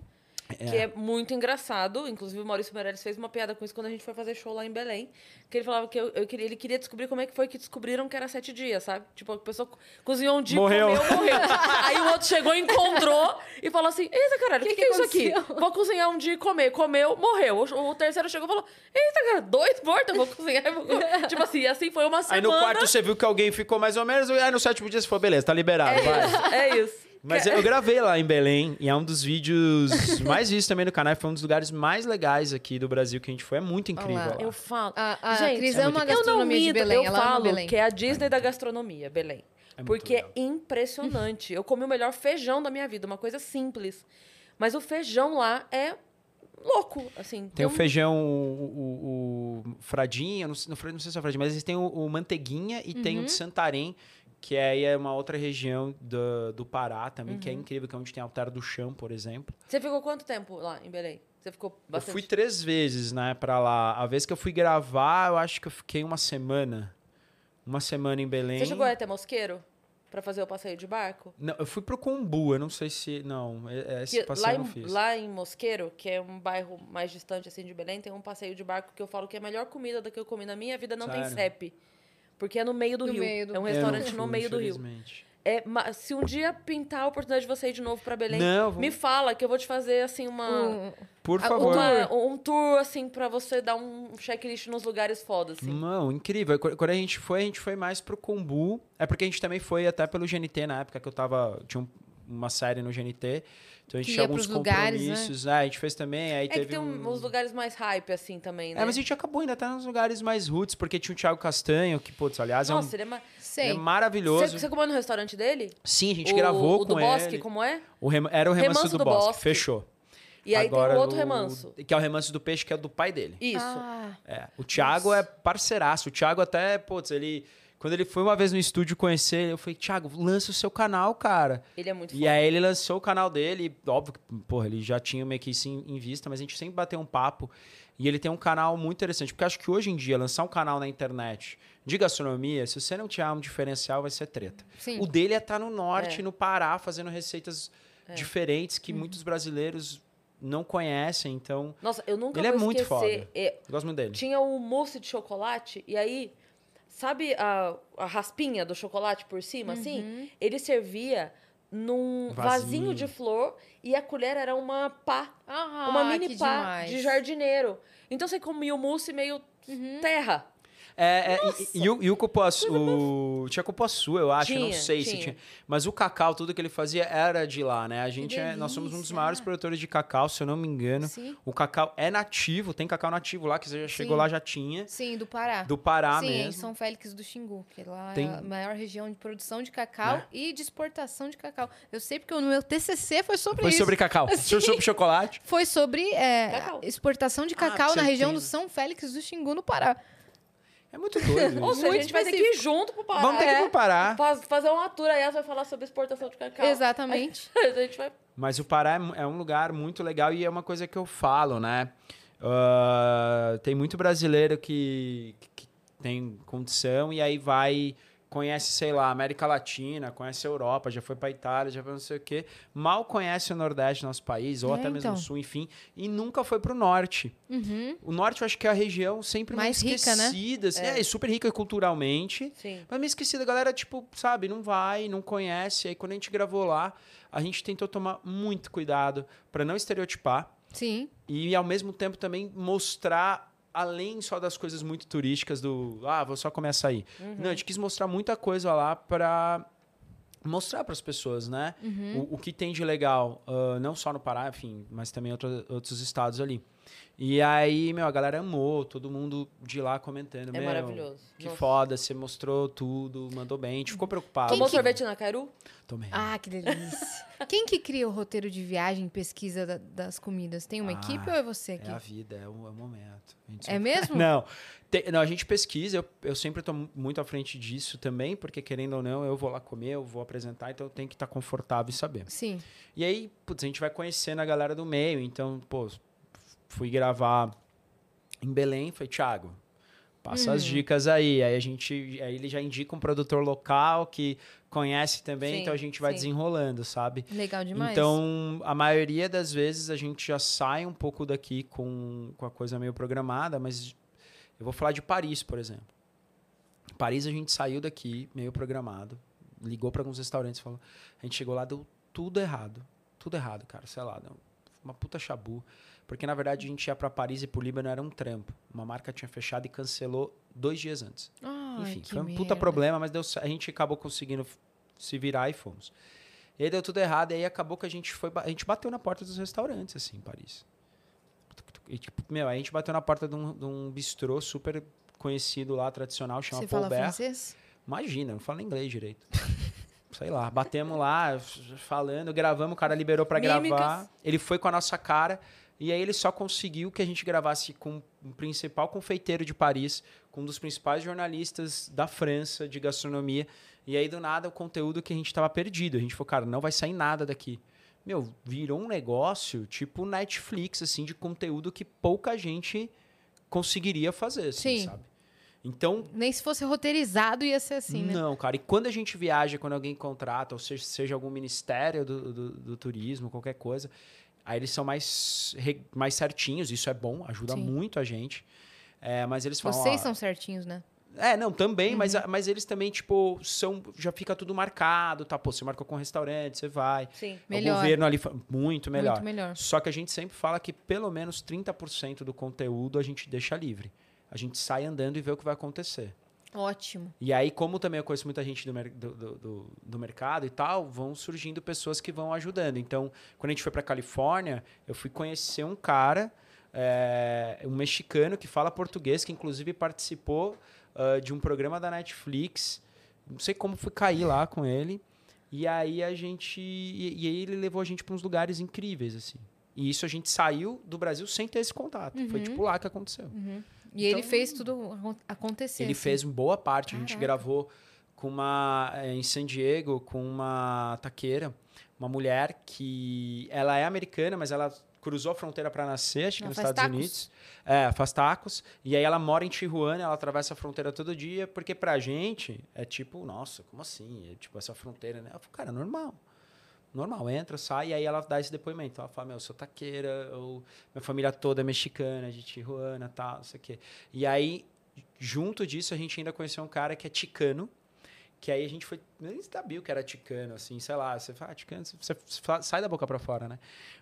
Que é muito engraçado. Inclusive, o Maurício Meirelles fez uma piada com isso quando a gente foi fazer show lá em Belém. Que ele falava que eu, eu queria, ele queria descobrir como é que foi que descobriram que era sete dias, sabe? Tipo, a pessoa co- cozinhou um dia, Morreu. comeu, morreu. Aí o outro chegou, encontrou e falou assim: Eita, caralho, o que, Que que, é isso aqui? Vou cozinhar um dia e comer. Comeu, morreu. O, o terceiro chegou e falou: Eita, cara, dois mortos, eu vou cozinhar e vou comer. tipo assim, e assim foi uma Aí semana. no quarto você viu que alguém ficou mais ou menos, aí no sétimo dia você falou, beleza, tá liberado, vai. É isso. Mas eu gravei lá em Belém e é um dos vídeos mais vistos também no canal. Foi um dos lugares mais legais aqui do Brasil que a gente foi. É muito incrível lá. lá. Eu falo. A, a Gente, Cris é ama muito a Eu não gastronomia de minto, Belém. eu falo Belém. que é a Disney da gastronomia, Belém. É porque legal. é impressionante. Eu comi o melhor feijão da minha vida, uma coisa simples. Mas o feijão lá é louco, assim. Tem o um- feijão, o, o, o fradinho, não sei, não, sei se é fradinho, mas eles têm o, o manteiguinha e tem o Uhum. de Santarém, que aí é uma outra região do, do Pará também, que é Uhum. incrível, que é onde tem Altar do Chão, por exemplo. Você ficou quanto tempo lá em Belém? Você ficou bastante? Eu fui três vezes, né, pra lá. A vez que eu fui gravar, eu acho que eu fiquei uma semana. Uma semana em Belém. Você chegou até Mosqueiro? Pra fazer o passeio de barco? Não, eu fui pro Combu, eu não sei se... Não, é- é- esse Que passeio lá, eu não em, fiz. lá em Mosqueiro, que é um bairro mais distante assim de Belém, tem um passeio de barco que eu falo que é a melhor comida da que eu comi na minha vida, não tem Sério? CEP. Porque é no meio do No rio. meio do- É um restaurante no fui, meio do rio. É, se um dia pintar a oportunidade de você ir de novo pra Belém, Não, vamos- me fala que eu vou te fazer assim uma Um- Por Ah, favor. uma- um tour assim pra você dar um checklist nos lugares foda assim. Não, incrível. Qu- Quando a gente foi, a gente foi mais pro Combu. É porque a gente também foi até pelo GNT na época que eu tava. Tinha um- uma série no GNT. Então a gente Que tinha alguns lugares, né? compromissos. É, a gente fez também. Aí É que teve tem um... um- os lugares mais hype assim também, né? É, mas a gente acabou ainda até nos lugares mais roots, porque tinha o Thiago Castanho, que, putz, aliás, Nossa, é, um, ele é, ma- Sei. é maravilhoso. Você, você comeu no restaurante dele? Sim, a gente o, gravou o com do ele. Bosque, como é? O rem- Era o remanso, Remanso do, do Bosque. Bosque. Fechou. E aí Agora, tem o outro o- remanso. Que é o remanso do peixe, que é do pai dele. Isso. Ah, É, o Thiago é parceiraço. O Thiago até, putz, ele... Quando ele foi uma vez no estúdio conhecer, eu falei, Thiago, lança o seu canal, cara. Ele é muito E foda. aí ele lançou o canal dele, óbvio que, porra, ele já tinha meio que isso em, em vista, mas a gente sempre bateu um papo. E ele tem um canal muito interessante, porque eu acho que hoje em dia, lançar um canal na internet de gastronomia, se você não tiver um diferencial, vai ser treta. sim. O dele é estar no norte, É. no Pará, fazendo receitas diferentes que muitos brasileiros não conhecem, então Nossa, eu nunca Ele é vou muito esquecer. foda. é, eu gosto muito dele. tinha o mousse de chocolate, e aí, sabe a, a raspinha do chocolate por cima, assim? Ele servia num Vasinho. vasinho de flor e a colher era uma pá, Ah, uma mini pá demais. de jardineiro. Então você comia o mousse meio terra. É, é, e, e o, e o cupuaçu, o, tinha cupuaçu, eu acho, eu não Tinha, sei se tinha. tinha. Mas o cacau, tudo que ele fazia era de lá, né? A gente é, nós somos um dos maiores produtores de cacau, se eu não me engano. Sim. O cacau é nativo, tem cacau nativo lá, que você já chegou Sim. lá, já tinha. Sim, do Pará. Do Pará Sim, em mesmo. São Félix do Xingu, que lá Tem- é a maior região de produção de cacau Né? e de exportação de cacau. Eu sei porque no meu TCC foi sobre Foi isso. sobre cacau. Sim. Sobre chocolate. Foi sobre é, exportação de Ah, cacau com na região do. São Félix do Xingu, no Pará. É muito doido Ou seja, a Muito gente vai ter que ir junto pro Pará. Vamos ter que É. ir pro Pará. Faz- fazer uma tour aí, ela vai falar sobre exportação de cacau. Exatamente. a gente vai... Mas o Pará é é um lugar muito legal e é uma coisa que eu falo, né? Ah, tem muito brasileiro que, que tem condição e aí vai, conhece, sei lá, América Latina, conhece a Europa, já foi pra Itália, já foi não sei o quê. Mal conhece o Nordeste do nosso país, ou É, até mesmo então. o Sul, enfim, e nunca foi pro Norte. Uhum. O Norte eu acho que é a região sempre Mais meio rica, né? esquecida. assim, é. super rica culturalmente. Sim. Mas meio esquecida, a galera, tipo, sabe, não vai, não conhece. Aí quando a gente gravou lá, a gente tentou tomar muito cuidado pra não estereotipar Sim. e ao mesmo tempo também mostrar além só das coisas muito turísticas do, ah, vou só comer açaí. Não, a gente quis mostrar muita coisa lá pra mostrar para as pessoas, né? Uhum. O, o que tem de legal, ah, não só no Pará, enfim, mas também outro- outros estados ali. E aí, meu, a galera amou, todo mundo de lá comentando. É meu, maravilhoso. Que Nossa. foda, você mostrou tudo, mandou bem. A gente ficou preocupado. Tomou que- sorvete na Cairu? Tomei. Ah, que delícia. Quem que cria o roteiro de viagem, pesquisa da- das comidas? Tem uma Ah, equipe ou é você aqui? É a vida, é o, é o momento. A gente É sempre- mesmo? Não, te- não, a gente pesquisa, eu, eu sempre estou muito à frente disso também, porque querendo ou não, eu vou lá comer, eu vou apresentar, então eu tenho que estar confortável e saber. Sim. E aí, putz, a gente vai conhecendo a galera do meio, então, pô, fui gravar em Belém, foi Thiago. passa as dicas aí. Aí a gente, aí ele já indica um produtor local que conhece também, Sim, então a gente vai sim. desenrolando, sabe? Legal demais. Então, a maioria das vezes a gente já sai um pouco daqui com, com a coisa meio programada, mas eu vou falar de Paris, por exemplo. Paris a gente saiu daqui meio programado, ligou para alguns restaurantes, falou, a gente chegou lá deu tudo errado, tudo errado, cara, sei lá, deu uma puta chabu, porque na verdade a gente ia para Paris e pro Líbano era um trampo. Uma marca tinha fechado e cancelou dois dias antes. Ai, Enfim, foi um merda. puta problema, mas deu, a gente acabou conseguindo se virar e fomos. E aí deu tudo errado, e aí acabou que a gente foi. A gente bateu na porta dos restaurantes, assim, em Paris. E, tipo, meu, a gente bateu na porta de um, de um bistrô super conhecido lá, tradicional, chama Você Paul fala Bert. francês? Imagina, não falo inglês direito. Sei lá, batemos lá, falando, gravamos, o cara liberou Mímicas. gravar. Ele foi com a nossa cara. E aí ele só conseguiu que a gente gravasse com o principal confeiteiro de Paris, com um dos principais jornalistas da França de gastronomia. E aí, do nada, o conteúdo que a gente tava perdido. A gente falou, cara, não vai sair nada daqui. Meu, virou um negócio tipo Netflix, assim, de conteúdo que pouca gente conseguiria fazer, assim, Sim. sabe? Então, Nem se fosse roteirizado ia ser assim, né? não, cara. E quando a gente viaja, quando alguém contrata, ou seja, seja algum ministério do, do, do turismo, qualquer coisa, aí eles são mais, mais certinhos. Isso é bom, ajuda Sim. muito a gente. É, mas eles falam. Vocês ó, são certinhos, né? É, não, também, mas, Uhum. a- mas eles também, tipo, são. Já fica tudo marcado, tá? Pô, você marcou com o restaurante, você vai. Sim. Melhor. O governo ali. Muito melhor. Muito melhor. Só que a gente sempre fala que pelo menos 30% do conteúdo a gente deixa livre. A gente sai andando e vê o que vai acontecer. Ótimo. E aí, como também eu conheço muita gente do, do, do, do- do mercado e tal, vão surgindo pessoas que vão ajudando. Então, quando a gente foi para Califórnia, eu fui conhecer um cara, é, um mexicano que fala português, que inclusive participou ah, de um programa da Netflix. Não sei como fui cair lá com ele. E aí a gente. E, e aí ele levou a gente para uns lugares incríveis, assim. E isso a gente saiu do Brasil sem ter esse contato. Foi Uhum. tipo lá que aconteceu. E ele Então- fez tudo acon- acontecer. Ele assim. fez uma boa parte. A gente Caraca. gravou com uma eh, em San Diego com uma taqueira, uma mulher que ela é americana, mas ela cruzou a fronteira para nascer, acho que nos Estados tacos? Unidos. É, faz tacos. E aí ela mora em Tijuana, ela atravessa a fronteira todo dia, porque pra gente é tipo, nossa, como assim? É tipo essa fronteira, né? Eu falo, cara, normal. Normal, entra, sai, e aí ela dá esse depoimento. Ela fala, meu, eu sou taqueira, eu, minha família toda é mexicana, de Tijuana, tal, não sei o quê. E aí, junto disso, a gente ainda conheceu um cara que é ticano, que aí a gente foi, nem sabia o que era ticano, assim, sei lá, você fala, ah, ticano, você, sai da boca pra fora, né?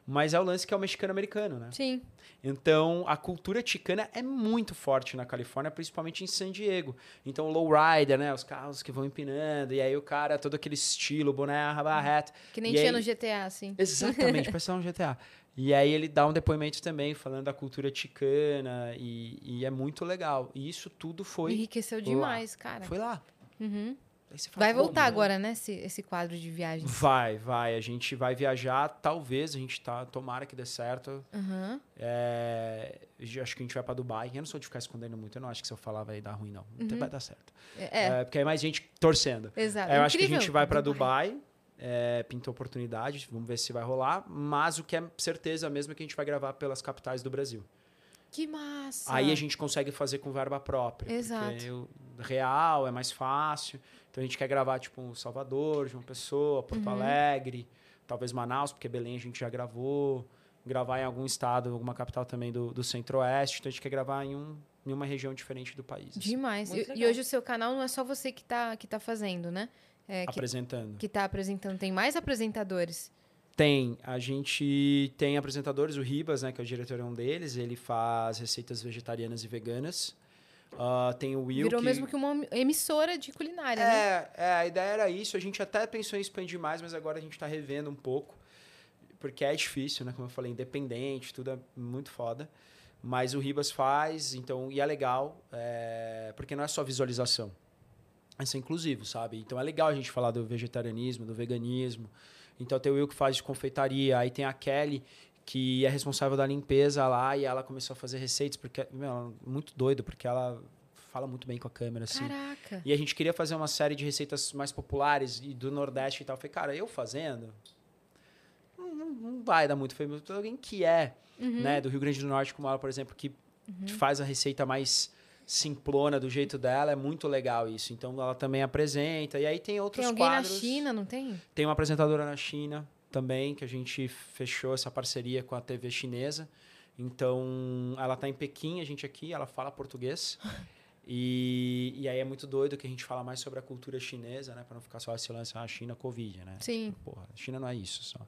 Mas é o lance que é o mexicano-americano, né? Sim. Então, a cultura ticana é muito forte na Califórnia, principalmente em San Diego. Então, o lowrider, né? Os carros que vão empinando, e aí o cara, todo aquele estilo, boné, barreta. Que nem tinha aí- no GTA, assim. Exatamente, parece um GTA. E aí ele dá um depoimento também, falando da cultura ticana, e, e é muito legal. E isso tudo foi, Enriqueceu lá. demais, cara. foi lá. Uhum. Aí fala, Vai "Pô, voltar agora, né? Esse, esse quadro de viagem. Vai, vai. A gente vai viajar, talvez, a gente tá, tomara que dê certo. Aham. É, eu acho que a gente vai pra Dubai. Eu não sou de ficar escondendo muito, eu não acho que se eu falar vai dar ruim, não. Então vai dar certo. É, É, porque é mais gente torcendo. exato. É, eu acho que a gente vai pra Dubai, é, pintou oportunidade, vamos ver se vai rolar. Mas o que é certeza mesmo é que a gente vai gravar pelas capitais do Brasil. Que massa. Aí a gente consegue fazer com verba própria. Exato. Porque o real é mais fácil. Então a gente quer gravar, tipo, um Salvador, João Pessoa, Porto Uhum. Alegre, talvez Manaus, porque Belém a gente já gravou. Gravar em algum estado, alguma capital também do, do Centro-Oeste. Então a gente quer gravar em, um, em uma região diferente do país. assim, Demais. E, e hoje o seu canal não é só você que tá, que tá fazendo, né? É, que, apresentando. que tá apresentando. Tem mais apresentadores. Tem. A gente tem apresentadores, o Ribas, né, que é o diretor é um deles, ele faz receitas vegetarianas e veganas. Ah, tem o Will. Virou que... mesmo que uma emissora de culinária, né? É, é, a ideia era isso. A gente até pensou em expandir mais, mas agora a gente tá revendo um pouco. Porque é difícil, né? Como eu falei, independente, tudo é muito foda. Mas o Ribas faz, então, e é legal, é, porque não é só visualização. É ser inclusivo, sabe? Então é legal a gente falar do vegetarianismo, do veganismo. Então tem o Will que faz de confeitaria, aí tem a Kelly, que é responsável da limpeza lá, e ela começou a fazer receitas, porque, meu, é muito doido, porque ela fala muito bem com a câmera, assim. Caraca. E a gente queria fazer uma série de receitas mais populares e do Nordeste e tal. Eu falei, cara, eu fazendo. Não, não- não vai dar muito. Foi alguém que é, Uhum. né, do Rio Grande do Norte, como ela, por exemplo, que faz a receita mais simplona do jeito dela, é muito legal isso. Então ela também apresenta. E aí tem outros Tem alguém quadros. na China, não tem? Tem uma apresentadora na China também, que a gente fechou essa parceria com a TV chinesa. Então, ela tá em Pequim, a gente aqui, ela fala português. E, e aí é muito doido que a gente fala mais sobre a cultura chinesa, né? Para não ficar só esse lance, ah, China, Covid, né? Sim. Porra, a China não é isso só.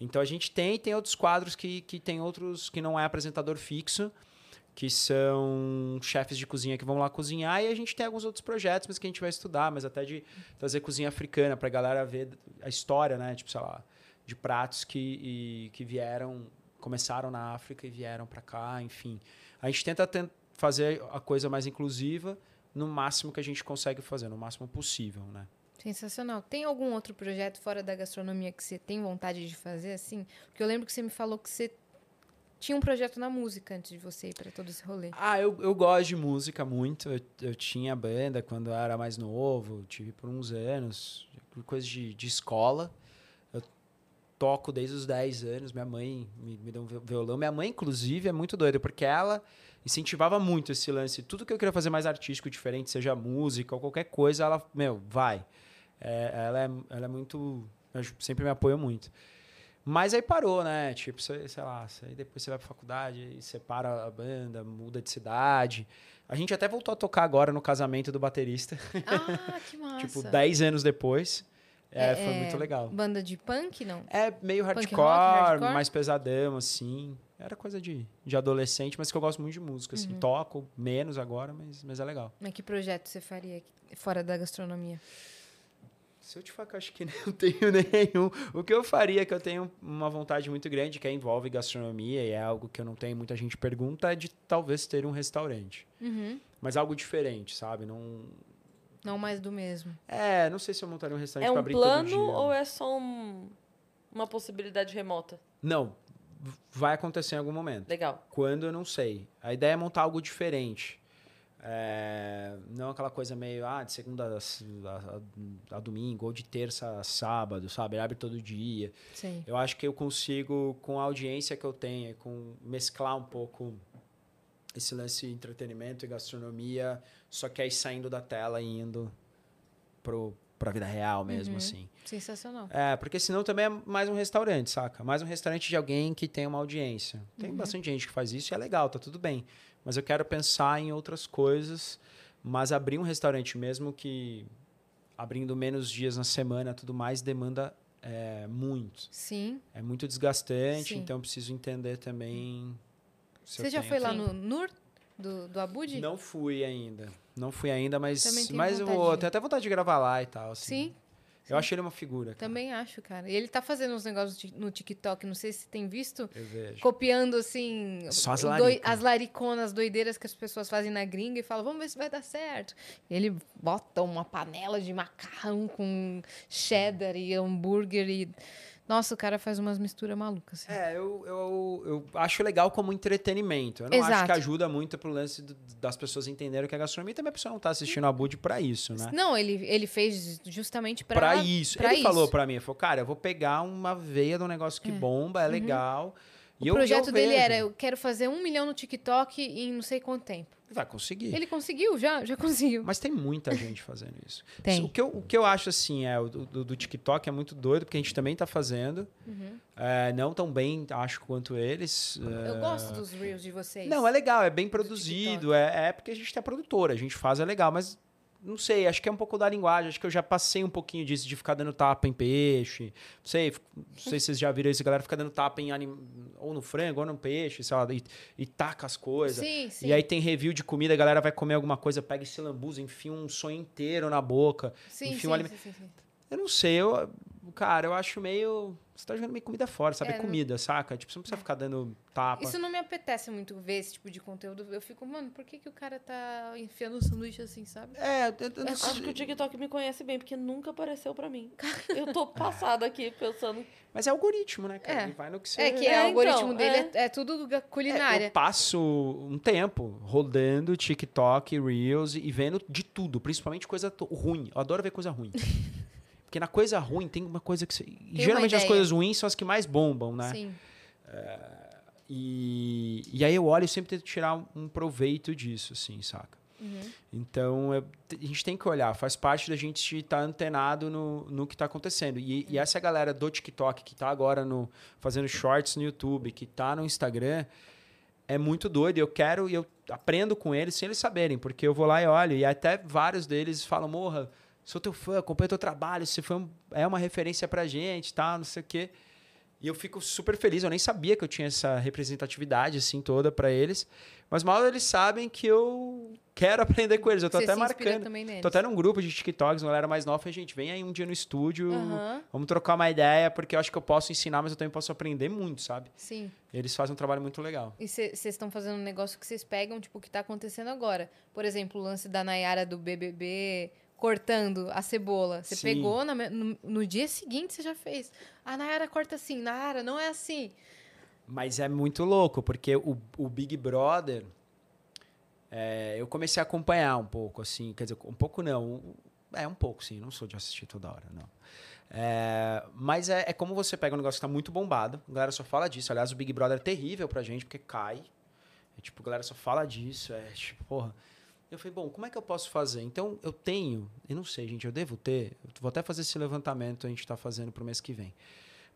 Então a gente tem, tem outros quadros que, que tem outros que não é apresentador fixo, que são chefes de cozinha que vão lá cozinhar, e a gente tem alguns outros projetos, mas que a gente vai estudar, mas até de trazer cozinha africana pra galera ver a história, né? Tipo, sei lá, de pratos que, e- que vieram, começaram na África e vieram pra cá, enfim. A gente tenta ten- fazer a coisa mais inclusiva no máximo que a gente consegue fazer, no máximo possível, né? Sensacional. Tem algum outro projeto fora da gastronomia que você tem vontade de fazer, assim? Porque eu lembro que você me falou que você tinha um projeto na música antes de você ir para todo esse rolê. Ah, eu, eu gosto de música muito. Eu, eu tinha banda quando eu era mais novo, tive por uns anos, coisa de, de escola. Toco desde os 10 anos. Minha mãe me, me deu um vi- violão. Minha mãe, inclusive, é muito doida, porque ela incentivava muito esse lance. Tudo que eu queria fazer mais artístico, diferente, seja música ou qualquer coisa, ela, meu, vai. É, ela, é, ela é muito. Sempre me apoia muito. Mas aí parou, né? Tipo, sei, sei lá, aí depois você vai pra faculdade, separa a banda, muda de cidade. A gente até voltou a tocar agora no casamento do baterista, Ah, que massa. tipo, 10 anos depois. É, É, foi é, muito legal. Banda de punk, não? É meio hardcore, rock, hardcore? mais pesadão, assim. Era coisa de, de adolescente, mas que eu gosto muito de música, assim. Uhum. Toco menos agora, mas, mas é legal. Mas que projeto você faria fora da gastronomia? Se eu te falar que eu acho que não tenho nenhum. O que eu faria, que eu tenho uma vontade muito grande, que é envolve gastronomia, e é algo que eu não tenho, muita gente pergunta, é de talvez ter um restaurante. Uhum. Mas algo diferente, sabe? Não. Não mais do mesmo. É, não sei se eu montaria um restaurante É pra um abrir plano todo dia. ou é só um- uma possibilidade remota? Não. Vai acontecer em algum momento. Legal. Quando eu não sei. A ideia é montar algo diferente. É, não aquela coisa meio, ah, de segunda a, a- a domingo, ou de terça a sábado, sabe? Abre todo dia. Sim. Eu acho que eu consigo, com a audiência que eu tenho, com mesclar um pouco esse lance de entretenimento e gastronomia, só que aí saindo da tela e indo pro, pra vida real mesmo, Uhum. assim. Sensacional. É, porque senão também é mais um restaurante, saca? Mais um restaurante de alguém que tem uma audiência. Tem Uhum. bastante gente que faz isso e é legal, tá tudo bem. Mas eu quero pensar em outras coisas, mas abrir um restaurante mesmo que abrindo menos dias na semana, tudo mais, demanda é, muito. Sim. É muito desgastante, Sim. então eu preciso entender também. Você já foi lá no NUR do, do Abud? Não fui ainda. Não fui ainda, mas, mas eu vou. de. Tenho até vontade de gravar lá e tal. Assim. Sim. Eu acho ele uma figura. cara. Também acho, cara. E ele tá fazendo uns negócios no TikTok, não sei se tem visto, Eu vejo. copiando assim Só as doi- as lariconas doideiras que as pessoas fazem na gringa e falam, vamos ver se vai dar certo. E ele bota uma panela de macarrão com cheddar e hambúrguer e nossa, o cara faz umas misturas malucas. assim. É, eu, eu, eu acho legal como entretenimento. Eu não acho Exato. que ajuda muito pro lance do- das pessoas entenderem que é gastronomia. Também a pessoa não tá assistindo a Bud pra isso, né? Não, ele, ele fez justamente pra, Pra, isso. pra ele isso. falou pra mim, falou, cara, eu vou pegar uma veia de um negócio que bomba, é legal. E Uhum. O eu- projeto eu dele vejo. era, eu quero fazer um milhão no TikTok em não sei quanto tempo. Vai conseguir. Ele conseguiu, já, já conseguiu. Mas tem muita gente fazendo isso. Tem. O que, eu, o que eu acho, assim, é o do, do TikTok é muito doido, porque a gente também tá fazendo. Uhum. É, não tão bem, acho, quanto eles. Eu É, gosto dos reels de vocês. Não, é legal, é bem Do produzido. É, é porque a gente é produtora, a gente faz, é legal, mas não sei, acho que é um pouco da linguagem. Acho que eu já passei um pouquinho disso, de ficar dando tapa em peixe. Não sei, não sei se vocês já viram isso, a galera fica dando tapa em anim... ou no frango, ou no peixe, sei lá, e, e taca as coisas. Sim, sim. E aí tem review de comida, a galera vai comer alguma coisa, pega esse lambuza, enfia um sonho inteiro na boca. sim, enfim, sim, um. Eu não sei, eu, cara, eu acho meio. Você tá jogando meio comida fora, sabe? É, É, não- comida, saca? Tipo, você não precisa ficar dando tapa. Isso não me apetece muito ver esse tipo de conteúdo. Eu fico, mano, por que, que o cara tá enfiando o sanduíche assim, sabe? É, eu, eu não Acho sei. que o TikTok me conhece bem, porque nunca apareceu pra mim. Eu tô passada aqui pensando. Mas é algoritmo, né, cara? É. Ele vai no que você. É que É, o algoritmo então, dele é, é tudo É, culinária. eu passo um tempo rodando TikTok, Reels e vendo de tudo, principalmente coisa ruim. Eu adoro ver coisa ruim. Porque na coisa ruim tem uma coisa que. Você... geralmente as coisas ruins são as que mais bombam, né? Sim. E, e aí eu olho e sempre tento tirar um, um proveito disso, assim, saca? Então, eu- a gente tem que olhar, faz parte da gente estar antenado no, no que está acontecendo. E, e essa galera do TikTok, que está agora no, fazendo shorts no YouTube, que está no Instagram, é muito doido. Eu quero e eu aprendo com eles sem eles saberem, porque eu vou lá e olho. E até vários deles falam: Morra, sou teu fã, acompanho teu trabalho, você foi um- é uma referência pra gente, tá? Não sei o quê. E eu fico super feliz. Eu nem sabia que eu tinha essa representatividade assim toda pra eles. Mas mal eles sabem que eu quero aprender com eles. Eu tô Você até marcando. também neles. Tô até num grupo de TikToks, uma galera mais nova. Falei, gente, vem aí um dia no estúdio, Aham. vamos trocar uma ideia, porque eu acho que eu posso ensinar, mas eu também posso aprender muito, sabe? Sim. Eles fazem um trabalho muito legal. E vocês estão fazendo um negócio que vocês pegam, tipo, o que tá acontecendo agora. Por exemplo, o lance da Nayara do BBB cortando a cebola. Você Sim. pegou, na no, no dia seguinte você já fez. A Nayara corta assim, Nayara, não é assim. Mas é muito louco, porque o, o Big Brother, é, eu comecei a acompanhar um pouco, assim, quer dizer, um pouco não, é um pouco, sim, não sou de assistir toda hora, não. É, mas é, é como você pega um negócio que tá muito bombado, a galera só fala disso, aliás, o Big Brother é terrível pra gente, porque cai, é, tipo, a galera só fala disso, é tipo, porra. Eu falei, bom, como é que eu posso fazer? Então, eu tenho, eu não sei, gente, eu devo ter, eu vou até fazer esse levantamento a gente tá fazendo pro mês que vem.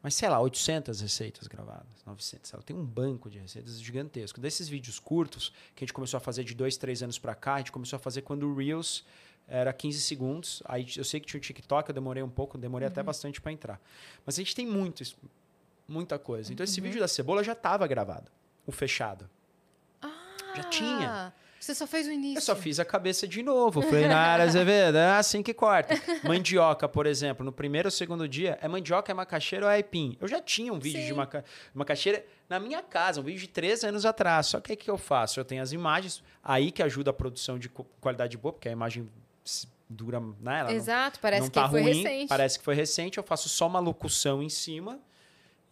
Mas sei lá, 800 receitas gravadas, 900. sei lá, Tem um banco de receitas gigantesco. Desses vídeos curtos, que a gente começou a fazer de dois, três anos pra cá, a gente começou a fazer quando o Reels era 15 segundos. Aí eu sei que tinha o TikTok, eu demorei um pouco, demorei até bastante pra entrar. Mas a gente tem muito, muita coisa. Então esse vídeo da cebola já estava gravado, o fechado. Já tinha. Você só fez o início. Eu só fiz a cabeça de novo. Falei, Nara Azevedo, é assim que corta. Mandioca, por exemplo, no primeiro ou segundo dia, é mandioca, é macaxeira ou é aipim? Eu já tinha um vídeo Sim. de maca macaxeira na minha casa, um vídeo de três anos atrás. Só que o que eu faço? Eu tenho as imagens, aí que ajuda a produção de qualidade boa, porque a imagem dura, né? Ela não- Exato, parece não que tá foi ruim, recente. Parece que foi recente. Eu faço só uma locução em cima.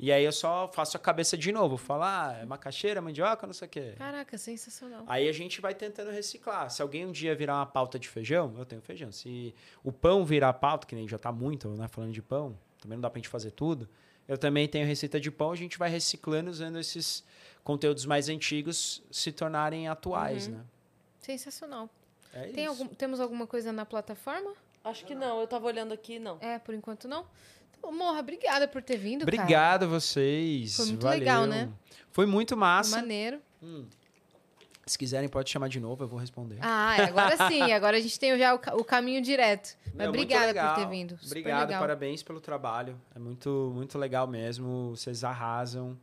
E aí eu só faço a cabeça de novo. Falo, ah, é macaxeira, mandioca, não sei o quê. Caraca, sensacional. Aí a gente vai tentando reciclar. Se alguém um dia virar uma pauta de feijão, eu tenho feijão. Se o pão virar pauta, que nem já tá muito, né, falando de pão, também não dá pra gente fazer tudo. Eu também tenho receita de pão, a gente vai reciclando usando esses conteúdos mais antigos se tornarem atuais, né? Sensacional. É Tem isso. algum, temos alguma coisa na plataforma? Acho que não, eu tava olhando aqui, não. É, por enquanto não. Morra, obrigada por ter vindo. Obrigado a vocês. Foi muito Valeu. legal, né? Foi muito massa. Maneiro. Se quiserem, pode chamar de novo, eu vou responder. Ah, é, agora sim. Agora a gente tem já o, o caminho direto. Mas Meu, obrigada por ter vindo. Super Obrigado, legal. parabéns pelo trabalho. É muito, muito legal mesmo. Vocês arrasam.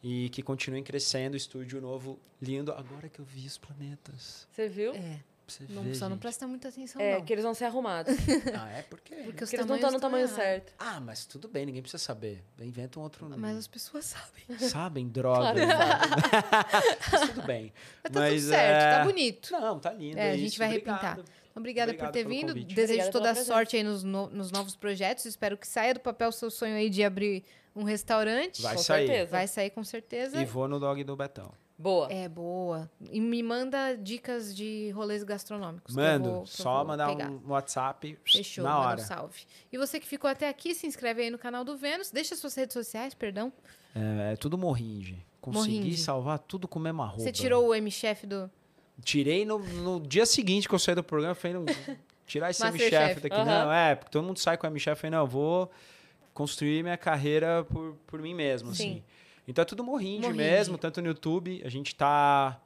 E que continuem crescendo. Estúdio novo, lindo. Agora que eu vi os planetas. Você viu? É, Pra você não, ver, só não gente. presta muita atenção, É, não. que eles vão ser arrumados. Ah, é porque... Porque eles não estão no tamanho errados. certo. Ah, mas tudo bem, ninguém precisa saber. Inventa um outro... Mas as pessoas sabem. Sabem, droga. Claro. Mas tudo bem. Mas tá Mas, tudo certo, é, tá bonito. Não, tá lindo. É, a é gente isso. vai Obrigado. repintar. Obrigada Obrigado por ter vindo. convite. Desejo Obrigada toda a sorte aí nos, no- nos novos projetos. Espero que saia do papel o seu sonho aí de abrir um restaurante. Vai Com sair. certeza. Vai sair com certeza. E vou no dog do Betão. Boa. É boa. E me manda dicas de rolês gastronômicos. que eu Mando, vou- que eu só mandar pegar. um WhatsApp Fechou, na manda hora. um salve. E você que ficou até aqui, se inscreve aí no canal do Vênus. Deixa suas redes sociais, perdão. É, é tudo morringe. Consegui Morringe. salvar tudo com o mesmo arroba. Você tirou o M-Chef do... Tirei no, no dia seguinte que eu saí do programa, eu falei, não, tirar esse. M-Chef daqui. Aham. Não, é, porque todo mundo sai com o M-Chef, eu falei, não, eu vou construir minha carreira por, por mim mesmo, Sim. assim. Então é tudo Morringe. mesmo, tanto no YouTube, a gente tá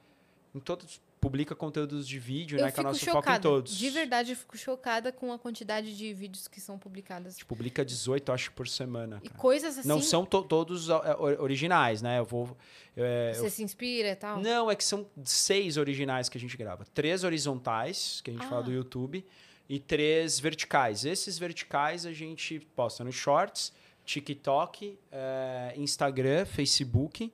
em todos, publica conteúdos de vídeo, eu né, que é o nosso foco em chocada. todos. De verdade, eu fico chocada com a quantidade de vídeos que são publicados. A gente publica 18, acho, por semana, E cara. coisas assim... Não são to- todos é, or- originais, né? Eu vou. é, eu Você se inspira e tal? Não, é que são seis originais que a gente grava. Três horizontais, que a gente Ah. fala do YouTube, e três verticais. Esses verticais a gente posta no Shorts, TikTok, eh, Instagram, Facebook,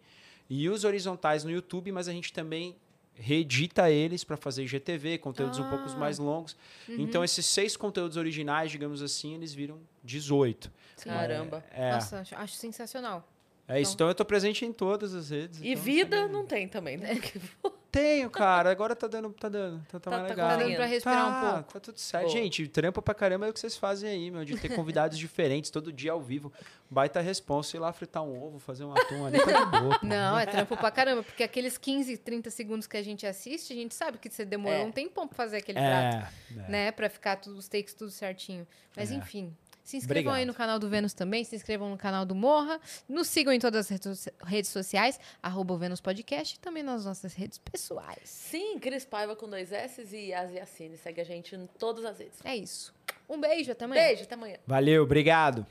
e os horizontais no YouTube, mas a gente também reedita eles para fazer IGTV, conteúdos um pouco Ah. mais longos. Então, esses seis conteúdos originais, digamos assim, eles viram 18. Sim. Caramba. É, Nossa, acho, acho sensacional. é isso. Então, eu tô presente em todas as redes. E então, vida não tem também, né? Tenho, cara. Agora tá dando, tá dando. Tá, tá Tá- mais tá legal. Tá dando pra respirar Tá, um pouco. Tá tudo certo. Boa. Gente, trampa pra caramba é o que vocês fazem aí, meu. De ter convidados diferentes todo dia ao vivo. Baita responsa, ir lá fritar um ovo, fazer um atum ali, tá de boa. pô. Não, é trampo pra caramba, porque aqueles 15, 30 segundos que a gente assiste, a gente sabe que você demorou É. um tempão pra fazer aquele prato, É, é. né? Pra ficar tudo, os takes tudo certinho. Mas É. enfim. Se inscrevam aí Obrigado. no canal do Vênus também, se inscrevam no canal do Morra, nos sigam em todas as redes- sociais, arroba Vênus Podcast e também nas nossas redes pessoais. Sim, Cris Paiva com dois S e Asiacine. Segue a gente em todas as redes. É isso. Um beijo, até amanhã. Beijo, até amanhã. Valeu, obrigado.